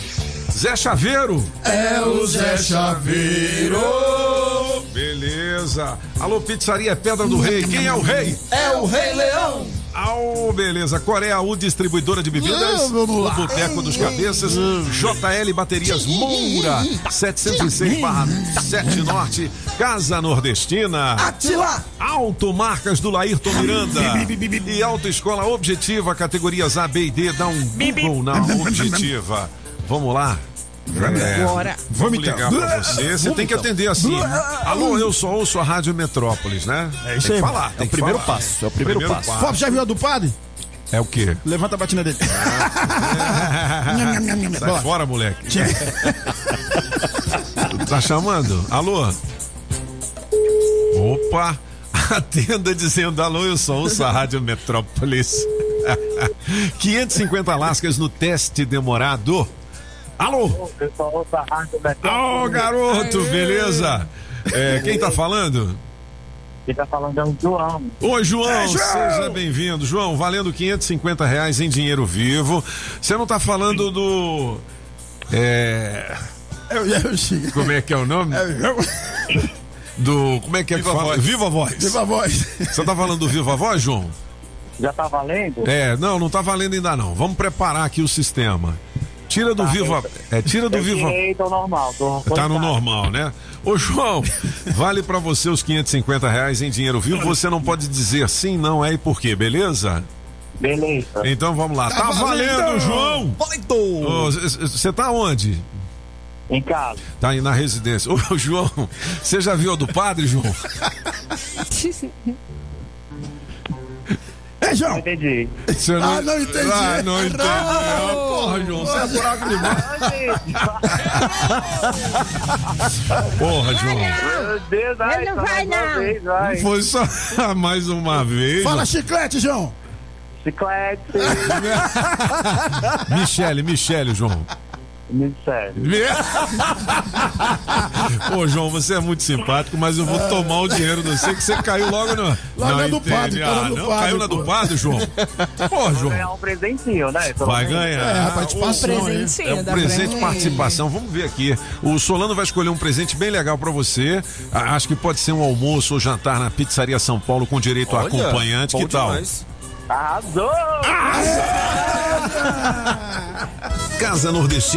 Zé Chaveiro. É o Zé Chaveiro. Beleza. Alô, Pizzaria Pedra do Rei. Quem é o rei? É o Rei Leão. Au, beleza. Coreia U, distribuidora de bebidas. Lá. O Boteco dos Cabeças. JL Baterias Moura. 706 barra 7 Norte. Casa Nordestina. Atila. Automarcas do Laírton Miranda. E Autoescola Objetiva, categorias A, B e D. Dá um Google na Objetiva. Vamos lá. É, Bora. Vamos ligar então. pra você. Você tem que então. atender assim. Alô, eu só ouço a Rádio Metrópolis, né? É isso Tem aí, que falar. É tem o que primeiro falar. passo, é o primeiro passo. Fábio, já viu a do padre? É o quê? Levanta a batina dele. Sai fora, moleque. tá chamando? Alô? Opa! Atenda dizendo alô, eu sou ouço a Rádio Metrópolis. 550 lascas no teste demorado. Alô? Pessoal da Rádio Ô, garoto, beleza? É, quem tá falando? Quem tá falando é o João. Oi, João, É, João! seja bem-vindo. João, valendo 550 reais em dinheiro vivo. Você não tá falando do. É. Eu, eu, Chico. Como é que é o nome? Do. Como é que é Viva que fala? Voz. Viva Voz. Viva a voz. Você tá falando do Viva Voz, João? Já tá valendo? É, não, não tá valendo ainda não. Vamos preparar aqui o sistema. Tira do Tá, Viva. É, tira do tirei do normal. Do Tá no normal, né? Ô, João, vale pra você os 550 reais em dinheiro vivo. Você não pode dizer sim, não é e por quê, beleza? Beleza. Então vamos lá. Tá, Tá valendo, valendo! João! Você tá onde? Em casa. Tá aí na residência. Ô, João, você já viu a do padre, João? É, João. Entendi. Você Ah, não entendi. Ah, não entendi. Ah, porra, João, você é buraco demais. Porra, João. Meu Deus, ai, não só vai, não. vez, vai. Não foi só mais uma vez. Fala chiclete, João. Chiclete. Michele, Michele, João. Me disseram. Pô, João, você é muito simpático, mas eu vou tomar o dinheiro do você que você caiu logo no. Lá na do padre, tá Ah, na do não, padre, caiu na do padre, João. Pô, João. ganhar um presentinho, né? Pelo Vai ganhar. É, a participação, É Presentinho, um presente pra- participação. Vamos ver aqui. O Solano vai escolher um presente bem legal pra você. Acho que pode ser um almoço ou jantar na Pizzaria São Paulo com direito a Olha, acompanhante. bom Que tal? demais. Arrasou! Casa Nordestina,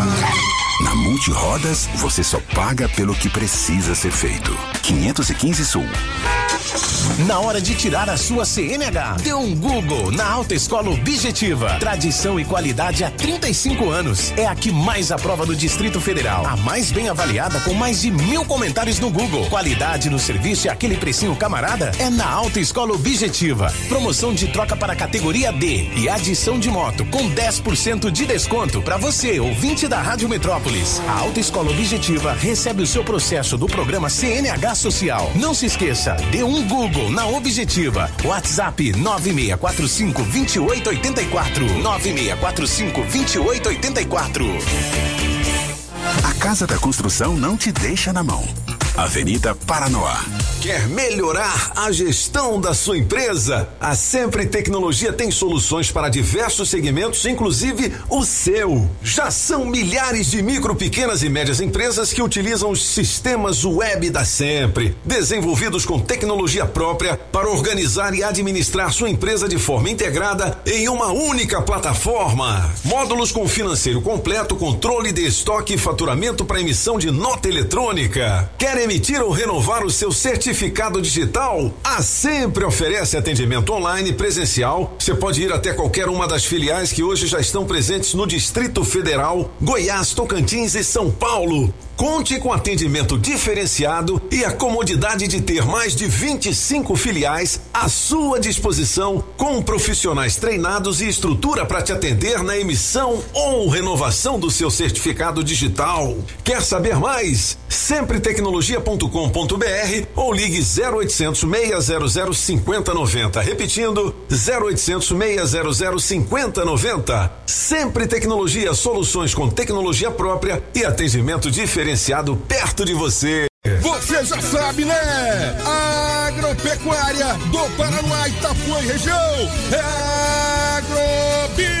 Na Multirodas, você só paga pelo que precisa ser feito. 515 Sul. Na hora de tirar a sua CNH, dê um Google na Alta Escola Objetiva. Tradição e qualidade há 35 anos. É a que mais aprova do Distrito Federal. A mais bem avaliada com mais de mil comentários no Google. Qualidade no serviço e aquele precinho camarada é na Alta Escola Objetiva. Promoção de troca para categoria D e adição de moto com 10% de desconto para você, ouvinte da Rádio Metrópolis. A Alta Escola Objetiva recebe o seu processo do programa CNH Social. Não se esqueça, dê um Google na Objetiva. WhatsApp 9645 2884. 9645 2884. A Casa da Construção não te deixa na mão. Avenida Paranoá. Quer melhorar a gestão da sua empresa? A Sempre Tecnologia tem soluções para diversos segmentos, inclusive o seu. Já são milhares de micro, pequenas e médias empresas que utilizam os sistemas web da Sempre, desenvolvidos com tecnologia própria para organizar e administrar sua empresa de forma integrada em uma única plataforma. Módulos com financeiro completo, controle de estoque e faturamento para emissão de nota eletrônica. Quer emitir ou renovar o seu certificado digital? A Sempre oferece atendimento online presencial. Você pode ir até qualquer uma das filiais que hoje já estão presentes no Distrito Federal, Goiás, Tocantins e São Paulo. Conte com atendimento diferenciado e a comodidade de ter mais de 25 filiais à sua disposição, com profissionais treinados e estrutura para te atender na emissão ou renovação do seu certificado digital. Quer saber mais? Sempretecnologia.com.br ou ligue 0800 600 5090. Repetindo, 0800 600 5090. Sempre Tecnologia, soluções com tecnologia própria e atendimento diferenciado perto de você. Você já sabe, né? Agropecuária do Paraná, Itapuã e região. É Agrobinha.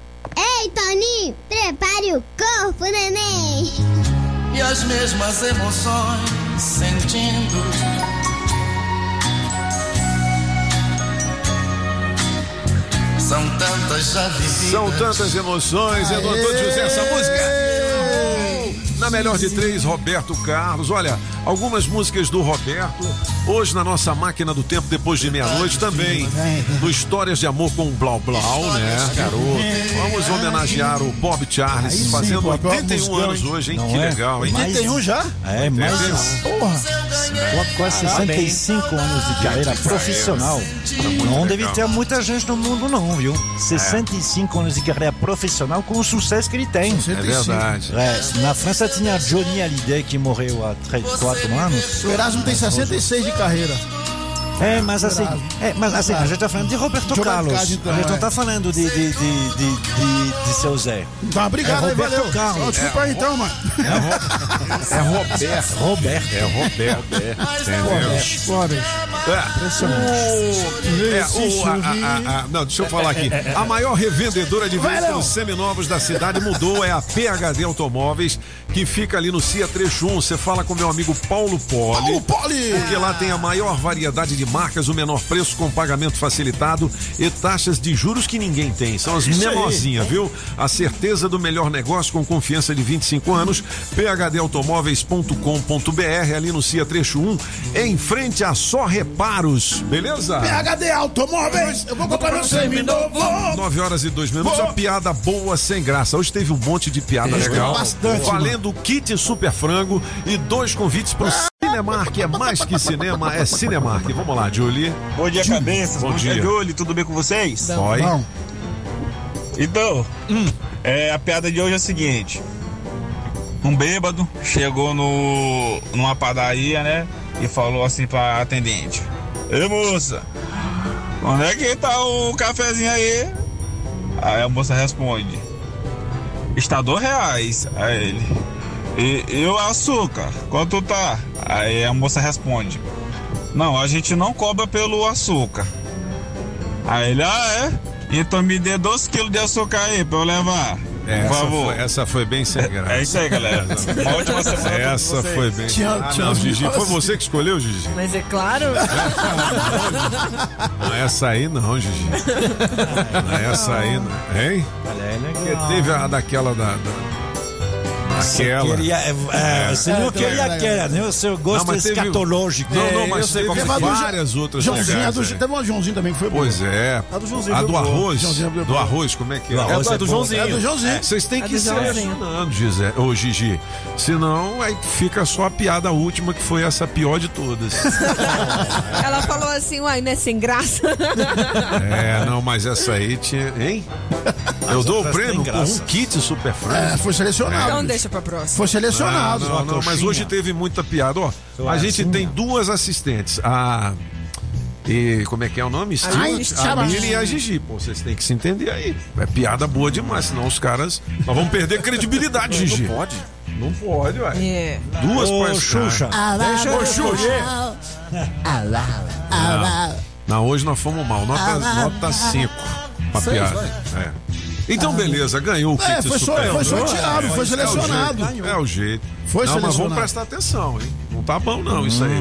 Ei, Toninho, prepare o corpo, neném. E as mesmas emoções sentindo. São tantas já vividas. São tantas emoções, é do Antônio José essa música. Na melhor de três, Roberto Carlos. Olha, algumas músicas do Roberto. Hoje na nossa máquina do tempo, depois de meia-noite, também no Histórias de Amor com o Blau Blau, né, garoto? Vamos homenagear o Bob Charles, fazendo Bob, 81 musicão, anos hoje, hein? Que é? legal, hein? 81 já? É, mais Porra. quase Parabéns. 65 anos de carreira profissional. Não deve ter muita gente no mundo, não, viu? 65 anos de carreira profissional com o sucesso que ele tem. É verdade. É, na França tinha Johnny Hallyday que morreu há 3, 4 anos. O Erasmo tem 66 de carreira. É, mas assim, é, mas assim, a gente tá falando de Roberto Roberto Carlos. Então, a gente não é. tá falando de, de, de, de, de, de seu Zé. Tá, obrigado é aí, Roberto valeu. Carlos. Desculpa aí então, mano. É Roberto. Roberto. É Roberto. Bicho. É, é, o, a, a- a- não, deixa eu falar aqui. A maior revendedora de veículos seminovos da cidade mudou, é a PHD Automóveis, que fica ali no CIA Trecho 1. Você fala com meu amigo Paulo Poli. Paulo Poli! Porque lá tem a maior variedade de marcas, o menor preço com pagamento facilitado e taxas de juros que ninguém tem. São as menorzinhas, viu? A certeza do melhor negócio com confiança de 25 anos. phdautomóveis.com.br ali no CIA Trecho 1, em frente a Só Reparos, beleza? PHD Automóveis, eu vou comprar meu seminovo. 9 horas e 2 minutos, uma piada boa sem graça. Hoje teve um monte de piada É, legal. bastante, Valendo kit super frango e dois convites pro Cinemark. É mais que cinema, é Cinemark. Vamos lá, Julie. Bom dia, cabeças. Bom Bom, dia, dia. Júlio. Tudo bem com vocês? Oi. Não. Então, Hum. é, a piada de hoje é a seguinte. Um bêbado chegou no, numa padaria, né? E falou assim pra atendente. Ei, moça, onde é que tá o cafezinho aí? Aí a moça responde. Está dois reais. Aí ele. E, e o açúcar? Quanto tá? Aí a moça responde. Não, a gente não cobra pelo açúcar. Aí ele, ah, é? Então me dê 2 quilos de açúcar aí pra eu levar. É, Por essa, favor. foi, essa foi bem sem graça. É isso aí, galera. Uma ótima semana Essa vocês. foi bem. Tinha- ah, tinha não, Gigi, foi você que escolheu, Gigi? Mas é claro. Não, essa aí não, Gigi. Não, essa aí não. Hein? Olha, é legal. teve a daquela da. da daquela. Queria, é, é, você não É, queria é, aquela, né? O seu gosto Não, escatológico. Não, É, não, eu mas sei teve é. várias outras Joãozinho, do, aí. teve uma Joãozinho também que foi boa. Pois é. A do Joãozinho A do arroz. Do arroz, como é que é? Do arroz é é do. Joãozinho. É do Joãozinho. Vocês têm É que do ir Joãozinho. selecionando, Gisé, ô Gigi. Senão, aí fica só a piada última, que foi essa pior de todas. Ela falou assim, uai, não é sem graça? é, não, mas essa aí tinha. Hein? Eu dou o prêmio por um kit super frango. É, foi selecionado. Então deixa pra próxima. Foi selecionado. Não, não, não, mas hoje teve muita piada. Ó, a gente tem duas assistentes. A. E como é que é o nome? Stuart, a. Mili e a Gigi. Pô, vocês têm que se entender aí. É piada boa demais, senão os caras. Nós vamos perder credibilidade, Gigi. Não pode. Não pode, ué. É. Duas Ô, pra Xuxa. Deixa eu escolher. Não. Não, hoje nós fomos mal. Nota, nota 5 pra piada. É. Então, beleza, ganhou o kit É, foi só- super. foi sorteado, foi É o selecionado. jeito, É o jeito. Foi não, mas vamos prestar atenção, hein? Não tá bom, não, isso aí.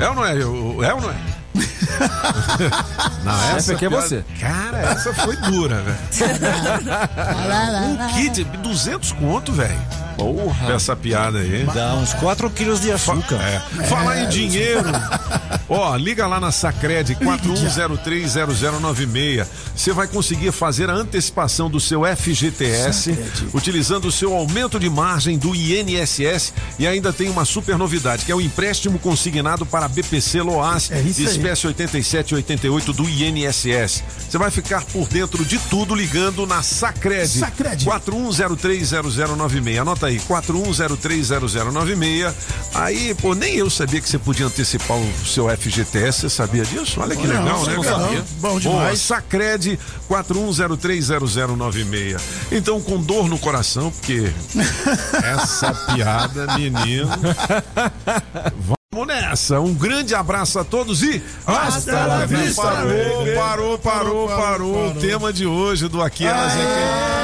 É ou não é? É ou não é? não, essa aqui é você. Cara, essa foi dura, velho. um kit, 200 conto, velho. Porra. Essa piada aí. Dá uns 4 quilos de açúcar. É. Falar em dinheiro. Ó, liga lá na Sacred 41030096. Você vai conseguir fazer a antecipação do seu FGTS utilizando o seu aumento de margem do INSS e ainda tem uma super novidade, que é o empréstimo consignado para BPC Loas, É espécie 87 e 88 do INSS. Você vai ficar por dentro de tudo ligando na Sacred. Sacred. 41030096. Anota aí, 41030096. Aí, pô, nem eu sabia que você podia antecipar o seu FGTS. Você sabia disso? Olha que Não, legal, não né? cara? Bom demais. Sacred 41030096. Então, com dor no coração, porque essa piada, menino. Vamos nessa. Um grande abraço a todos e Hasta la vista, Parou, parou, parou, parou, Parou, parou. parou. O tema de hoje do Aqui Elas é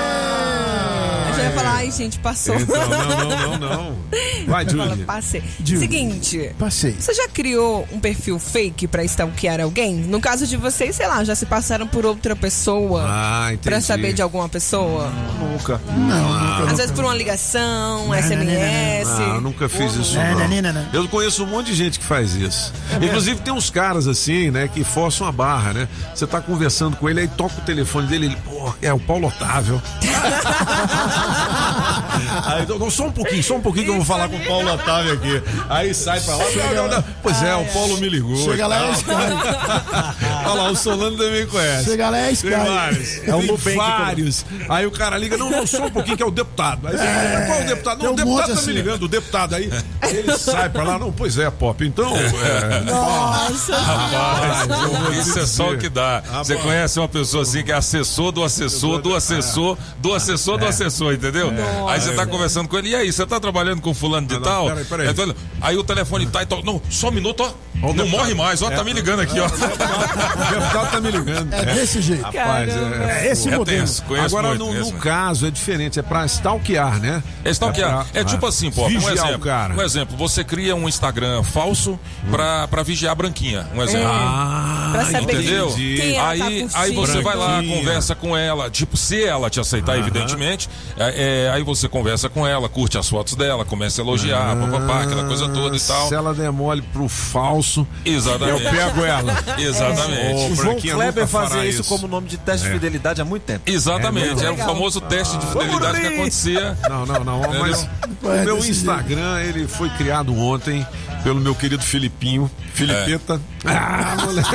Você ia falar, ai, gente, passou. Então, não, não, não, não. Vai, Julie. passei. Julie. Seguinte. Passei. Você já criou um perfil fake pra stalkear alguém? No caso de vocês, sei lá, já se passaram por outra pessoa Ah, entendi. pra saber de alguma pessoa? Nunca. Não, Às vezes por uma ligação, SMS. Não, eu nunca fiz isso. Não, Não. não, não, não. Eu conheço um monte de gente que faz isso. Inclusive tem uns caras assim, né, que forçam a barra, né? Você tá conversando com ele, aí toca o telefone dele, ele, pô, é o Paulo Otávio. aí, não, não, só um pouquinho, só um pouquinho que eu vou falar com o Paulo Otávio aqui. Aí sai pra lá, não, não, não. Pois é, o Paulo me ligou. Chega lá, é Skype. Olha lá, o Solano também conhece. Chega lá, é Tem Skype. vários. É o Tem Nubank, vários. Aí o cara liga, não, não, só um pouquinho que é o deputado. Aí você, É, qual é o deputado? Não, tem o um deputado tá me assim. ligando, o deputado aí. Ele sai pra lá, não, pois é, Pop. Então. É, Nossa. Rapaz, isso é só o que dá. Você conhece uma pessoa assim que é assessor do assessor, do assessor, do assessor, do assessor, entendeu? Aí você tá conversando com ele, e aí, você tá trabalhando com fulano de Não, tal? peraí, peraí. Então, Aí o telefone tá e toca. Não, só um minuto, ó. Não deputado. morre mais, ó, tá me ligando aqui, ó. O deputado tá me ligando. É desse jeito. Rapaz, é, É esse É modelo. tenso, Agora, muito, no, no caso, é diferente, é pra stalkear, né? É stalkear. pra- É tipo ah, assim, pô. Um Vigiar exemplo. o cara. Um exemplo, você cria um Instagram falso pra, pra vigiar a branquinha. Um exemplo. Ah, Pra saber Entendeu? quem, quem ela tá aí, curtindo. aí você vai lá, Branquinha. conversa com ela. Tipo, se ela te aceitar, evidentemente, é, é, aí você conversa com ela, curte as fotos dela, começa a elogiar, papapá, aquela coisa toda e tal. Se ela der mole pro falso, Exatamente. eu pego ela. Exatamente. Ô, O João Kleber fazia isso como nome de teste de É. fidelidade há muito tempo. Exatamente. É Era o famoso teste de fidelidade que acontecia. Não, não, não. Mas o É meu Instagram, ele foi criado ontem pelo meu querido Filipinho. Filipeta. Ah, moleque.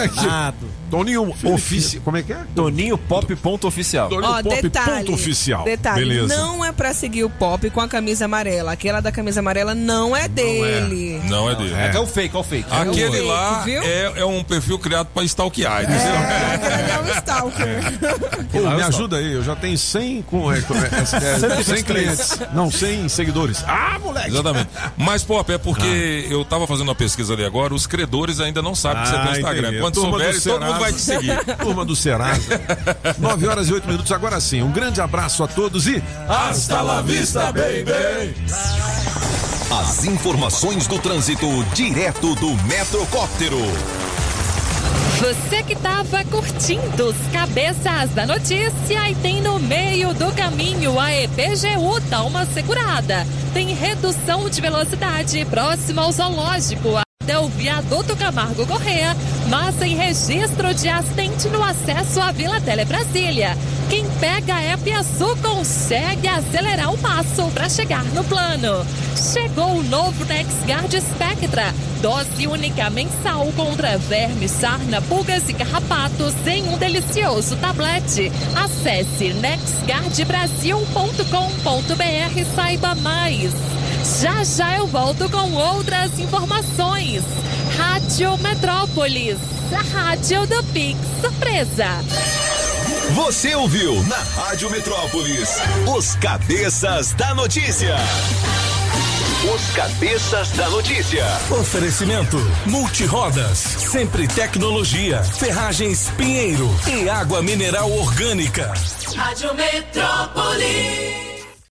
Toninho Oficial. Como é que é? Toninho Pop ponto oficial. Toninho Ó, Pop detalhe, ponto oficial. detalhe, Beleza. não é pra seguir o pop com a camisa amarela. Aquela da camisa amarela não é dele. Não é dele. É, o fake, é o fake. Aquele fake, lá é, é um perfil criado pra stalkear, entendeu? Aquele é um stalker. Pô, me ajuda aí, eu já tenho 100 com, é, com- é, é, 100 clientes. Não, 100 seguidores. Ah, moleque! Exatamente. Mas, Pop, é porque eu tava fazendo uma pesquisa ali agora, os credores ainda não sabem que você tem Instagram. Ah, entendi. Quando Turma do souberem, todo mundo vai te seguir. Turma do Serasa. 9 horas e 8 minutos. Agora sim, um grande abraço a todos e. Hasta la vista, baby! As informações do trânsito direto do Metrocóptero. Você que estava curtindo os cabeças da notícia e tem no meio do caminho a EPGU dá uma segurada. Tem redução de velocidade próximo ao zoológico o viaduto Camargo Correa, mas sem registro de acidente no acesso à Vila Tele Brasília. Quem pega é Piaçu consegue acelerar o passo para chegar no plano. Chegou o novo NexGuard Spectra, dose única mensal contra vermes, sarna, pulgas e carrapatos em um delicioso tablete. Acesse nexguardbrasil.com.br e saiba mais. Já já eu volto com outras informações. Rádio Metrópolis, a rádio do Pix Surpresa. Você ouviu na Rádio Metrópolis os cabeças da notícia. Os cabeças da notícia. Oferecimento Multirodas, sempre tecnologia, ferragens Pinheiro e água mineral orgânica. Rádio Metrópolis.